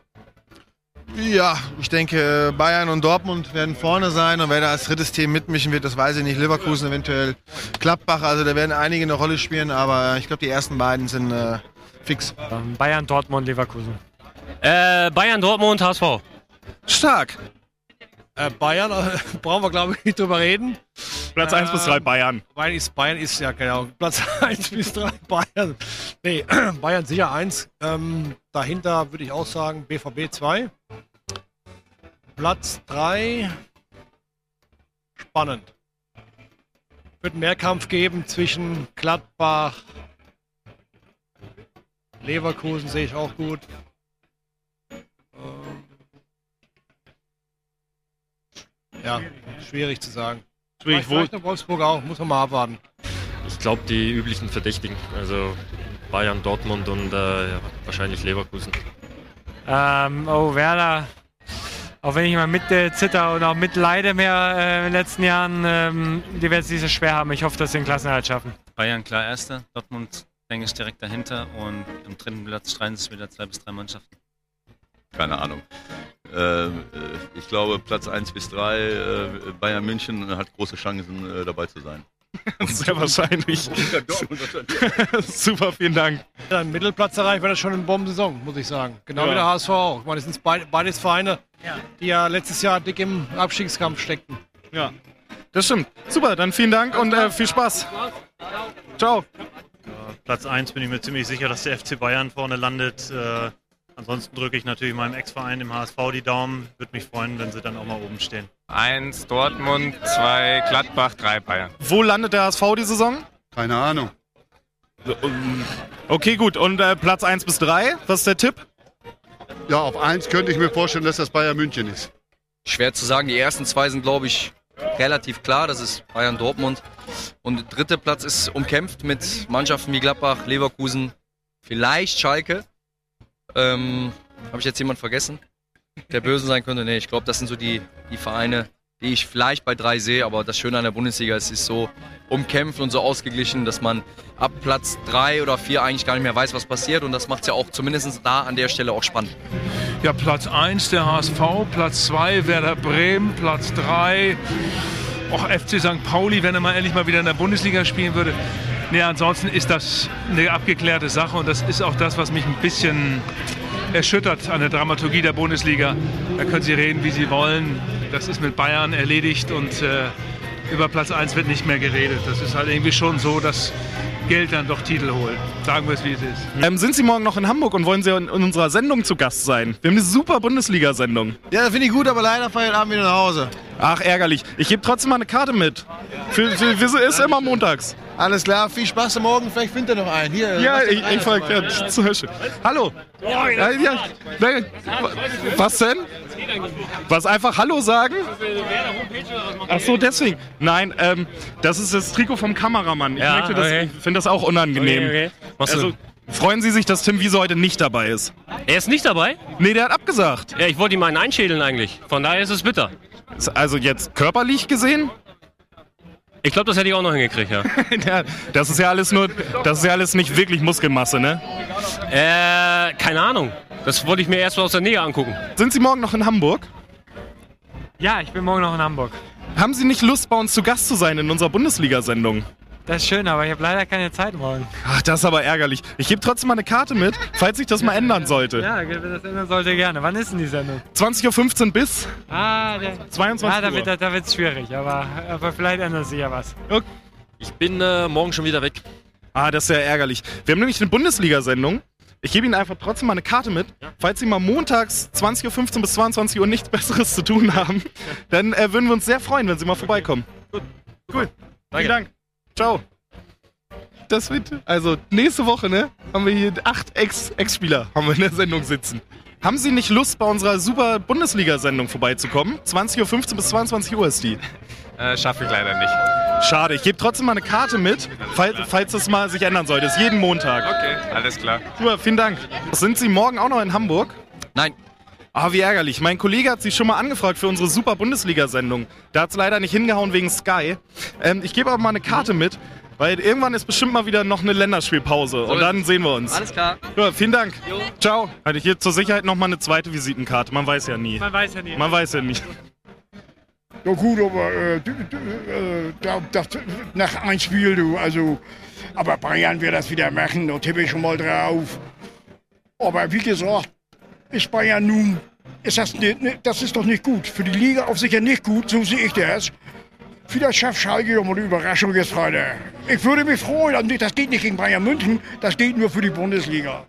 Ja, ich denke, Bayern und Dortmund werden vorne sein und wer da als drittes Team mitmischen wird, das weiß ich nicht. Leverkusen eventuell, Gladbach, also da werden einige eine Rolle spielen, aber ich glaube, die ersten beiden sind äh, fix. Bayern, Dortmund, Leverkusen. Äh, Bayern, Dortmund, HSV. Stark. Äh, Bayern, äh, brauchen wir glaube ich nicht drüber reden. Platz 1 bis 3 Bayern. Bayern ist, Bayern ist ja genau. Platz 1 bis 3 Bayern. Nee, Bayern sicher 1. Ähm, dahinter würde ich auch sagen BVB 2. Platz 3. Spannend. Wird mehr Kampf geben zwischen Gladbach, Leverkusen sehe ich auch gut. Ja, schwierig zu sagen. Schwierig, Vielleicht- wo- Wolfsburg auch, muss man mal abwarten. Ich glaube, die üblichen Verdächtigen. Also Bayern, Dortmund und äh, ja, wahrscheinlich Leverkusen. Ähm, oh, Werder. Auch wenn ich immer mit äh, zitter und auch mit leide mehr äh, in den letzten Jahren, ähm, die werden es nicht so schwer haben. Ich hoffe, dass sie den Klassenerhalt schaffen. Bayern klar Erster, Dortmund denke ich direkt dahinter und im dritten Platz streiten sich wieder zwei bis drei Mannschaften. Keine Ahnung. Äh, äh, ich glaube, Platz 1 bis 3, äh, Bayern München hat große Chancen, äh, dabei zu sein. Sehr wahrscheinlich. Ja. Super, vielen Dank. Dann Mittelplatz erreicht wäre das schon eine Bombensaison, muss ich sagen. Genau Ja. wie der HSV auch. Ich meine, das sind beid- beides Vereine, die ja letztes Jahr dick im Abstiegskampf steckten. Ja. Das stimmt. Super, dann vielen Dank und äh, viel Spaß. Ciao. Platz 1 bin ich mir ziemlich sicher, dass der FC Bayern vorne landet. Äh, ansonsten drücke ich natürlich meinem Ex-Verein, dem HSV, die Daumen. Würde mich freuen, wenn sie dann auch mal oben stehen. Eins Dortmund, zwei Gladbach, drei Bayern. Wo landet der HSV die Saison? Keine Ahnung. Okay, gut. Und äh, Platz 1 bis 3, was ist der Tipp? Ja, auf eins könnte ich mir vorstellen, dass das Bayern München ist. Schwer zu sagen. Die ersten zwei sind, glaube ich, relativ klar, das ist Bayern Dortmund. Und der dritte Platz ist umkämpft mit Mannschaften wie Gladbach, Leverkusen, vielleicht Schalke. Ähm, Habe ich jetzt jemand vergessen, der böse sein könnte? Nee, ich glaube, das sind so die, die Vereine, die ich vielleicht bei drei sehe. Aber das Schöne an der Bundesliga ist, es ist so umkämpft und so ausgeglichen, dass man ab Platz drei oder vier eigentlich gar nicht mehr weiß, was passiert. Und das macht es ja auch zumindest da an der Stelle auch spannend. Ja, Platz 1 der HSV, Platz 2 Werder Bremen, Platz 3 auch FC St. Pauli, wenn er mal endlich mal wieder in der Bundesliga spielen würde. Nee, ansonsten ist das eine abgeklärte Sache und das ist auch das, was mich ein bisschen erschüttert an der Dramaturgie der Bundesliga. Da können Sie reden, wie Sie wollen. Das ist mit Bayern erledigt und äh, über Platz 1 wird nicht mehr geredet. Das ist halt irgendwie schon so, dass Geld dann doch Titel holt. Sagen wir es, wie es ist. Ähm, sind Sie morgen noch in Hamburg und wollen Sie in, in unserer Sendung zu Gast sein? Wir haben eine super Bundesliga-Sendung. Ja, finde ich gut, aber leider fahre ich Abend wieder nach Hause. Ach, ärgerlich. Ich gebe trotzdem mal eine Karte mit. Für, für, für, ist immer montags. Alles klar, viel Spaß am Morgen. Vielleicht findet ihr noch einen. Hier, Ja, ich, ich folge. Ja. Hallo. Ja, ja, was denn? Was einfach Hallo sagen? Ach so, deswegen. Nein, ähm, das ist das Trikot vom Kameramann. Ich Ja, okay. finde das auch unangenehm. Okay, okay. Also, freuen Sie sich, dass Tim Wiese heute nicht dabei ist? Er ist nicht dabei? Nee, der hat abgesagt. Ja, ich wollte ihm einen einschädeln eigentlich. Von daher ist es bitter. Also jetzt körperlich gesehen? Ich glaube, das hätte ich auch noch hingekriegt, ja. ja, das ist ja alles nur, das ist ja alles nicht wirklich Muskelmasse, ne? Äh, keine Ahnung. Das wollte ich mir erst mal aus der Nähe angucken. Sind Sie morgen noch in Hamburg? Ja, ich bin morgen noch in Hamburg. Haben Sie nicht Lust, bei uns zu Gast zu sein in unserer Bundesliga-Sendung? Das ist schön, aber ich habe leider keine Zeit morgen. Ach, das ist aber ärgerlich. Ich gebe trotzdem mal eine Karte mit, falls sich das mal ändern sollte. Ja, wenn das ändern sollte, gerne. Wann ist denn die Sendung? 20.15 Uhr bis Ah, der, 22 ah, da Uhr. wird da, da wird's schwierig, aber, aber vielleicht ändert sich ja was. Ich bin äh, morgen schon wieder weg. Ah, das ist ja ärgerlich. Wir haben nämlich eine Bundesliga-Sendung. Ich gebe Ihnen einfach trotzdem mal eine Karte mit. Falls Sie mal montags 20.15 Uhr bis 22 Uhr nichts Besseres zu tun haben, dann äh, würden wir uns sehr freuen, wenn Sie mal vorbeikommen. Gut. Cool. Vielen Dank. Ciao. Das wird, also nächste Woche, ne, haben wir hier acht Ex- Ex-Spieler haben wir in der Sendung sitzen. Haben Sie nicht Lust, bei unserer super Bundesliga-Sendung vorbeizukommen? 20.15 Uhr bis 22 Uhr ist die. Äh, Schaffe ich leider nicht. Schade, ich gebe trotzdem mal eine Karte mit, falls, falls das mal sich ändern sollte. Ist jeden Montag. Okay, alles klar. Super, vielen Dank. Sind Sie morgen auch noch in Hamburg? Nein. Ah, wie ärgerlich. Mein Kollege hat Sie schon mal angefragt für unsere super Bundesliga-Sendung. Da hat es leider nicht hingehauen wegen Sky. Ähm, ich gebe aber mal eine Karte mit, weil irgendwann ist bestimmt mal wieder noch eine Länderspielpause. Und dann sehen wir uns. Alles klar. Ja, vielen Dank. Ciao. Hatte ich hier zur Sicherheit noch mal eine zweite Visitenkarte. Man weiß ja nie. Man weiß ja nie. Man weiß ja nie. Ja gut, aber äh, äh, da, das, nach ein Spiel, du, also, aber Bayern wird das wieder machen, da tippe ich schon mal drauf. Aber wie gesagt, ist Bayern nun, ist das, das ist doch nicht gut. Für die Liga auf sicher nicht gut, so sehe ich das. Vielleicht schafft Schalke doch mal eine Überraschung jetzt Freitag. Ich würde mich freuen, also das geht nicht gegen Bayern München, das geht nur für die Bundesliga.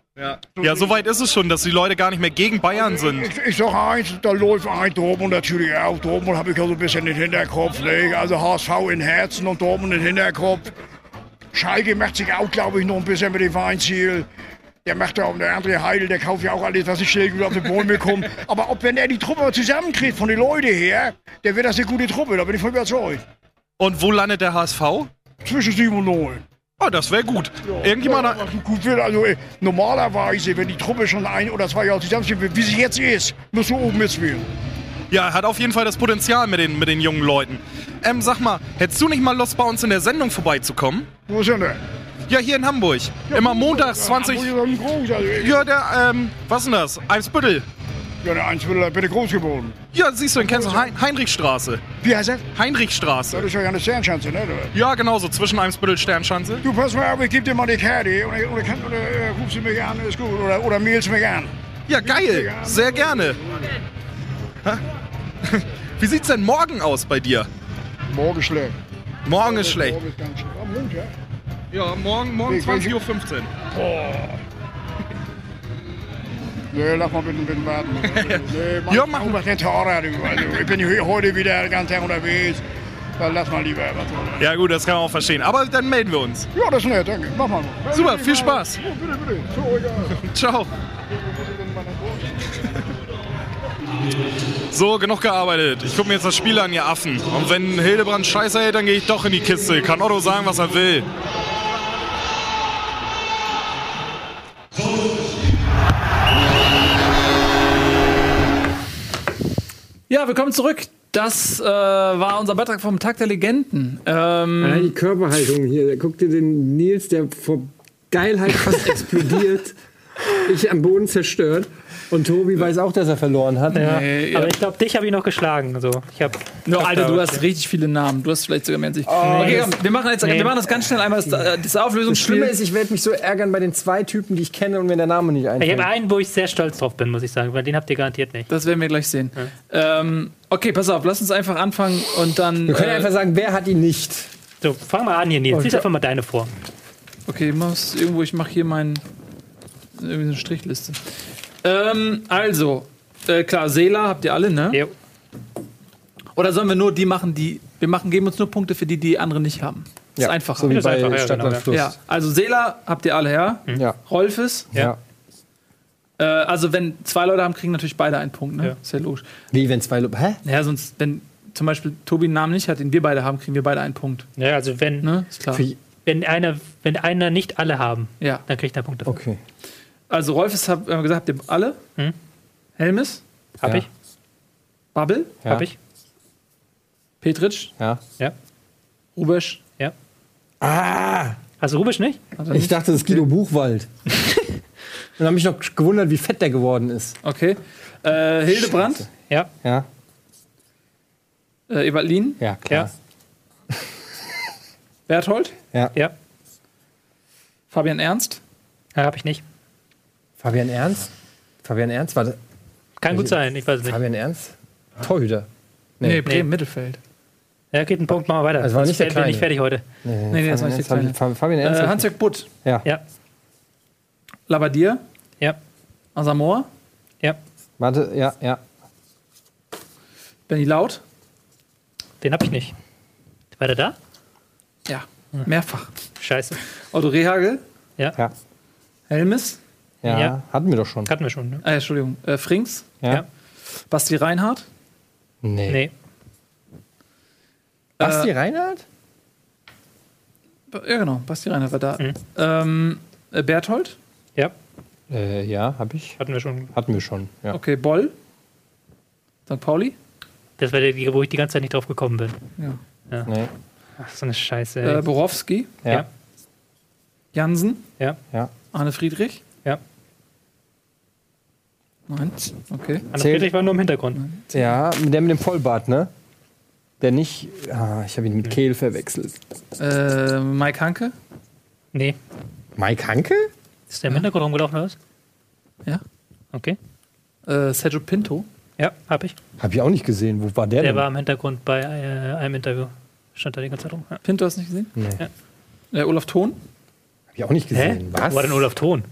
Ja, so weit ist es schon, dass die Leute gar nicht mehr gegen Bayern sind. Ich, ich sag eins, da läuft ein Dortmund natürlich auch. Dortmund habe ich ja so ein bisschen den Hinterkopf. Ne? Also HSV in Herzen und Dortmund in Hinterkopf. Schalke macht sich auch, glaube ich, noch ein bisschen mit dem Weinziel. Der macht ja auch, der André Heidel, der kauft ja auch alles, was ich schnell gut auf die Bäume kommt. Aber ob, wenn er die Truppe zusammenkriegt von den Leuten her, der wird das eine gute Truppe, da bin ich von überzeugt. Und wo landet der HSV? Zwischen 7 und 9. Oh, das wäre gut. Irgendjemand. Ja, gut wird, also äh, normalerweise, wenn die Truppe schon ein oder zwei Jahre zusammensteht, wie sie jetzt ist, musst du oben mitspielen. Ja, er hat auf jeden Fall das Potenzial mit den, mit den jungen Leuten. Ähm, sag mal, hättest du nicht mal Lust, bei uns in der Sendung vorbeizukommen? Wo ist er denn? Ja, hier in Hamburg. Immer montags 20. Hamburg ist doch groß, also, äh, Ja, der, ähm, was ist denn das? Eimsbüttel. Ja, der Eimsbüttel, bin ich groß geworden. Ja, siehst du, den kennst du. Hein Heinrichstraße. Wie heißt er? Heinrichstraße. Das ist ja eine Sternschanze, ne? Ja, genau so, zwischen Eimsbüttel Sternschanze. Du, pass mal auf, ich geb dir mal die Karte und, oder, kann, oder äh, rufst du mich an, ist gut. Oder, oder mailst mich an. Ja, geil. Sehr gerne. Hä? Wie sieht's denn morgen aus bei dir? Morgen schlecht. Morgen ist schlecht. Morgen ist ganz schlecht. Am Montag? Ja, morgen, morgen Nee, welche- 20.15 Uhr. Boah. Nee, lass mal bitte ein bisschen warten. Nee, mach, Ja, mach mal. Also, ich bin hier heute wieder den ganzen Tag unterwegs. Dann lass mal lieber was. Ja, gut, das kann man auch verstehen. Aber dann melden wir uns. Ja, das ist nett, danke. Mach mal. Super, viel Spaß. Ja, bitte, bitte. Ciao. So, genug gearbeitet. Ich gucke mir jetzt das Spiel an, ihr Affen. Und wenn Hildebrand scheiße hält, dann gehe ich doch in die Kiste. Kann Otto sagen, was er will. Ja, willkommen zurück. Das äh, war unser Beitrag vom Tag der Legenden. Ähm, Allein die Körperhaltung hier. Guck dir den Nils, der vor Geilheit fast explodiert. Ich am Boden zerstört. Und Tobi weiß auch, dass er verloren hat. Ja. Nee, aber ja. ich glaube, dich habe ich noch geschlagen. So. Ich hab, No, ich Alter, du hast richtig viele Namen. Du hast vielleicht sogar mehr als ich. Oh, okay, das- komm, wir machen jetzt, Nee. wir machen das ganz schnell einmal das, äh, das Das Auflösungsspiel. Schlimme ist, ich werde mich so ärgern bei den zwei Typen, die ich kenne und mir der Name nicht Ich einfällt. habe einen, wo ich sehr stolz drauf bin, muss ich sagen, weil den habt ihr garantiert nicht. Das werden wir gleich sehen. Ähm, okay, pass auf, lass uns einfach anfangen und dann. Wir können äh, einfach sagen, wer hat ihn nicht? So, fang mal an hier, Nils. Oh, Lies ja. einfach mal deine vor. Okay, ich mach's irgendwo, ich mache hier meinen. Irgendwie eine Strichliste. Ähm, also, äh, klar, Seela habt ihr alle, ne? Jo. Oder sollen wir nur die machen, die. Wir machen, geben uns nur Punkte für die, die andere nicht haben. Das ist einfacher. So wie Das ist bei einfach, ja, Stadt genau, ja. Fluss. Ja, also Seela habt ihr alle, ja? Ja. Rolfes. Ja. Äh, also, wenn zwei Leute haben, kriegen natürlich beide einen Punkt, ne? Ja. Ist ja logisch. Wie, wenn zwei Leute. Hä? Ja, sonst, wenn zum Beispiel Tobi einen Namen nicht hat, den wir beide haben, kriegen wir beide einen Punkt. Ja, also wenn, Ne? Ist klar. Für- wenn, einer, wenn einer nicht alle haben, Ja. dann kriegt er Punkte. Okay. Also, Rolfes hab, haben wir gesagt, habt ihr alle? Hm? Helmes? Hab Ja. ich? Babbel? Ja. Hab ich? Petritsch? Ja. Ja. Rubesch? Ja. Ah! Hast du Rubisch nicht? Hat er Ich nicht? dachte, das ist Guido Buchwald. und habe mich noch gewundert, wie fett der geworden ist. Okay. Äh, Hildebrand? Ja. Ja. Äh, Evalin? Ja, klar. Berthold? Ja. Ja. Fabian Ernst? ja hab ich nicht. Fabian Ernst? Fabian Ernst? Warte. Kann gut sein, ich weiß es nicht. Fabian Ernst? Torhüter. Nee, Bremen, Nee. Mittelfeld. Ja, geht ein Punkt, machen wir weiter. Das war nicht der bin ich Kleine. fertig heute. Nee, Nee, nee, das war Fabian nicht Ernst der Kleine. Fa- Fabian Ernst. Äh, Hans-Jörg Butt? ja. Ja. Labadier? Ja. Asamoah? Ja. Warte, ja, ja. Benny Laut? Den hab ich nicht. War der da? Ja. Mehrfach. Scheiße. Otto Rehagel? Ja. Ja. Helmes? Ja, Ja. hatten wir doch schon. Hatten wir schon, ne? Äh, Entschuldigung. Äh, Frings? Ja. Ja. Basti Reinhardt? Nee. Nee. Basti Äh, Reinhardt? Ja, genau. Basti Reinhardt war da. Mhm. Ähm, äh, Berthold? Ja. Äh, ja, hab ich. Hatten wir schon. Hatten wir schon. Ja. Okay, Boll? St. Pauli? Das war der, wo ich die ganze Zeit nicht drauf gekommen bin. Ja. Nee. Ach, so eine Scheiße. Ey. Äh, Borowski? Ja. Ja. Jansen? ja. Ja. Arne Friedrich? Ja. Nein. Okay. Anna Zählt- Friedrich war nur im Hintergrund. Ja, der mit dem Vollbart, ne? Der nicht. Ah, ich habe ihn mit Kehl verwechselt. Äh, Mike Hanke? Nee. Mike Hanke? Ist der im Hintergrund rumgelaufen oder was? Ja. Okay. Äh, Sergio Pinto? Ja, hab ich. Hab ich auch nicht gesehen. Wo war der, Der denn? war im Hintergrund bei äh, einem Interview. Stand da die ganze Zeit rum. Ja. Pinto hast du nicht gesehen? Nee. Äh, Olaf Thon? Hab ich auch nicht Hä? gesehen. Was? Wo war denn Olaf Thon?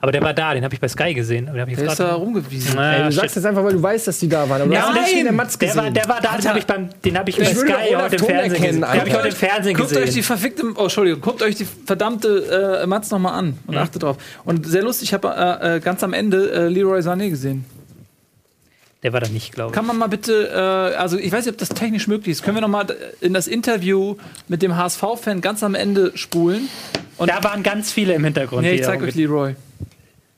Aber der war da, den habe ich bei Sky gesehen. Aber den hab ich Der jetzt ist da rumgewiesen. Na, Ey, du shit. sagst das einfach, weil du weißt, dass die da waren. Aber du Ja, hast nein, der Matz der gesehen. war, der war da, den habe ich, beim, den hab ich bei Ich würde Sky heute im Fernsehen erkennen, gesehen. Den habe ich heute im Fernsehen Guckt gesehen. euch die verfickte, oh, Entschuldigung, guckt euch die verdammte äh, Matz nochmal an und Mhm. achtet drauf. Und sehr lustig, ich habe äh, äh, ganz am Ende äh, Leroy Sané gesehen. Der war da nicht, glaube ich. Kann man mal bitte, äh, also ich weiß nicht, ob das technisch möglich ist, können wir nochmal in das Interview mit dem HSV-Fan ganz am Ende spulen? Und da waren ganz viele im Hintergrund. nee, ich da zeig euch Leroy.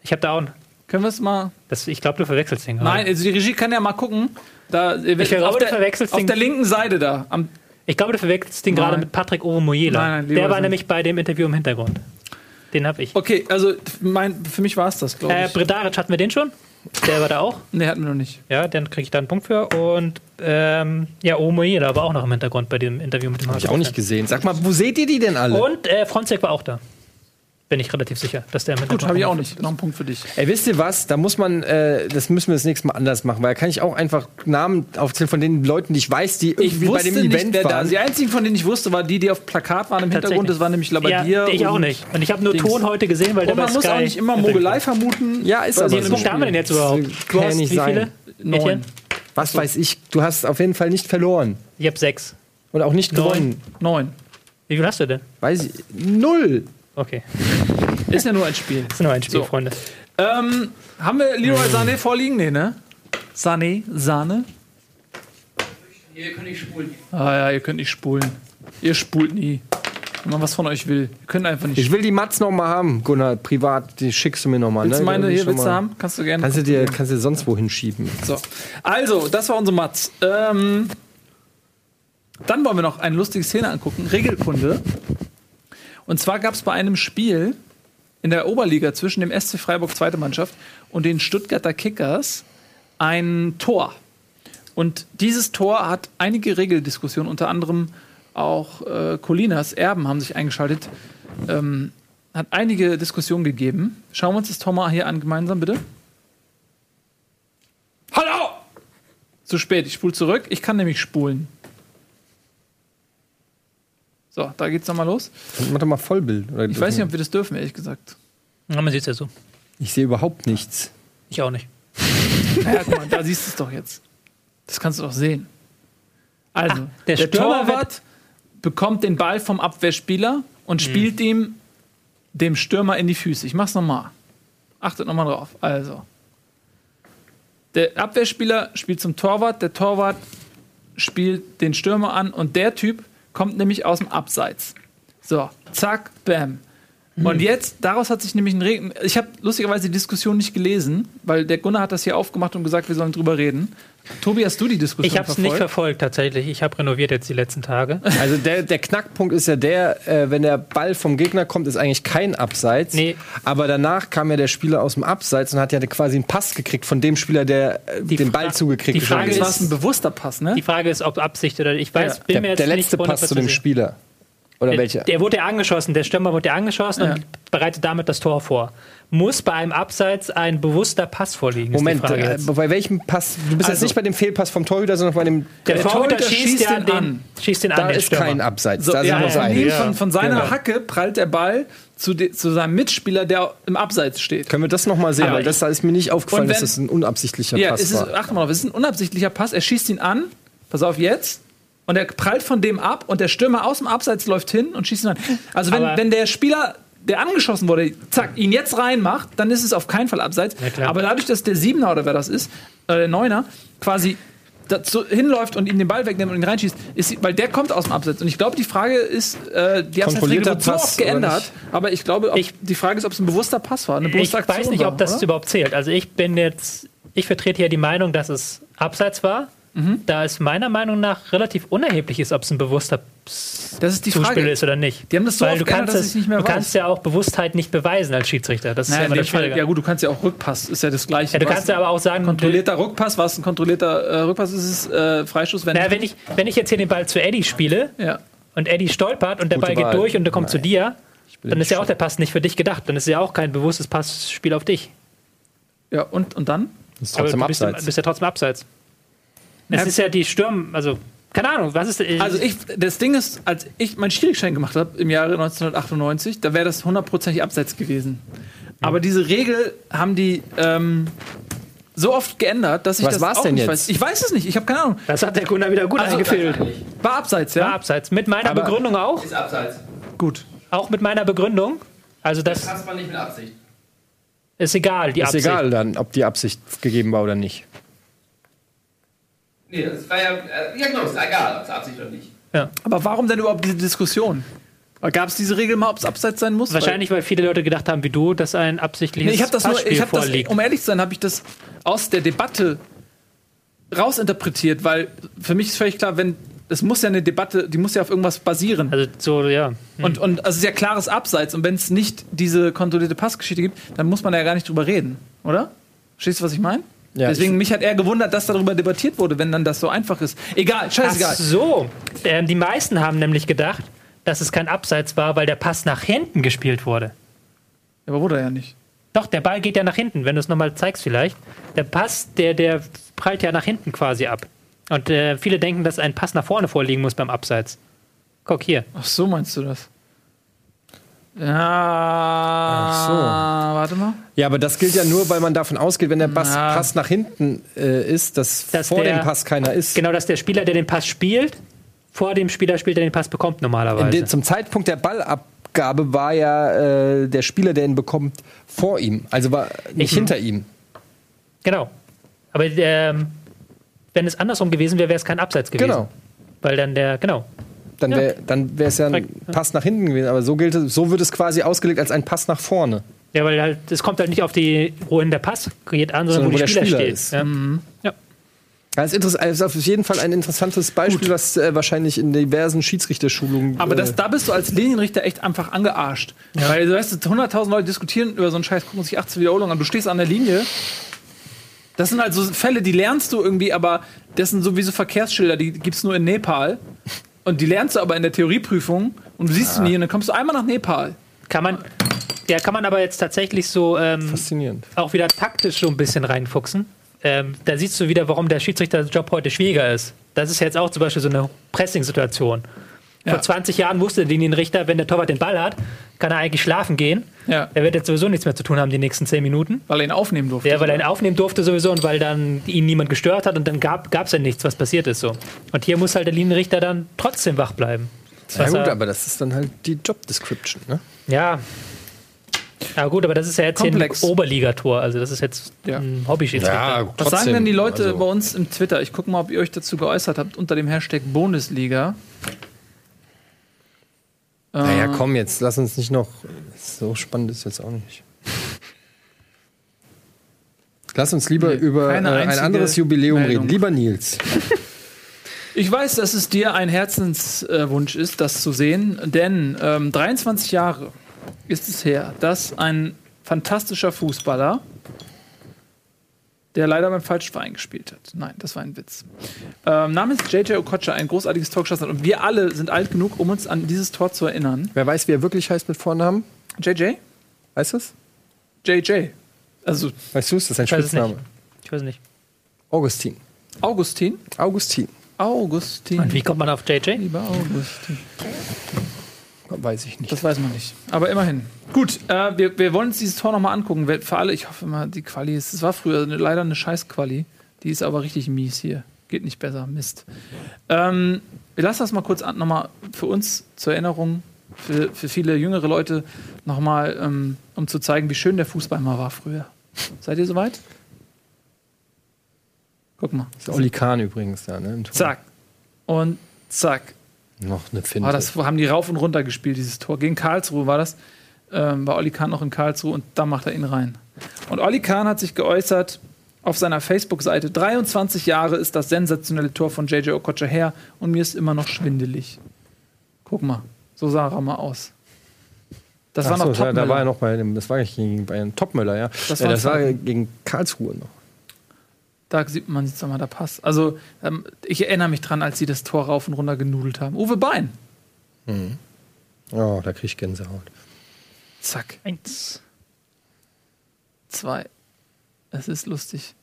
Ich habe da auch. Können wir es mal? Das, ich glaube, du verwechselst den gerade. Nein, also die Regie kann ja mal gucken. Da, werdet- Ich glaube, auf, du der, verwechselst auf der linken Seite da. Am, Ich glaube, du verwechselst den gerade mit Patrick Ovomoyela. Nein, nein, lieber Der war nämlich bei dem Interview im Hintergrund. Den habe ich. okay, also mein, für mich war es das, glaube Äh, ich. Bredaric hatten wir den schon? Der war da auch. nee, hatten wir noch nicht. Ja, dann kriege ich da einen Punkt für. Und ähm, ja, Ovomoyela war auch noch im Hintergrund bei dem Interview mit dem Hab ich auch nicht gesehen. Sag mal, wo seht ihr die denn alle? Und äh, Fronzek war auch da. Bin ich relativ sicher, dass der im Gut, habe ich auch nicht. Noch ein Punkt für dich. Ey, wisst ihr was? Da muss man, äh, das müssen wir das nächste Mal anders machen, weil da kann ich auch einfach Namen aufzählen von den Leuten, die ich weiß, die Ich irgendwie bei dem nicht, Event waren. ist. Die einzigen, von denen ich wusste, waren die, die auf Plakat waren im Hintergrund. Das war nämlich Labadier. Ja, ich auch nicht. Und ich habe nur Dings. Ton heute gesehen, weil der Und bei man muss Sky auch nicht immer Mogelei vermuten. Ja, ist aber Wie so viele haben wir denn jetzt überhaupt? Kann Du ja hast nicht wie viele? sein. Neun. Was weiß ich, du hast auf jeden Fall nicht verloren. Ich habe sechs. Und auch nicht Neun. gewonnen. Neun. Wie viel hast du denn? Weiß ich. Null. Okay. Ist ja nur ein Spiel. Ist nur ein Spiel, So. Freunde. Ähm, haben wir Leroy Sané vorliegen? Nee, ne? Sané, Sahne. Ihr könnt nicht spulen. Ah ja, ihr könnt nicht spulen. Ihr spult nie. Wenn man was von euch will. Ihr könnt einfach nicht Ich will die Mats noch mal haben, Gunnar, privat. Die schickst du mir noch mal. Willst ne? du meine hier, willst du haben? Kannst du gerne. Kannst du dir, kannst du dir sonst wohin schieben. So. Also, das war unsere Matz. Ähm, dann wollen wir noch eine lustige Szene angucken. Regelkunde. Und zwar gab es bei einem Spiel in der Oberliga zwischen dem SC Freiburg zweite Mannschaft und den Stuttgarter Kickers ein Tor. Und dieses Tor hat einige Regeldiskussionen, unter anderem auch äh, Colinas Erben haben sich eingeschaltet. Ähm, hat einige Diskussionen gegeben. Schauen wir uns das Tor mal hier an gemeinsam, bitte. Hallo! Zu spät, ich spule zurück. Ich kann nämlich spulen. So, da geht's nochmal los. Mach doch mal Vollbild. Oder Ich weiß nicht, ob wir das dürfen, ehrlich gesagt. Ja, man sieht es ja so. Ich sehe überhaupt nichts. Ich auch nicht. Naja, guck mal, da siehst du es doch jetzt. Das kannst du doch sehen. Also, Ah, der der, Stürmer Torwart bekommt den Ball vom Abwehrspieler und spielt ihm dem Stürmer in die Füße. Ich mach's nochmal. Achtet nochmal drauf. Also. Der Abwehrspieler spielt zum Torwart, der Torwart spielt den Stürmer an und der Typ kommt nämlich aus dem Abseits. So, zack, bam. Und jetzt, daraus hat sich nämlich ein Regen. Ich habe lustigerweise die Diskussion nicht gelesen, weil der Gunnar hat das hier aufgemacht und gesagt, wir sollen drüber reden. Tobi, hast du die Diskussion Ich habe es nicht verfolgt tatsächlich. Ich habe renoviert jetzt die letzten Tage. Also der, der Knackpunkt ist ja der, äh, wenn der Ball vom Gegner kommt, ist eigentlich kein Abseits. Aber danach kam ja der Spieler aus dem Abseits und hat ja quasi einen Pass gekriegt von dem Spieler, der äh, den Ball zugekriegt die Frage hat. ist- war es ein bewusster Pass, ne? Die Frage ist, ob Absicht oder ich weiß, bin der, mir jetzt der letzte nicht Pass zu dem 100% Spieler. Oder Der- welcher? Der wurde ja angeschossen, der Stürmer wurde ja angeschossen Ja. und bereitet damit das Tor vor. Muss bei einem Abseits ein bewusster Pass vorliegen? ist Moment, die Frage äh, jetzt. bei welchem Pass? Du bist jetzt Also- nicht bei dem Fehlpass vom Torhüter, sondern bei dem. Der, Der Torhüter, Torhüter schießt, schießt ja den den, an. schießt den Da an, der ist Stürmer. kein Abseits. So, da ja, sind wir von, von, von seiner Genau. Hacke prallt der Ball zu, de, zu seinem Mitspieler, der im Abseits steht. Können wir das nochmal sehen? Aber Weil das da ist mir nicht aufgefallen, wenn- dass das ein unabsichtlicher Ja, Pass es ist, war. achte mal drauf, es ist ein unabsichtlicher Pass. Er schießt ihn an. Pass auf jetzt. Und er prallt von dem ab und der Stürmer aus dem Abseits läuft hin und schießt ihn an. Also wenn, Aber- wenn der Spieler, der angeschossen wurde, zack, ihn jetzt reinmacht, dann ist es auf keinen Fall Abseits. klar. Aber dadurch, dass der Siebener oder wer das ist, äh, der Neuner, quasi dazu hinläuft und ihm den Ball wegnimmt und ihn reinschießt, ist, weil der kommt aus dem Abseits. Und ich glaube, die Frage ist, äh, die haben Kontrollierter so oft oder geändert, aber ich glaube, ob, die Frage ist, ob es ein bewusster Pass war, eine Ich bewusste Aktion weiß nicht, war, ob das oder? überhaupt zählt. Also ich bin jetzt, ich vertrete hier die Meinung, dass es Abseits war. Mhm. Da es meiner Meinung nach relativ unerheblich ist, ob es ein bewusster Das ist die Zuspiel Frage. ist oder nicht. Die haben das so Weil oft du geändert, kannst, dass es, nicht mehr du weiß. kannst ja auch Bewusstheit nicht beweisen als Schiedsrichter. Das ist Naja, ja immer Fall, ja gut, du kannst ja auch Rückpass, ist ja das gleiche. Ja, du kannst ja aber auch sagen, kontrollierter Rückpass, was ein kontrollierter äh, Rückpass ist, ist äh, Freistoß, wenn, naja, wenn, ich, wenn ich jetzt hier den Ball zu Eddie spiele ja. und Eddie stolpert und der Gute Ball geht durch und der kommt zu dir, dann ist ja auch der Pass nicht für dich gedacht. Dann ist ja auch kein bewusstes Passspiel auf dich. ja und, und dann? Das ist Aber trotzdem du bist, Abseits. bist ja trotzdem abseits. Es Ja. ist ja die Sturm, also keine Ahnung, was ist Also ich, das Ding ist, als ich meinen Schwierigschein gemacht habe im Jahre 1998, da wäre das hundertprozentig abseits gewesen. Aber diese Regel haben die ähm, so oft geändert, dass ich Was das war's auch denn nicht jetzt? weiß. Ich weiß es nicht, ich habe keine Ahnung. Das hat der Gunnar wieder gut Also, eingefehlt. War abseits, ja? War abseits. Mit meiner Aber- Begründung auch. Ist abseits. Gut. Auch mit meiner Begründung. Also das Passt man nicht mit Absicht. ist egal, die ist Absicht. egal dann, ob die Absicht gegeben war oder nicht. Nee, das war ja. Äh, ja, genau, ist egal, ob es Absicht oder nicht. Aber warum denn überhaupt diese Diskussion? Gab es diese Regel mal, ob es abseits sein muss? Wahrscheinlich, weil viele Leute gedacht haben, wie du, dass ein Nee, absichtliches ich habe das nur, Passspiel ich habe das, vorliegt. um ehrlich zu sein, habe ich das aus der Debatte rausinterpretiert, weil für mich ist völlig klar, wenn es muss ja eine Debatte, die muss ja auf irgendwas basieren. Also so, ja. Hm. Und, und also es ist ja klares Abseits. Und wenn es nicht diese kontrollierte Passgeschichte gibt, dann muss man ja gar nicht drüber reden, oder? Verstehst du, was ich meine? Ja, Deswegen, ich- mich hat eher gewundert, dass darüber debattiert wurde, wenn dann das so einfach ist. Egal, scheißegal. Ach so. Ähm, die meisten haben nämlich gedacht, dass es kein Abseits war, weil der Pass nach hinten gespielt wurde. Aber wurde er ja nicht. Doch, der Ball geht ja nach hinten, wenn du es nochmal zeigst vielleicht. Der Pass, der, der prallt ja nach hinten quasi ab. Und äh, viele denken, dass ein Pass nach vorne vorliegen muss beim Abseits. Guck hier. Ach so, meinst du das? Ja. Ach so. Warte mal. Ja, aber das gilt ja nur, weil man davon ausgeht, wenn der Pass, Na. Pass nach hinten äh, ist, dass, Dass vor der- dem Pass keiner ist. Genau, dass der Spieler, der den Pass spielt, vor dem Spieler spielt, der den Pass bekommt normalerweise. den, zum Zeitpunkt der Ballabgabe war ja äh, der Spieler, der ihn bekommt, vor ihm. Also war nicht Ich- hinter ihm. Genau. Aber ähm, wenn es andersrum gewesen wäre, wäre es kein Abseits gewesen. Genau. Weil dann der, genau. Dann Ja. wäre dann wäre es ja ein Pass nach hinten gewesen. Aber so, gilt, es- so wird es quasi ausgelegt als ein Pass nach vorne. Ja, weil halt, es kommt halt nicht auf die, wohin der Pass geht an, sondern, Sondern wo, der Spieler, steht. ist. Ja. Ja, Das ist, ist auf jeden Fall ein interessantes Beispiel, was äh, wahrscheinlich in diversen Schiedsrichterschulungen. Aber das, äh, da bist du als Linienrichter echt einfach angearscht. Weil du weißt, 100.000 Leute diskutieren über so einen Scheiß, gucken sich 18 Wiederholungen an. Du stehst an der Linie. Das sind halt so Fälle, die lernst du irgendwie, aber das sind sowieso Verkehrsschilder, die gibt es nur in Nepal. Und die lernst du aber in der Theorieprüfung und du siehst sie nie und dann kommst du einmal nach Nepal. Kann man, ja, kann man aber jetzt tatsächlich so ähm, Faszinierend. auch wieder taktisch so ein bisschen reinfuchsen. Ähm, da siehst du wieder, warum der Schiedsrichterjob heute schwieriger ist. Das ist jetzt auch zum Beispiel so eine Pressing-Situation. Vor 20 Jahren wusste der Linienrichter, wenn der Torwart den Ball hat, kann er eigentlich schlafen gehen. Ja. Er wird jetzt sowieso nichts mehr zu tun haben die nächsten 10 Minuten. Weil er ihn aufnehmen durfte. Ja, weil er ihn aufnehmen durfte sowieso und weil dann ihn niemand gestört hat und dann gab es ja nichts, was passiert ist so. Und hier muss halt der Linienrichter dann trotzdem wach bleiben. Ja gut, er- aber das ist dann halt die Job Description, ne? Ja. Ja gut, aber das ist ja jetzt Komplex. hier ein Oberligator, also das ist jetzt ein Hobby-Schiedsrichter. Was sagen denn die Leute also bei uns im Twitter? Ich gucke mal, ob ihr euch dazu geäußert habt unter dem Hashtag Bundesliga. Naja, Äh, komm, jetzt lass uns nicht noch. So spannend ist jetzt auch nicht. Lass uns lieber Nee, über äh, ein anderes Jubiläum Meldung. reden. Lieber Nils. Ich weiß, dass es dir ein Herzenswunsch ist, das zu sehen, denn ähm, 23 Jahre ist es her, dass ein fantastischer Fußballer, der leider beim falschen Verein gespielt hat. Nein, das war ein Witz. Ähm, namens JJ Okocha ein großartiges Tor geschossen hat. Und wir alle sind alt genug, um uns an dieses Tor zu erinnern. Wer weiß, wie er wirklich heißt mit Vornamen? JJ? Weißt du es? JJ. Also, Weißt du es? Das ist ein Ich weiß es Spitzname. Ich weiß nicht. Augustin. Augustin? Augustin. Augustin. Und wie kommt man auf JJ? Lieber Augustin. Weiß ich nicht. Das weiß man nicht. Aber immerhin. Gut, äh, wir, wir wollen uns dieses Tor nochmal angucken. Für alle, ich hoffe immer, die Quali ist. Es war früher eine, leider eine Scheiß-Quali. Die ist aber richtig mies hier. Geht nicht besser. Mist. Ähm, wir lassen das mal kurz an, nochmal für uns zur Erinnerung, für, für viele jüngere Leute nochmal, ähm, um zu zeigen, wie schön der Fußball mal war früher. Seid ihr soweit? Guck mal. Das ist Oli Kahn übrigens da, ne? Zack. Und zack. Noch eine Finte. Ah, das haben die rauf und runter gespielt, dieses Tor. Gegen Karlsruhe war das. Ähm, war Olli Kahn noch in Karlsruhe und da macht er ihn rein. Und Olli Kahn hat sich geäußert auf seiner Facebook-Seite: 23 Jahre ist das sensationelle Tor von JJ Okocha her und mir ist immer noch schwindelig. Guck mal, so sah er mal aus. Das Ach war noch so, da, Topmöller. da war er noch bei dem, das war gegen Bayern Topmöller, ja. Das ja, das war gegen Karlsruhe noch. Da sieht man jetzt mal, da passt. Also, ähm, ich erinnere mich dran, als sie das Tor rauf und runter genudelt haben. Uwe Bein. Mhm. Oh, da krieg ich Gänsehaut. Zack. Eins. Zwei. Es ist lustig.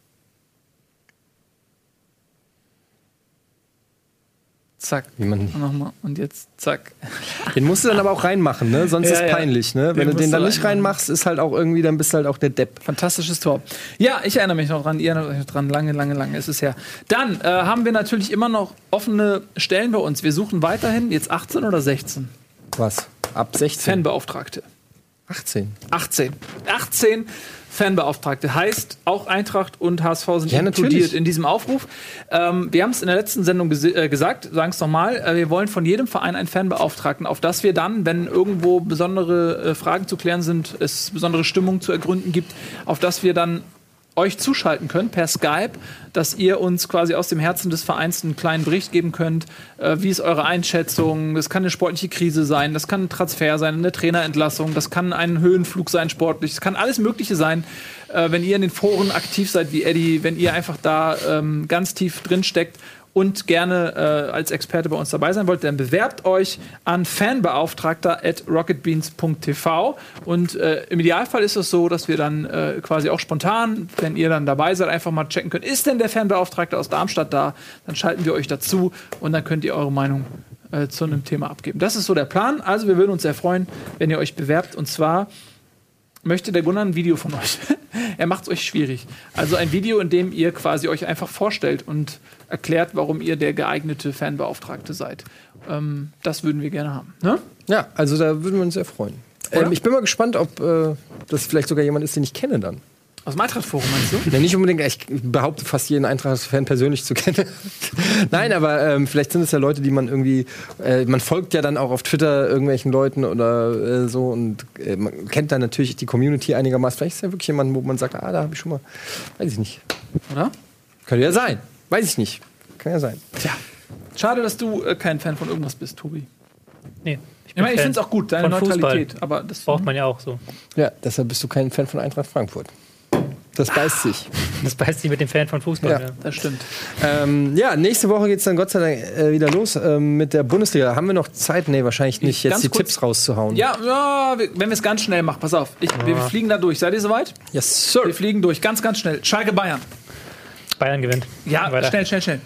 Zack. Wie man- Und nochmal. Und jetzt zack. Den musst du dann aber auch reinmachen, ne? Sonst Ja, ist ja. peinlich, ne? Den Wenn du den dann nicht reinmachst, ist halt auch irgendwie, dann bist du halt auch der Depp. Fantastisches Tor. Ja, ich erinnere mich noch dran. Ihr erinnert euch noch dran. Lange, lange, lange ist es her. Dann äh, haben wir natürlich immer noch offene Stellen bei uns. Wir suchen weiterhin jetzt 18 oder 16 Was? Ab 16? Fanbeauftragte. 18. 18. 18 Fanbeauftragte. Heißt, auch Eintracht und HSV sind Ja, inkludiert natürlich. in diesem Aufruf. Ähm, wir haben es in der letzten Sendung gese- äh, gesagt, sagen es nochmal, äh, wir wollen von jedem Verein einen Fanbeauftragten, auf das wir dann, wenn irgendwo besondere äh, Fragen zu klären sind, es besondere Stimmung zu ergründen gibt, auf das wir dann euch zuschalten können per Skype, dass ihr uns quasi aus dem Herzen des Vereins einen kleinen Bericht geben könnt. Äh, wie ist eure Einschätzung? Das kann eine sportliche Krise sein, das kann ein Transfer sein, eine Trainerentlassung, das kann ein Höhenflug sein sportlich, das kann alles Mögliche sein. Äh, wenn ihr in den Foren aktiv seid wie Eddie, wenn ihr einfach da ähm, ganz tief drin steckt und gerne äh, als Experte bei uns dabei sein wollt, dann bewerbt euch an fanbeauftragter at rocketbeans.tv und äh, im Idealfall ist es so, dass wir dann äh, quasi auch spontan, wenn ihr dann dabei seid, einfach mal checken könnt, ist denn der Fanbeauftragte aus Darmstadt da? Dann schalten wir euch dazu und dann könnt ihr eure Meinung äh, zu einem Thema abgeben. Das ist so der Plan. Also wir würden uns sehr freuen, wenn ihr euch bewerbt und zwar möchte der Gunnar ein Video von euch. er macht es euch schwierig. Also ein Video, in dem ihr quasi euch einfach vorstellt und erklärt, warum ihr der geeignete Fanbeauftragte seid. Ähm, das würden wir gerne haben. Ne? Ja, also da würden wir uns sehr freuen. Ähm, ich bin mal gespannt, ob äh, das vielleicht sogar jemand ist, den ich kenne dann. Aus dem Eintracht-Forum meinst du? Nee, nicht unbedingt, ich behaupte fast jeden Eintracht-Fan persönlich zu kennen. Nein, aber ähm, vielleicht sind es ja Leute, die man irgendwie, äh, man folgt ja dann auch auf Twitter irgendwelchen Leuten oder äh, so und äh, man kennt dann natürlich die Community einigermaßen. Vielleicht ist ja wirklich jemand, wo man sagt, ah, da habe ich schon mal, weiß ich nicht. Oder? Könnte ja sein. Weiß ich nicht. Kann ja sein. Tja. Schade, dass du äh, kein Fan von irgendwas bist, Tobi. Nee. Ich meine, ich Fan finde es auch gut, deine von Fußball. Neutralität. Aber das Braucht man ja auch so. Ja, deshalb bist du kein Fan von Eintracht Frankfurt. Das beißt sich. Das beißt sich mit dem Fan von Fußball. Ja. Ja. Das stimmt. Ähm, ja, nächste Woche geht es dann Gott sei Dank äh, wieder los ähm, mit der Bundesliga. Haben wir noch Zeit? Nee, wahrscheinlich nicht, jetzt Ganz die kurz- Tipps rauszuhauen. Ja, ja wenn wir es ganz schnell machen, pass auf. Ich, wir, wir fliegen da durch. Seid ihr soweit? Yes, sir. Wir fliegen durch, ganz, ganz schnell. Schalke Bayern. Bayern gewinnt. Ja, schnell, schnell, schnell.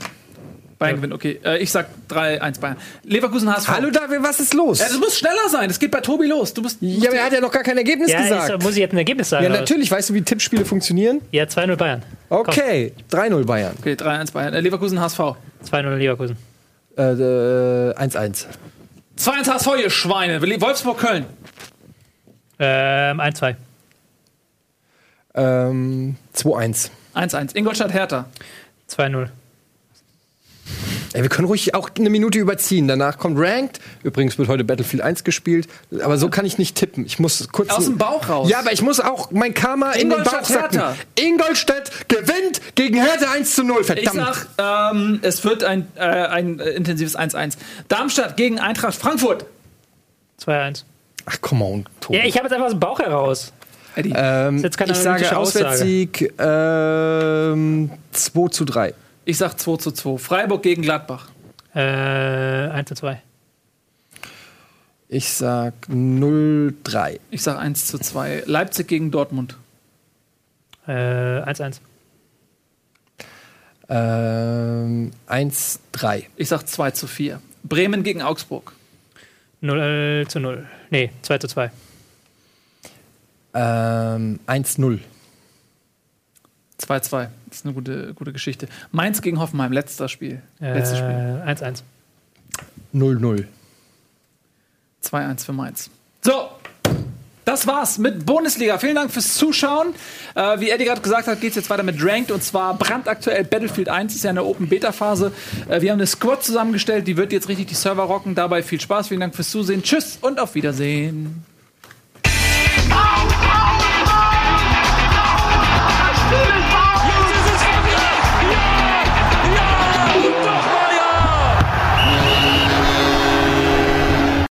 Bayern gewinnt, okay. Äh, ich sag 3-1 Bayern. Leverkusen HSV. Hallo David, was ist los? Ja, du musst schneller sein. Es geht bei Tobi los. Du bist, Ja, aber er hat ja noch gar kein Ergebnis Ja, gesagt. ist, muss ich jetzt ein Ergebnis sagen? ja, natürlich. Weißt du, wie Tippspiele funktionieren? Ja, 2-0 Bayern. Okay, 3-0 Bayern. Okay, 3-1 Bayern. Äh, Leverkusen HSV. 2-0 Leverkusen. Äh, äh, 1-1. 2-1 HSV, ihr Schweine. Wolfsburg Köln. Ähm, 1-2. Ähm, 2-1. 1-1. Ingolstadt Hertha. 2-0. Ey, wir können ruhig auch eine Minute überziehen. Danach kommt Ranked. Übrigens wird heute Battlefield 1 gespielt. Aber so kann ich nicht tippen. Ich muss kurz. Aus dem Bauch raus. Ja, aber ich muss auch mein Karma in den Bauch Ingolstadt sacken. Hertha. Ingolstadt gewinnt gegen Hertha 1 zu 0. Ich Verdammt. sag, ähm, es wird ein, äh, ein intensives 1-1. Darmstadt gegen Eintracht Frankfurt. 2-1. Ach, come on, Tobi. Ja, ich habe jetzt einfach aus dem Bauch heraus. Ähm, ich sage. Auswärtssieg ähm, 2 zu 3. Ich sag 2 zu 2. Freiburg gegen Gladbach. Äh, 1 zu 2. Ich sag 0-3. Ich sag 1 zu 2. Leipzig gegen Dortmund. Äh, 1-1. Ähm, 1-3. Ich sag 2 zu 4. Bremen gegen Augsburg. 0 zu 0. Nee, 2 zu 2. Ähm, 1-0. 2-2. Das ist eine gute, gute Geschichte. Mainz gegen Hoffenheim, letzter Spiel. Letztes Spiel. Äh, 1-1. 0-0. 2-1 für Mainz. So, das war's mit Bundesliga. Vielen Dank fürs Zuschauen. Äh, wie Eddie gerade gesagt hat, geht's jetzt weiter mit Ranked und zwar brandaktuell Battlefield 1 ist ja in der Open Beta Phase. Äh, wir haben eine Squad zusammengestellt, die wird jetzt richtig die Server rocken. Dabei viel Spaß. Vielen Dank fürs Zusehen. Tschüss und auf Wiedersehen.